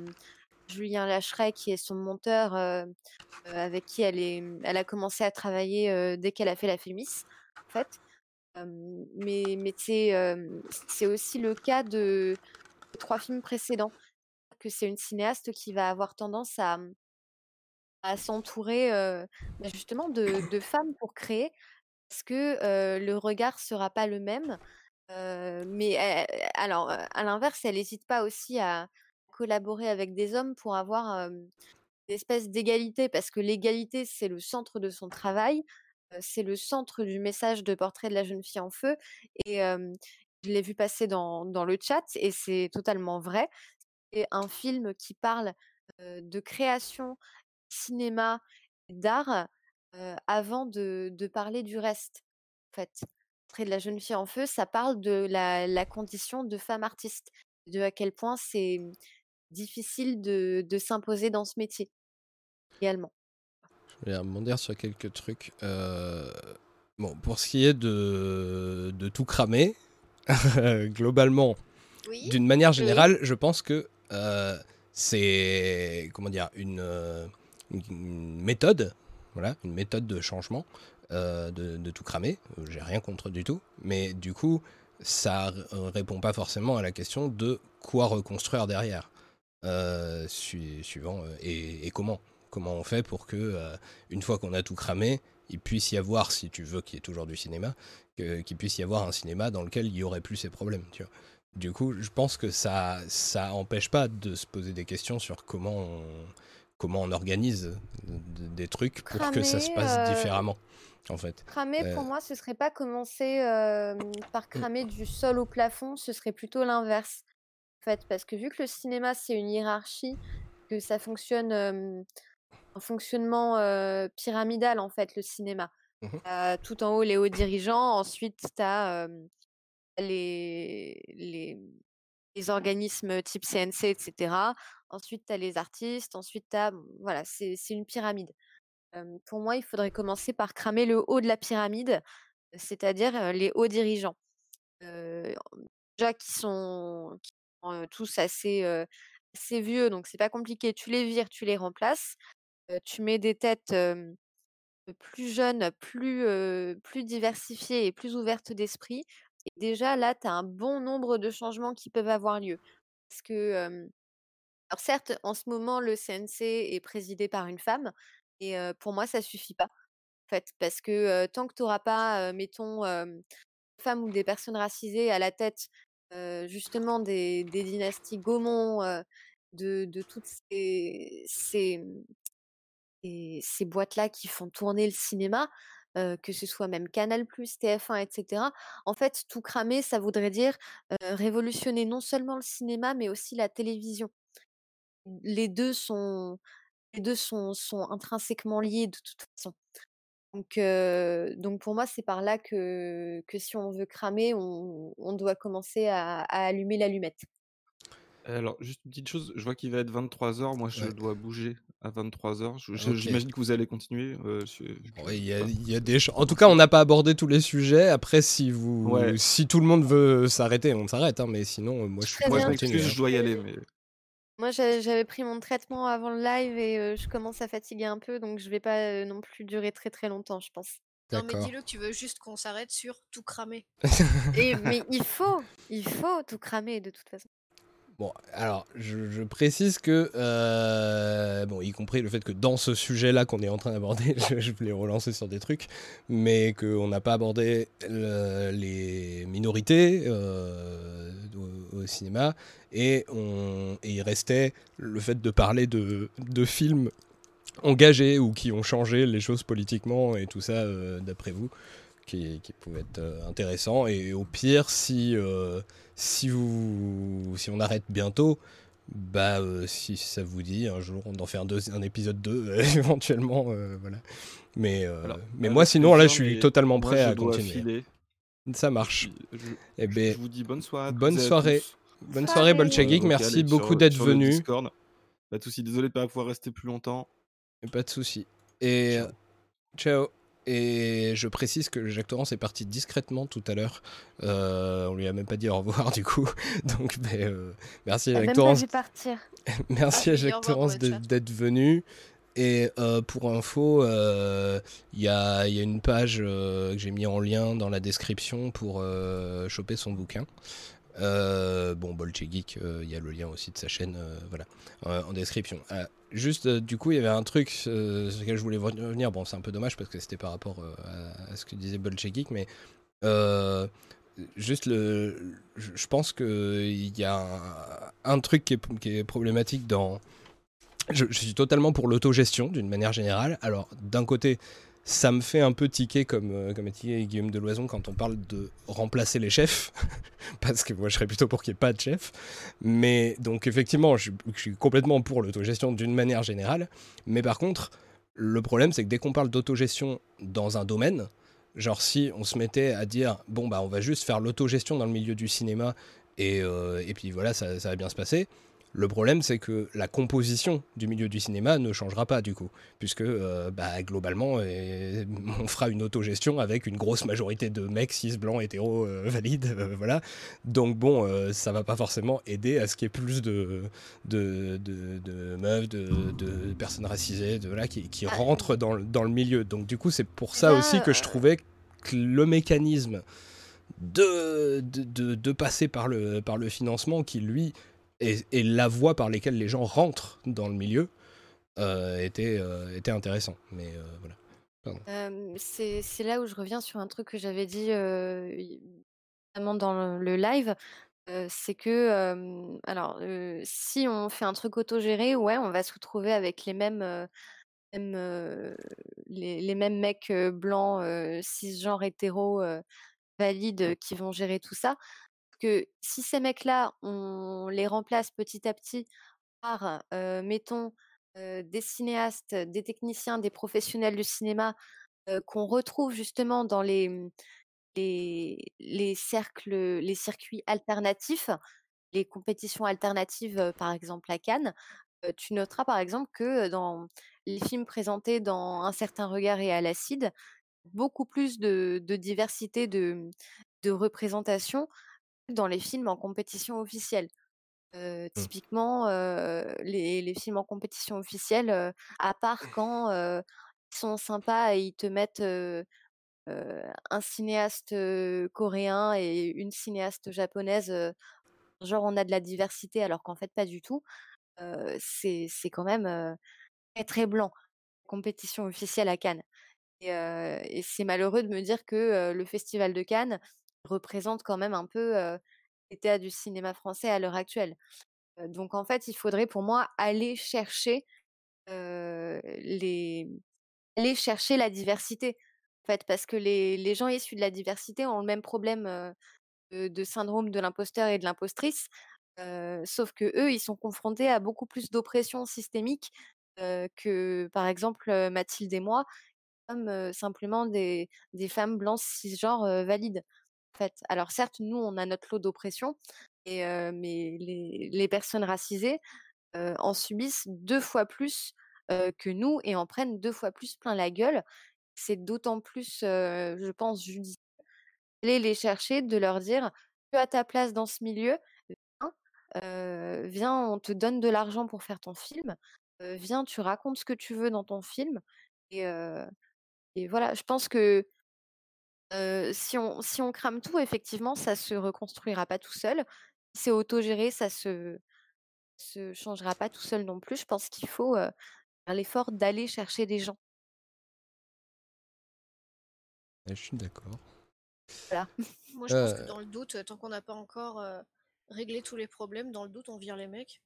S2: Julien Lacheret, qui est son monteur, avec qui elle, est, elle a commencé à travailler dès qu'elle a fait la Fémis, en fait. mais c'est aussi le cas de trois films précédents, que c'est une cinéaste qui va avoir tendance à, à s'entourer bah, justement de, de, femmes pour créer, parce que le regard sera pas le même. mais alors, à l'inverse, elle n'hésite pas aussi à collaborer avec des hommes pour avoir une espèce d'égalité, parce que l'égalité, c'est le centre de son travail, c'est le centre du message de portrait de la jeune fille en feu. Et je l'ai vu passer dans, dans, le chat, et c'est totalement vrai. C'est un film qui parle de création, cinéma d'art avant de, de parler du reste. En fait, de la jeune fille en feu, ça parle de la, la condition de femme artiste, de à quel point c'est difficile de, de s'imposer dans ce métier également.
S1: Je vais rebondir sur quelques trucs. bon, pour ce qui est de, de tout cramer, globalement,
S4: Oui.
S1: d'une manière générale, je pense que c'est comment dire une, une méthode, voilà, une méthode de changement de, de, tout cramer. J'ai rien contre du tout, mais du coup, ça répond pas forcément à la question de quoi reconstruire derrière, suivant et, et, comment. Comment on fait pour que une fois qu'on a tout cramé, il puisse y avoir, si tu veux qu'il y ait toujours du cinéma, qu'il puisse y avoir un cinéma dans lequel il y aurait plus ces problèmes. Tu vois. Du coup, je pense que ça, ça empêche pas de se poser des questions sur comment on, comment on organise des trucs pour
S2: Cramer,
S1: que ça se passe
S2: euh,
S1: différemment. En fait.
S2: Cramer,
S1: Euh,
S2: pour moi, ce serait pas commencer euh, par cramer du sol au plafond, ce serait plutôt l'inverse. Fait, parce que vu que le cinéma, c'est une hiérarchie, que ça fonctionne euh, en fonctionnement euh, pyramidal, en fait, le cinéma. T'as tout en haut, les hauts dirigeants, ensuite, tu as les, les, les organismes type CNC, etc. Ensuite, tu as les artistes, ensuite, tu as. Voilà, c'est une pyramide. Pour moi, il faudrait commencer par cramer le haut de la pyramide, c'est-à-dire les hauts dirigeants. Euh, déjà qui sont, qui sont, tous assez, vieux, donc c'est pas compliqué. Tu les vires, tu les remplaces, tu mets des têtes plus jeunes, plus, plus diversifiées et plus ouvertes d'esprit. Et déjà, là, tu as un bon nombre de changements qui peuvent avoir lieu. Parce que, alors certes, en ce moment, le CNC est présidé par une femme, et pour moi, ça suffit pas. En parce que tant que tu n'auras pas, mettons, femmes ou des personnes racisées à la tête, justement, des, dynasties Gaumont, euh, de, toutes ces, boîtes-là qui font tourner le cinéma, euh, que ce soit même Canal+, TF1, etc. En fait, tout cramer, ça voudrait dire euh, révolutionner non seulement le cinéma, mais aussi la télévision. Les deux sont intrinsèquement liés de toute façon. Donc, euh, donc pour moi, c'est par là que, que si on veut cramer, on, on doit commencer à, à allumer l'allumette.
S3: Alors, juste une petite chose, je vois qu'il va être 23h, moi je
S1: Ouais.
S3: dois bouger à 23h. Je- je-
S1: Ok.
S3: J'imagine que vous allez continuer. euh, je-
S1: Ouais, y a, il y a des En tout cas, on n'a pas abordé tous les sujets. Après, si vous,
S3: Ouais.
S1: si tout le monde veut s'arrêter, on s'arrête. hein, Mais sinon, moi, je suis
S3: Moi, je m'excuse,
S1: hein.
S3: je dois y aller. Mais...
S2: Moi, j'avais pris mon traitement avant le live et euh, je commence à fatiguer un peu, donc je vais pas euh, non plus durer très très longtemps, je pense.
S4: Non, mais dis-le que tu veux juste qu'on s'arrête sur tout cramer.
S2: Et, mais il faut, il faut tout cramer de toute façon.
S1: Bon, alors, je, précise que, euh, bon, y compris le fait que dans ce sujet-là qu'on est en train d'aborder, je, voulais relancer sur des trucs, mais qu'on n'a pas abordé le- les minorités euh, au, cinéma, et, on, et il restait le fait de parler de, films engagés ou qui ont changé les choses politiquement et tout ça, euh, d'après vous, qui, qui pouvait être intéressant. Et au pire, si, si, vous, si on arrête bientôt, bah, euh, si ça vous dit, un jour, on en fait un, deux- un épisode 2, éventuellement. euh, voilà. Mais, euh,
S3: Alors,
S1: mais
S3: avec
S1: moi, sinon, là, je suis totalement
S3: moi,
S1: prêt
S3: je
S1: à
S3: dois
S1: continuer.
S3: filer.
S1: Ça marche.
S3: Je, je-
S1: Eh
S3: je
S1: ben,
S3: vous dis bonne soirée.
S1: bonne soirée.
S3: tous.
S1: bonne
S2: Soirée.
S1: Merci beaucoup d'être venu.
S3: Discord. Pas de soucis, désolé de pas pouvoir rester plus longtemps.
S1: Pas de souci. Et
S3: Ciao.
S1: ciao. Et je précise que Jacques Torrance est parti discrètement tout à l'heure. Euh, on lui a même pas dit au revoir du coup. Donc, ben, euh, merci
S2: T'as
S1: Jacques
S2: même pas
S1: Torrance.
S2: partir.
S1: Merci
S4: Ah,
S1: à
S4: au
S1: Jacques Torrance d'être venu. Et euh, pour info, euh, il y, a, il y a une page euh, que j'ai mis en lien dans la description pour euh, choper son bouquin. Euh, bon, Bolchevik, euh, il y a le lien aussi de sa chaîne, euh, voilà, en description. Juste, du coup, il y avait un truc sur lequel je voulais revenir. Bon, c'est un peu dommage parce que c'était par rapport à, ce que disait Bolchevik, mais juste le, je pense qu'il y a un, truc qui est, qui est problématique dans. Je, je suis totalement pour l'autogestion d'une manière générale. Alors, d'un côté, ça me fait un peu tiquer comme, euh, comme a tiqué Guillaume Deloison quand on parle de remplacer les chefs, parce que moi je serais plutôt pour qu'il n'y ait pas de chef. Mais donc effectivement, je, je suis complètement pour l'autogestion d'une manière générale. Mais par contre, Le problème, c'est que dès qu'on parle d'autogestion dans un domaine, genre si on se mettait à dire bon bah on va juste faire l'autogestion dans le milieu du cinéma et, euh, et puis voilà ça, ça va bien se passer, le problème, c'est que la composition du milieu du cinéma ne changera pas du coup, puisque euh, bah, globalement, euh, on fera une autogestion avec une grosse majorité de mecs cis, blancs, hétéros, euh, valides, voilà. Donc bon, ça va pas forcément aider à ce qu'il y ait plus de, de, de, meufs, de, personnes racisées, de, là, qui, qui ah. rentrent dans, dans, le milieu. Donc du coup, c'est pour ça aussi que je trouvais que le mécanisme de, de, de, passer par le, par le financement qui, lui, et, la voie par laquelle les gens rentrent dans le milieu euh, était, euh, était intéressant. Mais euh, voilà.
S2: c'est là où je reviens sur un truc que j'avais dit notamment dans le, live. c'est que, alors, si on fait un truc autogéré, ouais, on va se retrouver avec les mêmes, les, mêmes mecs blancs, cisgenres, hétéros, valides qui vont gérer tout ça que si ces mecs-là, on les remplace petit à petit par, mettons, des cinéastes, des techniciens, des professionnels du cinéma qu'on retrouve justement dans les, mmh, les, les, cercles, les circuits alternatifs, les compétitions alternatives, par exemple à Cannes, tu noteras par exemple que dans les films présentés dans Un certain regard et à l'acide, beaucoup plus de, diversité de, de représentation dans les films en compétition officielle. Mmh. typiquement, les, films en compétition officielle, à part quand ils sont sympas et ils te mettent un cinéaste coréen et une cinéaste japonaise, genre on a de la diversité alors qu'en fait pas du tout, c'est quand même très très blanc, compétition officielle à Cannes. et c'est malheureux de me dire que le Festival de Cannes représente quand même un peu l'état du cinéma français à l'heure actuelle. donc en fait, il faudrait pour moi aller chercher les chercher la diversité. Parce que les, gens issus de la diversité ont le même problème de, syndrome de l'imposteur et de l'impostrice, sauf que eux, ils sont confrontés à beaucoup plus d'oppression systémique que, par exemple, Mathilde et moi, comme simplement des, des femmes blanches cisgenres valides Alors certes, nous, on a notre lot d'oppression, mais les, personnes racisées en subissent deux fois plus que nous et en prennent deux fois plus plein la gueule. C'est d'autant plus, je pense, judicieux d'aller les chercher, de leur dire tu as ta place dans ce milieu, viens, viens on te donne de l'argent pour faire ton film, viens, tu racontes ce que tu veux dans ton film. Et voilà, je pense que si on si on crame tout, effectivement, ça se reconstruira pas tout seul. Si c'est autogéré, ça se se changera pas tout seul non plus. Je pense qu'il faut, faire l'effort d'aller chercher des gens.
S1: je suis d'accord.
S2: Voilà.
S4: Moi, je pense que dans le doute, tant qu'on n'a pas encore, réglé tous les problèmes, dans le doute, on vire les mecs.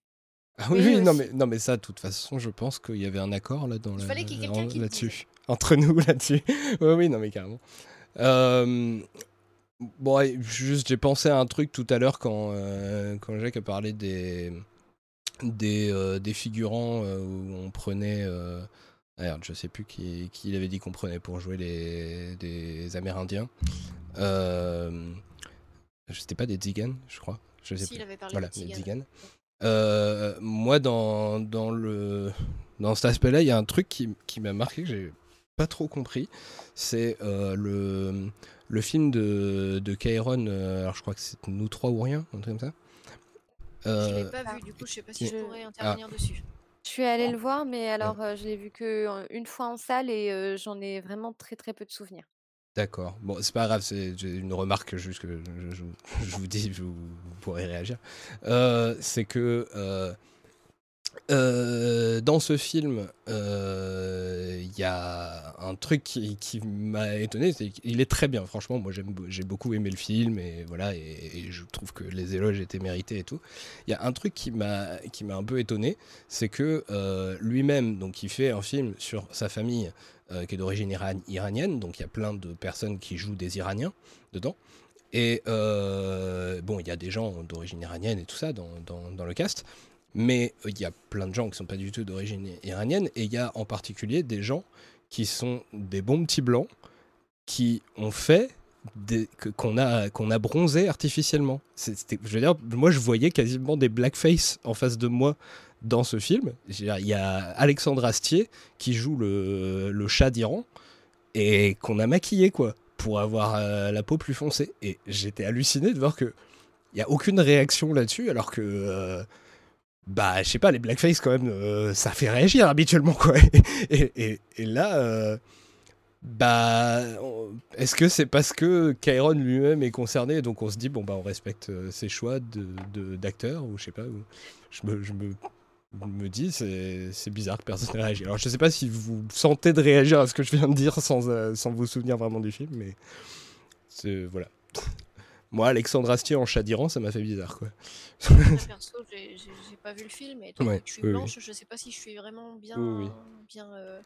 S1: Ah oui, oui, non mais non mais ça, de toute façon, je pense qu'il y avait un accord là dans
S4: Il fallait qu'il y ait quelqu'un qui
S1: là-dessus. Entre nous là-dessus. Oui, oui, non mais carrément. Euh, bon, juste, j'ai pensé à un truc tout à l'heure quand, euh, quand Jacques a parlé des, des, euh, des figurants où on prenait. Merde, je sais plus qui, qui il avait dit qu'on prenait pour jouer les, des Amérindiens. Euh, C'était pas des Tziganes, je crois. Je sais
S4: si, Il avait parlé
S1: voilà,
S4: des
S1: moi, dans, dans, le, dans cet aspect-là, il y a un truc qui, qui m'a marqué, que j'ai pas trop compris, c'est euh, le, le film de, de Kairon, euh, alors je crois que c'est Nous trois ou rien, un truc comme ça.
S4: je l'ai pas vu, du coup je sais pas si je pourrais intervenir ah. dessus.
S2: Je suis allée le voir, mais alors je l'ai vu que une fois en salle et j'en ai vraiment très très peu de souvenirs.
S1: D'accord. Bon, c'est pas grave, c'est une remarque juste que je, je, vous dis, vous, pourrez réagir. c'est que euh, dans ce film, il euh, y a un truc qui, m'a étonné, c'est qu'il est très bien. Franchement, moi j'ai beaucoup aimé le film et voilà, et, je trouve que les éloges étaient mérités et tout. Il y a un truc qui m'a un peu étonné, c'est que euh, lui-même, donc il fait un film sur sa famille qui est d'origine iranienne, donc il y a plein de personnes qui jouent des Iraniens dedans. Et bon, il y a des gens d'origine iranienne et tout ça dans le cast. Mais il y a plein de gens qui sont pas du tout d'origine iranienne, et il y a en particulier des gens qui sont des bons petits blancs qui ont fait qu'on a, qu'on a bronzé artificiellement. je veux dire, moi je voyais quasiment des blackface en face de moi dans ce film. Il y a Alexandre Astier qui joue le, le chat d'Iran et qu'on a maquillé quoi pour avoir euh, la peau plus foncée. Et j'étais halluciné de voir que il y a aucune réaction là-dessus alors que euh, bah je sais pas les blackface quand même euh, ça fait réagir habituellement quoi. et, là bah, est-ce que c'est parce que Kairon lui-même est concerné, donc on se dit bon bah on respecte euh, ses choix d'acteur ou je sais pas. Je me, je c'est bizarre que personne n'ait réagi. Alors je sais pas si vous sentez de réagir à ce que je viens de dire sans, euh, sans vous souvenir vraiment du film, mais voilà. Moi, Alexandre Astier en chat d'Iran, ça m'a fait bizarre quoi.
S4: perso, j'ai pas vu le film, et toi, je suis blanche, je sais pas si je suis vraiment bien, bien euh,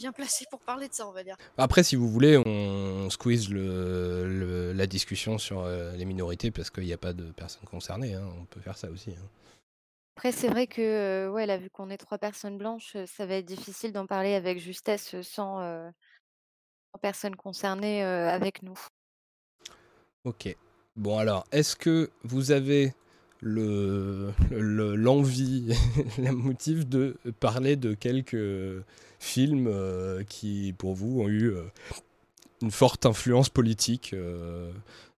S4: bien placé pour parler de ça, on va dire.
S1: Après, si vous voulez, on squeeze le, la discussion sur euh, les minorités parce qu'il n'y a pas de personnes concernées. Hein. On peut faire ça aussi. Hein.
S2: Après, c'est vrai que, euh, ouais, là, vu qu'on est trois personnes blanches, euh, ça va être difficile d'en parler avec justesse sans, sans personnes concernées avec nous.
S1: Ok. Bon, alors, est-ce que vous avez l'envie, le, motif de parler de quelques films euh, qui, pour vous, ont eu euh, une forte influence politique euh,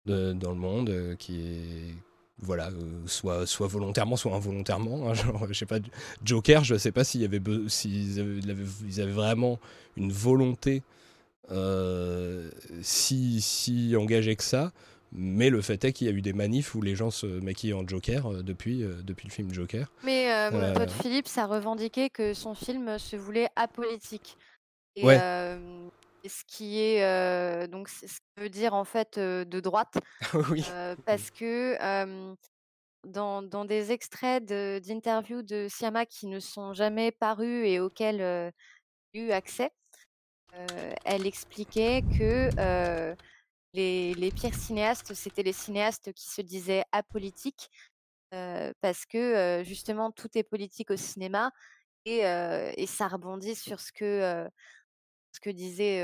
S1: dans le monde, qui est voilà, soit, soit volontairement, soit involontairement. Hein, je sais pas, Joker, je ne sais pas s'ils avaient, avaient vraiment une volonté si, si engagée que ça. Mais le fait est qu'il y a eu des manifs où les gens se maquillent en Joker euh, depuis, euh, depuis le film Joker.
S2: Mais euh, Todd Phillips a revendiqué que son film se voulait apolitique. Et, ce qui est donc ce qui veut dire en fait de droite.
S1: oui.
S2: parce que dans, dans, des extraits d'interviews de, Siama qui ne sont jamais parus et auxquels j'ai eu accès, elle expliquait que les, pires cinéastes, c'était les cinéastes qui se disaient apolitiques, parce que justement tout est politique au cinéma, et, ça rebondit sur ce que, ce que disait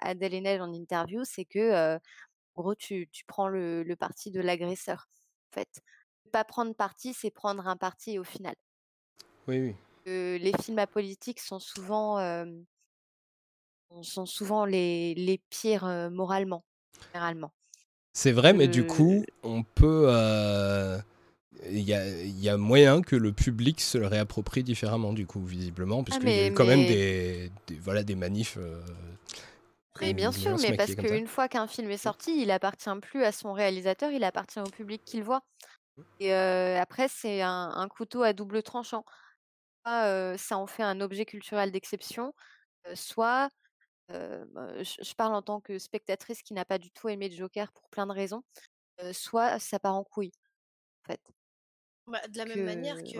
S2: Adèle Haenel en interview, c'est que en gros tu, prends le, parti de l'agresseur. En fait, pas prendre parti, c'est prendre un parti au final.
S1: Oui, oui.
S2: les films apolitiques sont souvent, sont souvent les, les pires moralement généralement.
S1: C'est vrai, mais du coup, on peut. Il y, a, y, a, moyen que le public se le réapproprie différemment, du coup, visiblement, puisqu'il ah, y a quand même des, voilà, des manifs.
S2: mais bien sûr, mais parce qu'une fois qu'un film est sorti, il appartient plus à son réalisateur, il appartient au public qui le voit. Et après, c'est un, couteau à double tranchant. Soit, ça en fait un objet culturel d'exception, soit bah, je, parle en tant que spectatrice qui n'a pas du tout aimé Joker pour plein de raisons, soit ça part en couille, en fait.
S4: Bah, de la même manière que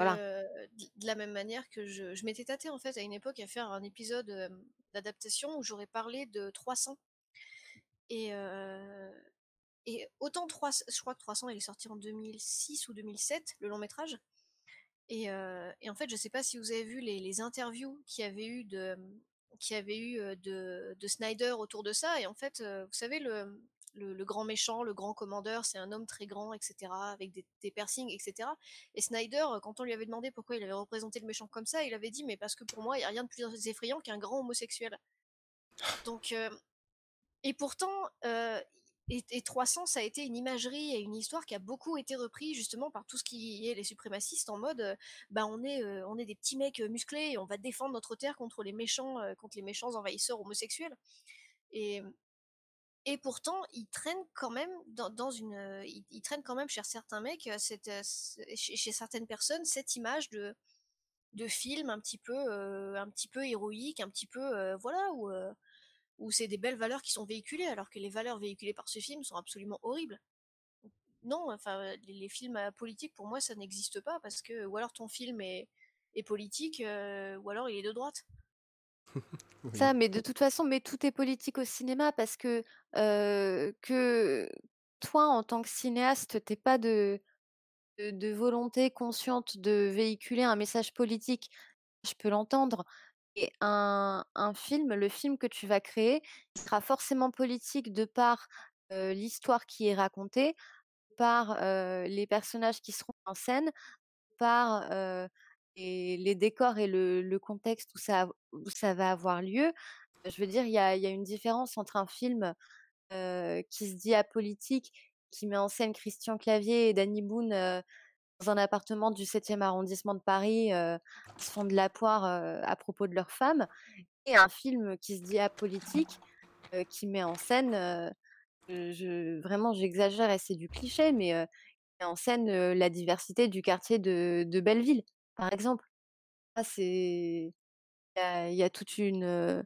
S4: de la même manière que je, m'étais tâtée en fait à une époque à faire un épisode d'adaptation où j'aurais parlé de 300 et et autant 3 je crois que 300 il est sorti en 2006 ou 2007 le long métrage. Et, et en fait je sais pas si vous avez vu les, les interviews qu'il y avait eu de qui avait eu de, Snyder autour de ça. Et en fait, vous savez, le, le, grand méchant, le grand commandeur, c'est un homme très grand, etc., avec des, des, piercings, etc. Et Snyder, quand on lui avait demandé pourquoi il avait représenté le méchant comme ça, il avait dit, mais parce que pour moi, il n'y a rien de plus effrayant qu'un grand homosexuel. Donc, et pourtant, et, 300, ça a été une imagerie et une histoire qui a beaucoup été repris justement par tout ce qui est les suprémacistes en mode, bah on est, on est des petits mecs musclés et on va défendre notre terre contre les méchants, contre les méchants envahisseurs homosexuels. Et, et pourtant, ils traînent quand même dans, une, ils, traînent quand même chez certains mecs, chez, certaines personnes, cette image de de film un petit peu, un petit peu héroïque, un petit peu, voilà où où c'est des belles valeurs qui sont véhiculées, alors que les valeurs véhiculées par ce film sont absolument horribles. Non, enfin, les, films politiques, pour moi, ça n'existe pas, parce que, ou alors ton film est, est politique, euh, ou alors il est de droite.
S2: Ça, mais de toute façon, mais tout est politique au cinéma, parce que, euh, que toi, en tant que cinéaste, t'es pas de de volonté consciente de véhiculer un message politique, je peux l'entendre et un film, le film que tu vas créer, il sera forcément politique de par, l'histoire qui est racontée, par, les personnages qui seront en scène, par, les décors et le contexte où ça va avoir lieu. Je veux dire, il y a y a une différence entre un film, qui se dit apolitique, qui met en scène Christian Clavier et Danny Boone, dans un appartement du 7e arrondissement de Paris, qui se font de la poire, heu, à propos de leur femme et un film qui se dit apolitique, heu, qui met en scène, je vraiment j'exagère et c'est du cliché, mais qui met en scène, la diversité du quartier de Belleville, par exemple. C'est il y a toute une,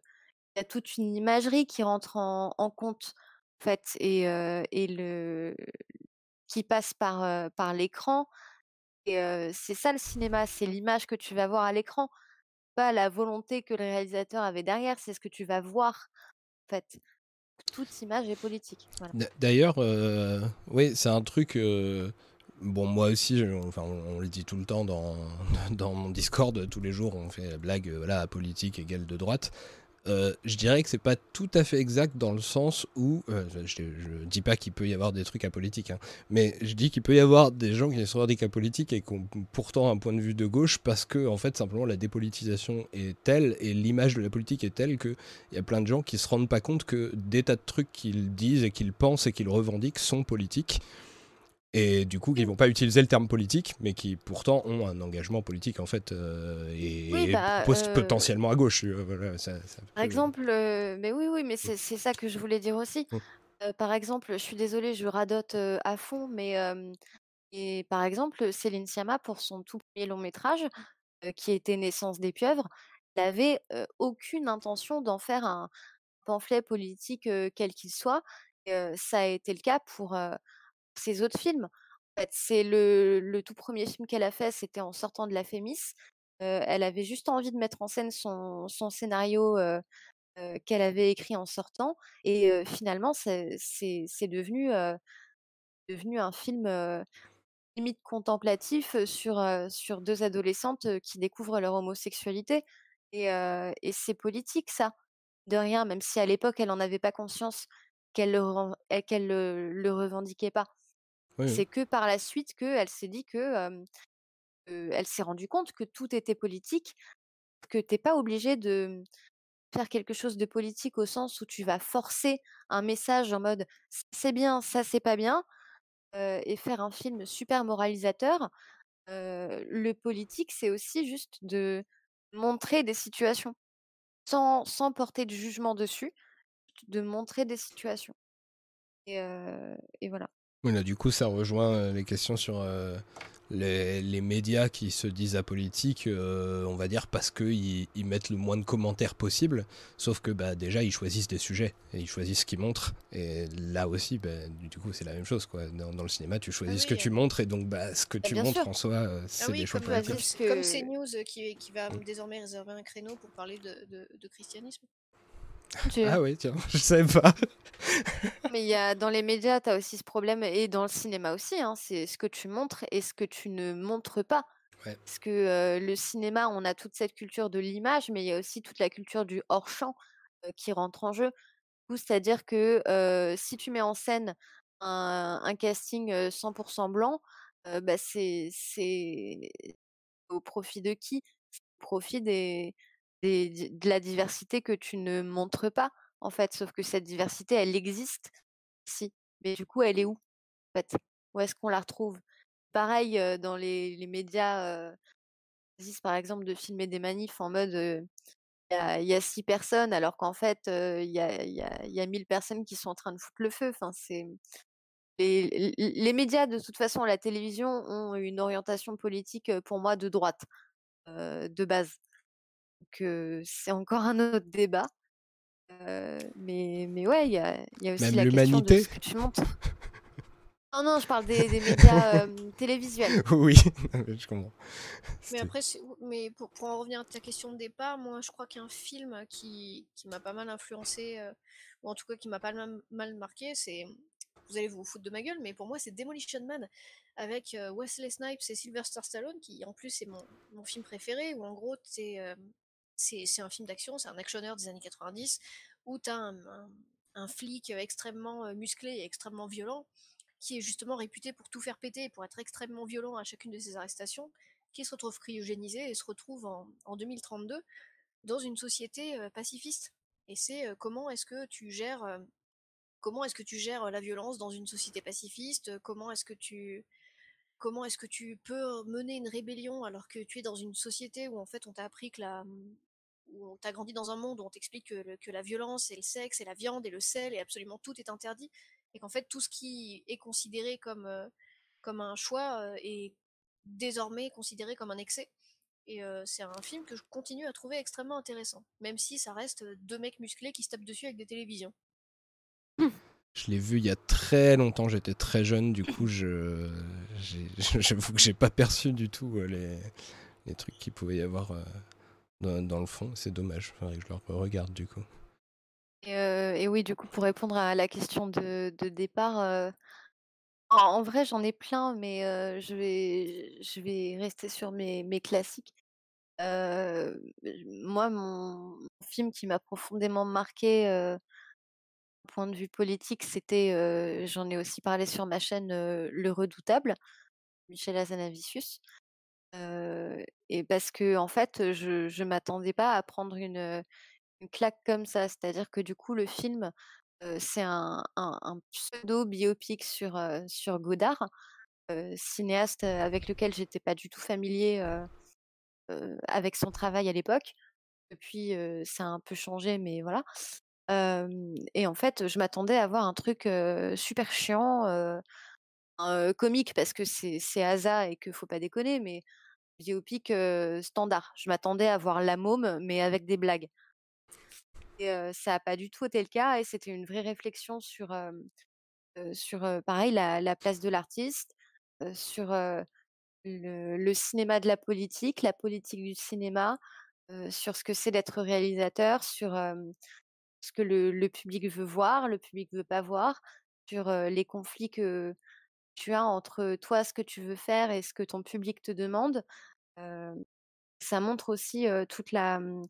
S2: y a toute une imagerie qui rentre en en compte, en fait et et le qui passe par, par l'écran et c'est ça le cinéma, c'est l'image que tu vas voir à l'écran, pas la volonté que le réalisateur avait derrière, c'est ce que tu vas voir, en fait. Toute image est politique,
S1: d'ailleurs, oui, c'est un truc, bon, moi aussi, enfin, on on le dit tout le temps dans dans mon Discord, tous les jours, on fait la blague, voilà, apolitique égale de droite. Heu, je dirais que c'est pas tout à fait exact dans le sens où, heu, je je dis pas qu'il peut y avoir des trucs apolitiques, hein, mais je dis qu'il peut y avoir des gens qui se revendiquent apolitiques et qui ont pourtant un point de vue de gauche parce que, en fait, simplement la dépolitisation est telle et l'image de la politique est telle qu'il y a plein de gens qui se rendent pas compte que des tas de trucs qu'ils disent et qu'ils pensent et qu'ils revendiquent sont politiques et du coup qui vont pas utiliser le terme politique, mais qui pourtant ont un engagement politique en fait euh, et,
S2: Oui, bah, heu
S1: potentiellement à gauche. euh, voilà, ça- ça
S2: Par exemple, mais oui, oui, mais c'est ça que je voulais dire aussi.
S1: Mmh.
S2: Par exemple, je suis désolée, je radote, à fond, mais et par exemple, Céline Sciamma, pour son tout premier long métrage, qui était Naissance des pieuvres, elle avait, heu, aucune intention d'en faire un pamphlet politique, quel qu'il soit ça a été le cas pour, ses autres films. En fait, c'est le tout premier film qu'elle a fait, c'était en sortant de la Fémis. Heu, elle avait juste envie de mettre en scène son scénario, heu heu, qu'elle avait écrit en sortant et finalement c'est devenu, un film, limite contemplatif, sur, 2 adolescentes, qui découvrent leur homosexualité et c'est politique ça, de rien, même si à l'époque elle en avait pas conscience, qu'elle qu'elle le le revendiquait pas. C'est que par la suite qu'elle s'est dit que, elle s'est rendue compte que tout était politique, que tu es pas obligé de faire quelque chose de politique au sens où tu vas forcer un message en mode: «Ç c'est bien, ça c'est pas bien», et faire un film super moralisateur. Le politique, c'est aussi juste de montrer des situations, sans sans porter de jugement dessus, de montrer des situations et voilà.
S1: Du coup, ça rejoint euh, les questions sur euh, les, les médias qui se disent apolitiques, euh, on va dire, parce qu'ils ils mettent le moins de commentaires possible. Sauf que bah, déjà, ils choisissent des sujets et ils choisissent ce qu'ils montrent. Et là aussi, bah, du du coup, c'est la même chose. Quoi. Dans, dans le cinéma, tu choisis ce que tu montres et donc bah, ce que
S2: Bah,
S1: tu montres
S2: sûr.
S1: en soi, euh, c'est
S4: Ah oui,
S1: des choix politiques.
S4: comme,
S2: que
S4: CNews qui, qui va
S1: Mm.
S4: désormais réserver un créneau pour parler de, de, de christianisme.
S2: Tu
S1: Ah oui, tiens, je savais pas.
S2: Mais il y a dans les médias, tu as aussi ce problème et dans le cinéma aussi, hein, c'est ce que tu montres et ce que tu ne montres pas.
S1: Ouais.
S2: Parce que euh, le cinéma, on a toute cette culture de l'image, mais il y a aussi toute la culture du hors-champ euh, qui rentre en jeu. C'est-à-dire que euh, si tu mets en scène un, un casting euh, 100% blanc, euh, bah, c'est c'est au profit de qui? C'est Au profit des, des de la diversité que tu ne montres pas, en fait. Sauf que cette diversité, elle existe, si. Mais du coup, elle est où, en fait? Où est-ce qu'on la retrouve? Pareil, dans les, les médias, par exemple, de filmer des manifs en mode il y, a, six personnes, alors qu'en fait, il y, a, y, a, mille personnes qui sont en train de foutre le feu. Enfin, c'est les, les médias, de toute façon, la télévision ont une orientation politique, pour moi, de droite, de base. Donc, c'est encore un autre débat. Mais mais ouais, il y a il y a aussi
S1: Même
S2: la question de
S1: l'humanité?
S2: ce que tu montres. Non, non, je parle des des médias, télévisuels.
S1: Oui, je comprends.
S4: Mais après, mais pour, pour en revenir à ta question de départ, moi je crois qu'un film qui, qui m'a pas mal influencé, euh, ou en tout cas qui m'a pas mal, mal marqué, c'est vous allez vous foutre de ma gueule, mais pour moi, c'est Demolition Man avec Wesley Snipes et Sylvester Stallone, qui en plus est mon, mon film préféré, où en gros, c'est c'est un film d'action, c'est un actionneur des années 90, où tu as un, flic extrêmement musclé et extrêmement violent, qui est justement réputé pour tout faire péter, pour être extrêmement violent à chacune de ses arrestations, qui se retrouve cryogénisé et se retrouve en, en 2032 dans une société pacifiste. Et c'est comment est-ce que tu gères comment est-ce que tu gères la violence dans une société pacifiste Comment est-ce que tu comment est-ce que tu peux mener une rébellion alors que tu es dans une société où en fait on t'a appris que la où on t'a grandi dans un monde où on t'explique que, la violence et le sexe et la viande et le sel et absolument tout est interdit et qu'en fait tout ce qui est considéré comme comme un choix est désormais considéré comme un excès. Et c'est un film que je continue à trouver extrêmement intéressant, même si ça reste deux mecs musclés qui se tapent dessus avec des télévisions.
S1: Je l'ai vu il y a très longtemps, j'étais très jeune, du coup, je j'avoue que j'ai pas perçu du tout les, les trucs qu'il pouvait y avoir dans, le fond. C'est dommage, faudrait que je le regarde du coup.
S2: Et, et, oui, du coup, pour répondre à la question de, départ, en vrai, j'en ai plein, mais je, vais, je vais rester sur mes, classiques. moi, mon film qui m'a profondément marqué point de vue politique, c'était, j'en ai aussi parlé sur ma chaîne, Le Redoutable, Michel Azanavicius. Et parce que en fait, je ne m'attendais pas à prendre une, claque comme ça. C'est-à-dire que du coup, le film c'est un, pseudo biopic sur, sur Godard, cinéaste avec lequel j'étais pas du tout familier avec son travail à l'époque. Depuis, ça a un peu changé, mais voilà. et en fait, je m'attendais à voir un truc super chiant, comique, parce que c'est Asa et que faut pas déconner, mais biopic standard. Je m'attendais à voir La Môme, mais avec des blagues ça n'a pas du tout été le cas et c'était une vraie réflexion sur, sur pareil, la, place de l'artiste, sur le, cinéma de la politique, la politique du cinéma, sur ce que c'est d'être réalisateur, sur ce que le, public veut voir, le public veut pas voir, sur les conflits que tu as entre toi, ce que tu veux faire et ce que ton public te demande. Ça montre aussi toute la, mmh,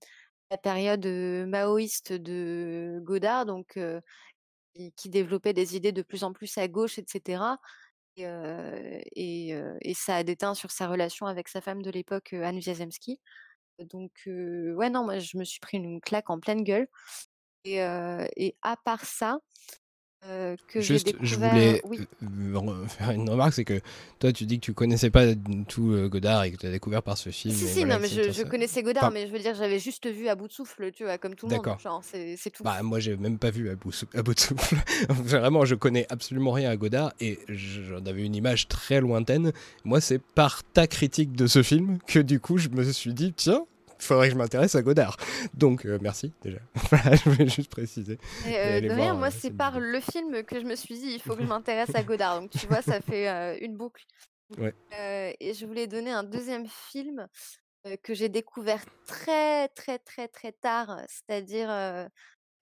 S2: période maoïste de Godard, donc qui, développait des idées de plus en plus à gauche, etc. Et, ça a déteint sur sa relation avec sa femme de l'époque, Anne Wiazemski. Donc, ouais, non, moi, je me suis pris une claque en pleine gueule. Et à part ça, que
S1: Juste, je voulais faire une remarque, c'est que toi, tu dis que tu connaissais pas tout Godard et que tu as découvert par ce film.
S2: Si, si, non, mais je, connaissais Godard, mais je veux dire, j'avais juste vu à bout de souffle, tu vois, comme tout le monde. D'accord. C'est tout.
S1: Bah, moi, j'ai même pas vu à bout, à bout de souffle. Vraiment, je connais absolument rien à Godard et j'en avais une image très lointaine. Moi, c'est par ta critique de ce film que du coup, je me suis dit, tiens, il faudrait que je m'intéresse à Godard. Donc, euh, merci déjà. je voulais juste préciser.
S2: Euh, de rien, moi, euh, c'est par le film que je me suis dit, il faut que je m'intéresse à Godard. Donc, tu vois, ça fait une boucle.
S1: Ouais.
S2: et je voulais donner un deuxième film que j'ai découvert très, très, très, très tard, c'est-à-dire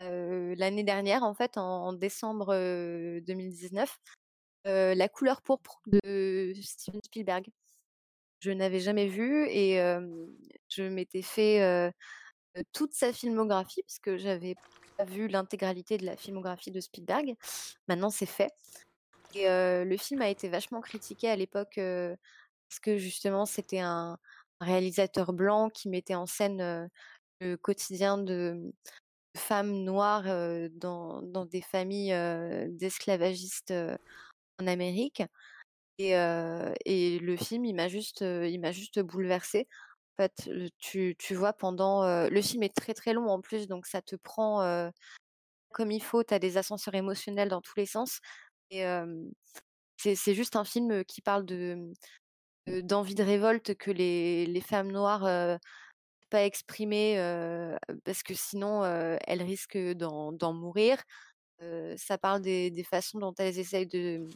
S2: l'année dernière, en fait, en, décembre 2019. La couleur pourpre de Steven Spielberg je n'avais jamais vu et je m'étais fait toute sa filmographie parce que j'avais pas vu l'intégralité de la filmographie de Spielberg. Maintenant, c'est fait. Et le film a été vachement critiqué à l'époque parce que justement, c'était un réalisateur blanc qui mettait en scène le quotidien de femmes noires dans, des familles d'esclavagistes en Amérique. Et, et le film, il m'a juste, il m'a juste bouleversée. Fait, tu, tu vois pendant. le film est très très long en plus, donc ça te prend comme il faut. Tu as des ascenseurs émotionnels dans tous les sens. Et c'est juste un film qui parle de d'envie de révolte que les, les femmes noires euh, pas exprimer parce que sinon elles risquent d'en mourir. ça parle des, des, façons dont elles essayent de,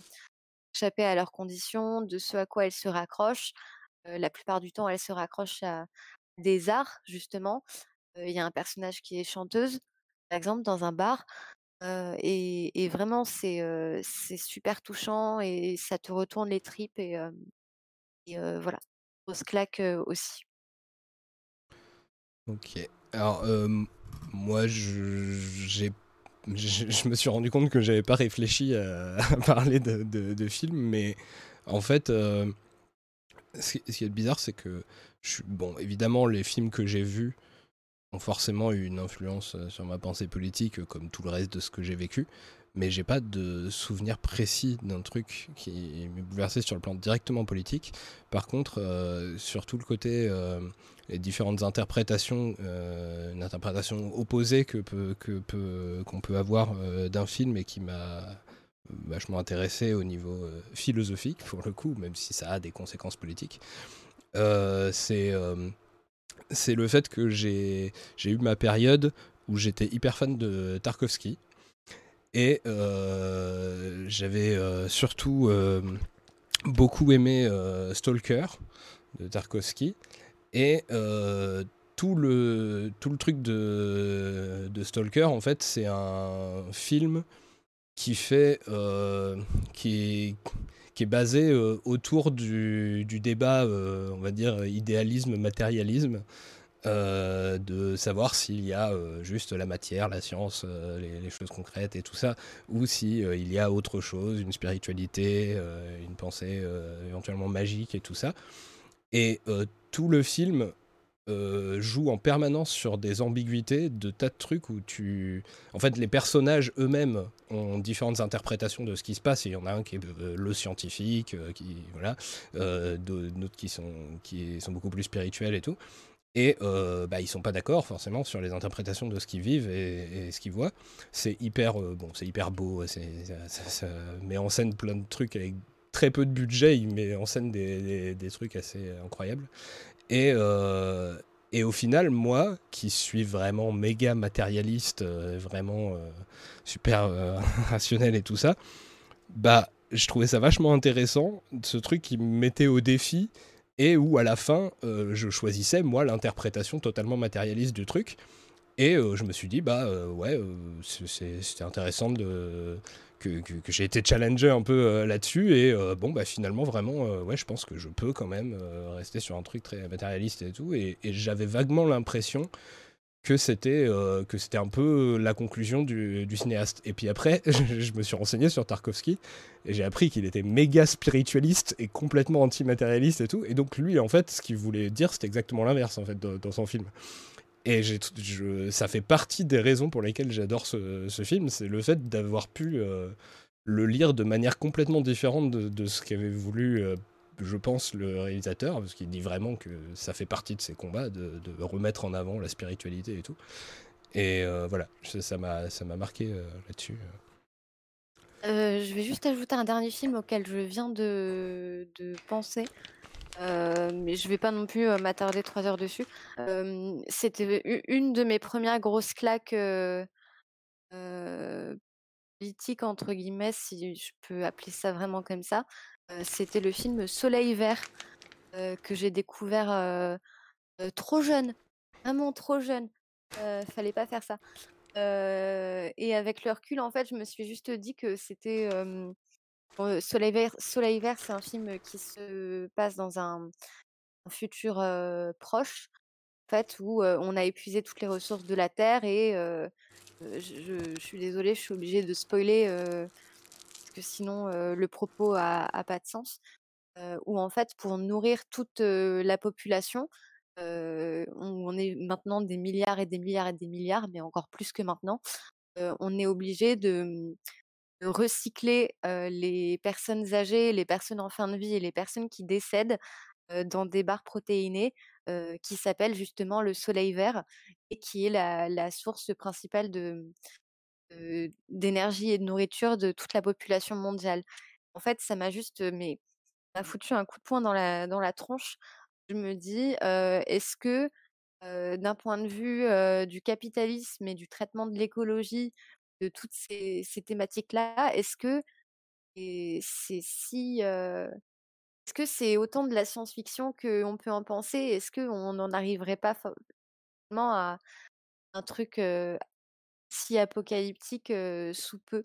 S2: échapper à leurs conditions, de ce à quoi elles se raccrochent. La plupart du temps, elles se raccrochent à des arts, justement. Il y a un personnage qui est chanteuse, par exemple, dans un bar. et vraiment c'est, super touchant et ça te retourne les tripes et voilà, grosse claque, aussi.
S1: OK. Alors, moi je je me suis rendu compte que j'avais pas réfléchi à parler de de films, mais en fait, ce qui est bizarre, c'est que je bon, évidemment, les films que j'ai vus ont forcément eu une influence, heu, sur ma pensée politique, euh, comme tout le reste de ce que j'ai vécu, mais j'ai pas de souvenir précis d'un truc qui m'ait bouleversé sur le plan directement politique. Par contre, heu, sur tout le côté, les différentes interprétations, une interprétation opposée que qu'on peut avoir, d'un film et qui m'a vachement intéressé au niveau, heu, philosophique pour le coup, même si ça a des conséquences politiques. Heu, c'est, hem, c'est le fait que j'ai eu ma période où j'étais hyper fan de Tarkovsky et euh, j'avais euh, surtout euh, beaucoup aimé euh, Stalker de Tarkovsky et euh, tout le tout le truc de, de Stalker en fait c'est un film qui fait euh, qui est qui est basé euh, autour du, du débat, euh, on va dire, idéalisme-matérialisme, euh, de savoir s'il y a juste la matière, la science, les, les choses concrètes et tout ça, ou si il y a autre chose, une spiritualité, une pensée éventuellement magique et tout ça. Et tout le film euh, joue en permanence sur des ambiguïtés, de tas de trucs où tu... En fait, les personnages eux-mêmes ont différentes interprétations de ce qui se passe. Il y en a un qui est euh, le scientifique, euh, qui voilà, d'autres qui sont qui sont beaucoup plus spirituels et tout. Et bah, ils sont pas d'accord forcément sur les interprétations de ce qu'ils vivent et, ce qu'ils voient. C'est hyper bon, hyper beau. Ça, met en scène plein de trucs avec très peu de budget. Il met en scène des trucs assez incroyables. Et, euh, et au final, moi, qui suis vraiment méga matérialiste, euh, vraiment euh, super rationnel et tout ça, bah, je trouvais ça vachement intéressant, ce truc qui me mettait au défi et où à la fin, je choisissais, moi, l'interprétation totalement matérialiste du truc. Et je me suis dit, bah ouais, c'était intéressant de, que, j'ai été challengé un peu euh, là-dessus. Et euh, bon, bah finalement, vraiment, euh, ouais, je pense que je peux quand même rester sur un truc très matérialiste et tout. Et, j'avais vaguement l'impression que c'était que c'était un peu la conclusion du, cinéaste. Et puis après, je, me suis renseigné sur Tarkovsky et j'ai appris qu'il était méga spiritualiste et complètement antimatérialiste et tout. Et donc lui, en fait, ce qu'il voulait dire, c'était exactement l'inverse en fait dans son film. Et ça fait partie des raisons pour lesquelles j'adore ce, film, c'est le fait d'avoir pu euh, le lire de manière complètement différente de, ce qu'avait voulu, euh, je pense, le réalisateur, parce qu'il dit vraiment que ça fait partie de ses combats, de, remettre en avant la spiritualité et tout. Et euh, voilà, ça m'a, ça m'a marqué là-dessus.
S2: Je vais juste ajouter un dernier film auquel je viens de penser, heu, mais je vais pas non plus, heu, m'attarder 3 heures dessus. Hem, c'était une de mes premières grosses claques, heu, «politiques» entre guillemets, si je peux appeler ça vraiment comme ça. C'était le film Soleil vert, que j'ai découvert, trop jeune, vraiment trop jeune. Fallait pas faire ça. Et avec le recul, en fait, je me suis juste dit que c'était, hem, heu, Soleil vert c'est un film qui se passe dans un futur, proche, en fait, où, on a épuisé toutes les ressources de la terre et je suis désolée, je suis obligée de spoiler, parce que sinon, le propos a pas de sens. Où en fait, pour nourrir toute, la population, on est maintenant des milliards et des milliards et des milliards, mais encore plus que maintenant, on est obligé de, mmh, de recycler, les personnes âgées, les personnes en fin de vie et les personnes qui décèdent, dans des barres protéinées, qui s'appellent justement le soleil vert et qui est la source principale de, d'énergie et de nourriture de toute la population mondiale. En fait, ça m'a juste, mais m'a foutu un coup de poing dans la dans la tronche. Je me dis, est-ce que, d'un point de vue, du capitalisme et du traitement de l'écologie, de toutes ces thématiques-là, est-ce que c'est si, heu, est-ce que c'est autant de la science-fiction qu'on peut en penser? Est-ce qu'on n'en arriverait pas forcément à un truc, heu, si apocalyptique sous peu?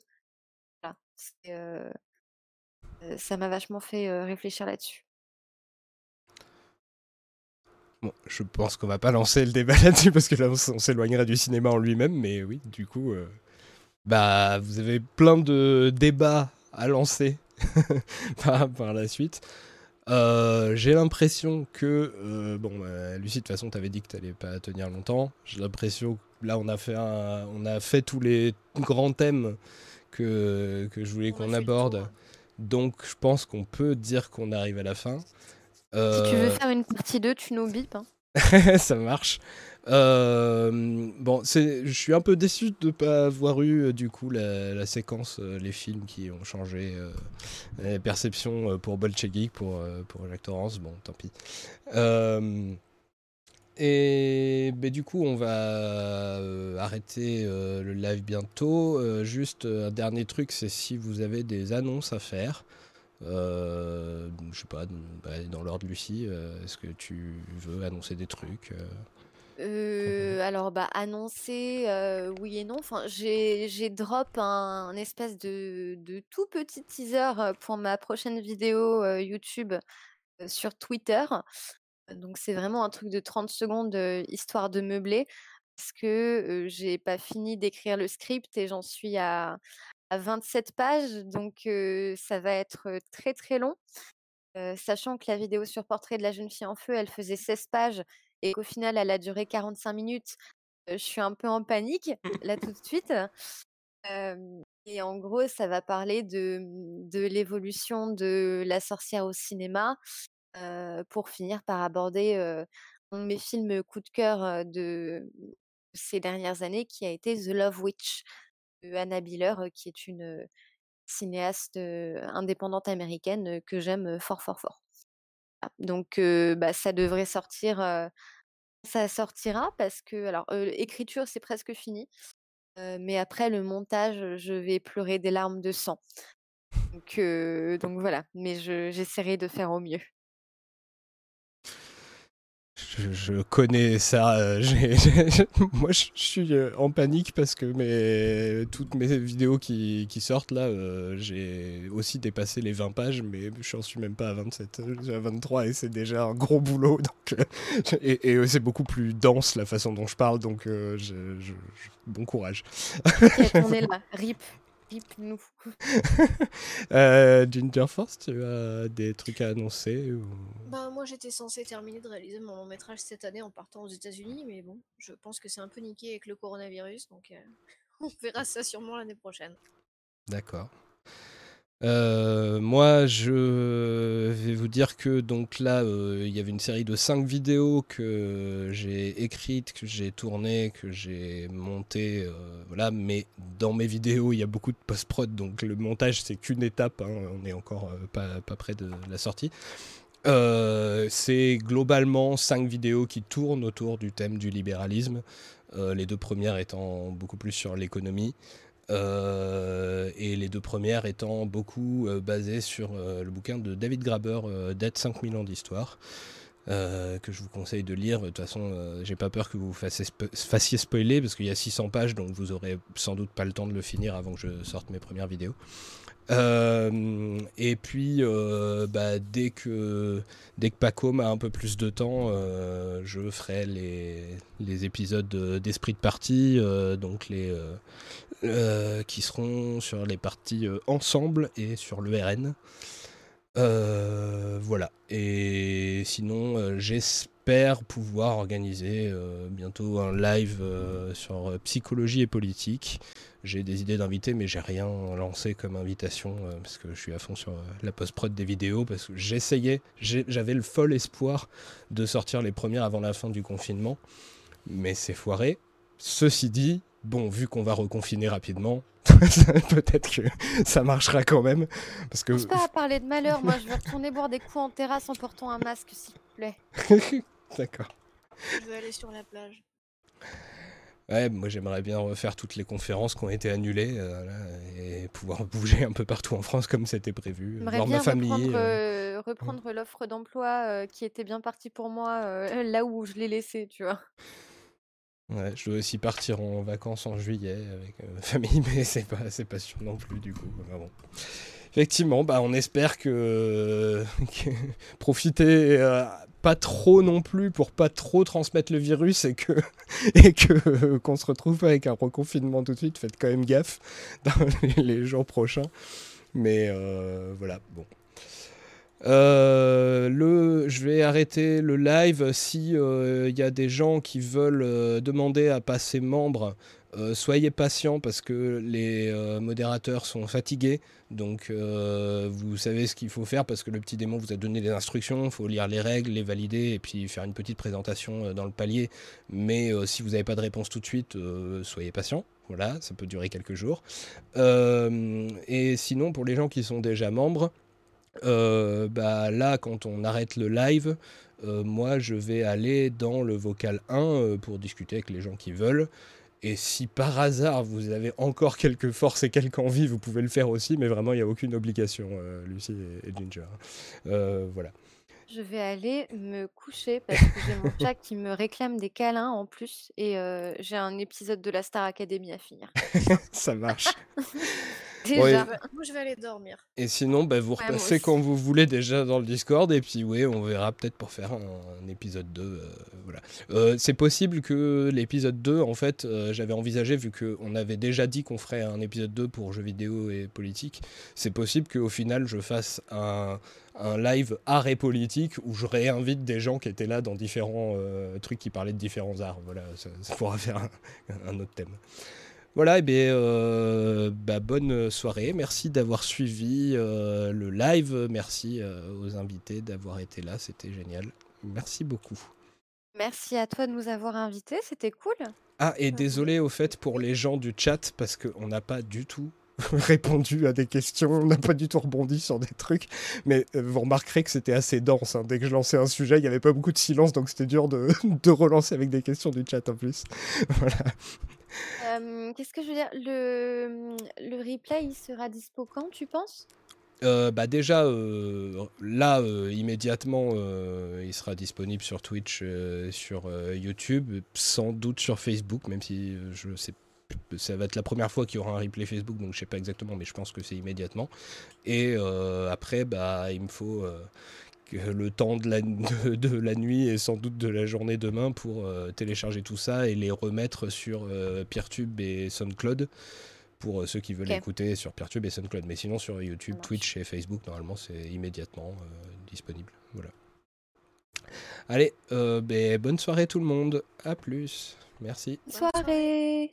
S2: ça m'a vachement fait réfléchir là-dessus.
S1: Je pense qu'on va pas lancer le débat là-dessus parce que là on s'éloignerait du cinéma en lui-même, mais oui, du coup, bah vous avez plein de débats à lancer par, la suite. j'ai l'impression que bon, bah, Lucie, de toute façon, t'avais dit que t'allais pas tenir longtemps. J'ai l'impression que là, on a fait on a fait tous les grands thèmes que, que je voulais qu'on aborde. Donc, je pense qu'on peut dire qu'on arrive à la fin.
S2: Si tu veux euh, faire une partie 2, tu nous bipes. Hein.
S1: ça marche. Euh, bon, je suis un peu déçu de ne pas avoir eu euh, du coup la, séquence, les films qui ont changé les perceptions pour Bolchevik, pour, pour Jacques Torrance. Bon, tant pis. Et ben, du coup, on va euh, arrêter euh, le live bientôt. Euh, juste un dernier truc, c'est si vous avez des annonces à faire. je sais pas, bah, dans l'ordre Lucie, est-ce que tu veux annoncer des trucs
S2: alors bah annoncer oui et non. Enfin j'ai drop un, espèce de, de, tout petit teaser pour ma prochaine vidéo YouTube sur Twitter. Donc c'est vraiment un truc de 30 secondes, histoire de meubler, parce que, j'ai pas fini d'écrire le script et j'en suis à à 27 pages, donc ça va être, très, très long. sachant que la vidéo sur portrait de la jeune fille en feu, elle faisait 16 pages et qu'au final, elle a duré 45 minutes, je suis un peu en panique, là, tout de suite. et en gros, ça va parler de, mmh, de l'évolution de La sorcière au cinéma, pour finir par aborder un de mes films coup de cœur de ces dernières années, qui a été The Love Witch de Anna Biller, qui est une cinéaste indépendante américaine que j'aime fort, fort, fort. Donc, bah, ça devrait sortir. ça sortira parce que, alors, l'écriture, c'est presque fini. mais après, le montage, je vais pleurer des larmes de sang. Donc, donc voilà, mais j'essaierai de faire au mieux
S1: je, connais ça. Euh, moi, je suis euh, en panique parce que mes, toutes mes vidéos qui, sortent là, euh, j'ai aussi dépassé les 20 pages, mais je n'en suis même pas à 27, à 23 et c'est déjà un gros boulot. Et, c'est beaucoup plus dense la façon dont je parle, donc bon courage.
S2: on est là, rip. Rip-nous.
S1: euh, Ginger Force, tu as des trucs à annoncer
S4: bah, Moi, j'étais censé terminer de réaliser mon long métrage cette année en partant aux États-Unis, mais bon, je pense que c'est un peu niqué avec le coronavirus, donc euh, on verra ça sûrement l'année prochaine.
S1: D'accord. Euh, moi, je vais vous dire que donc là, euh, il y avait une série de 5 vidéos que j'ai écrites, que j'ai tournées, que j'ai montées, euh, voilà. Mais dans mes vidéos, il y a beaucoup de post-prod, donc le montage c'est qu'une étape. Hein, on n'est encore pas, pas, près de la sortie. c'est globalement 5 vidéos qui tournent autour du thème du libéralisme. les deux premières étant beaucoup plus sur l'économie. Euh, et les deux premières étant beaucoup euh, basées sur euh, le bouquin de David Graber, Date 5000 ans d'histoire. que je vous conseille de lire. De toute façon, j'ai pas peur que vous fassiez, fassiez spoiler parce qu'il y a 600 pages, donc vous aurez sans doute pas le temps de le finir avant que je sorte mes premières vidéos. Euh, et puis, euh, bah, dès, que, Paco m'a un peu plus de temps, euh, je ferai les, les épisodes d'Esprit de partie, donc les, qui seront sur les parties ensemble et sur le RN. voilà. Et sinon, j'espère pouvoir organiser bientôt un live sur psychologie et politique j'ai des idées d'invités, mais j'ai rien lancé comme invitation euh, parce que je suis à fond sur euh, la post-prod des vidéos. Parce que j'essayais, j'avais le fol espoir de sortir les premières avant la fin du confinement, mais c'est foiré. Ceci dit, bon, vu qu'on va reconfiner rapidement, peut-être que ça marchera quand même. Parce que...
S2: pas à parler de malheur, moi je vais retourner boire des coups en terrasse en portant un masque, s'il vous plaît.
S1: D'accord.
S4: Je vais aller sur la plage.
S1: Ouais, moi j'aimerais bien refaire toutes les conférences qui ont été annulées euh, et pouvoir bouger un peu partout en France comme c'était prévu.
S2: Ma famille. Reprendre, euh, reprendre l'offre d'emploi euh, qui était bien partie pour moi là où je l'ai laissée, tu vois.
S1: Ouais, je dois aussi partir en vacances en juillet avec ma famille, mais c'est pas, pas sûr non plus du coup. bon. Effectivement, bah, on espère que, que profiter pas trop non plus pour pas trop transmettre le virus et que et que qu'on se retrouve avec un reconfinement tout de suite. Faites quand même gaffe dans les jours prochains. Mais euh, voilà, bon. Euh, le, je vais arrêter le live si il euh, y a des gens qui veulent demander à passer membre euh, soyez patient parce que les euh, modérateurs sont fatigués. Donc euh, vous savez ce qu'il faut faire parce que le petit démon vous a donné des instructions. Il faut lire les règles, les valider et puis faire une petite présentation dans le palier. Mais si vous n'avez pas de réponse tout de suite, soyez patient. Voilà, ça peut durer quelques jours. et sinon, pour les gens qui sont déjà membres, bah là, quand on arrête le live, moi je vais aller dans le vocal 1 pour discuter avec les gens qui veulent. Et si par hasard vous avez encore quelques forces et quelques envies, vous pouvez le faire aussi, mais vraiment il n'y a aucune obligation, euh, Lucie et, Ginger. Euh, voilà.
S2: Je vais aller me coucher parce que j'ai mon chat qui me réclame des câlins en plus et euh, j'ai un épisode de la Star Academy à finir.
S1: Ça marche.
S4: Déjà. Moi, je vais aller dormir.
S1: Et sinon, bah, vous repassez quand vous voulez déjà dans le Discord. Et puis, oui, on verra peut-être pour faire un, épisode 2. Euh, voilà. Euh, c'est possible que l'épisode 2, en fait, euh, j'avais envisagé, vu qu'on avait déjà dit qu'on ferait un épisode 2 pour jeux vidéo et politique, c'est possible qu'au final, je fasse un, un live art et politique où je réinvite des gens qui étaient là dans différents trucs qui parlaient de différents arts. Voilà, ça, pourra faire un autre thème. Voilà, et bien, euh, bah, bonne soirée. Merci d'avoir suivi euh, le live. Merci euh, aux invités d'avoir été là. C'était génial. Merci beaucoup.
S2: Merci à toi de nous avoir invités. C'était cool.
S1: Ah, et désolé au fait pour les gens du chat parce qu'on n'a pas du tout répondu à des questions, on n'a pas du tout rebondi sur des trucs, mais vous remarquerez que c'était assez dense. Hein. Dès que je lançais un sujet, il n'y avait pas beaucoup de silence, donc c'était dur de, de, relancer avec des questions du chat en plus. voilà
S2: qu'est-ce que je veux dire? Le, replay, il sera dispo quand, tu penses?
S1: bah déjà, là, immédiatement, il sera disponible sur Twitch, sur YouTube, sans doute sur Facebook, même si je sais ça va être la première fois qu'il y aura un replay Facebook, donc je sais pas exactement, mais je pense que c'est immédiatement. Et après, bah, il me faut le temps de la, de, la, nuit et sans doute de la journée demain pour euh, télécharger tout ça et les remettre sur euh, Peertube et SoundCloud pour euh, ceux qui veulent écouter sur Peertube et SoundCloud. Mais sinon sur YouTube, Twitch et Facebook, normalement c'est immédiatement disponible. Voilà. Allez, ben, bonne soirée tout le monde. À plus. Merci.
S2: Soirée.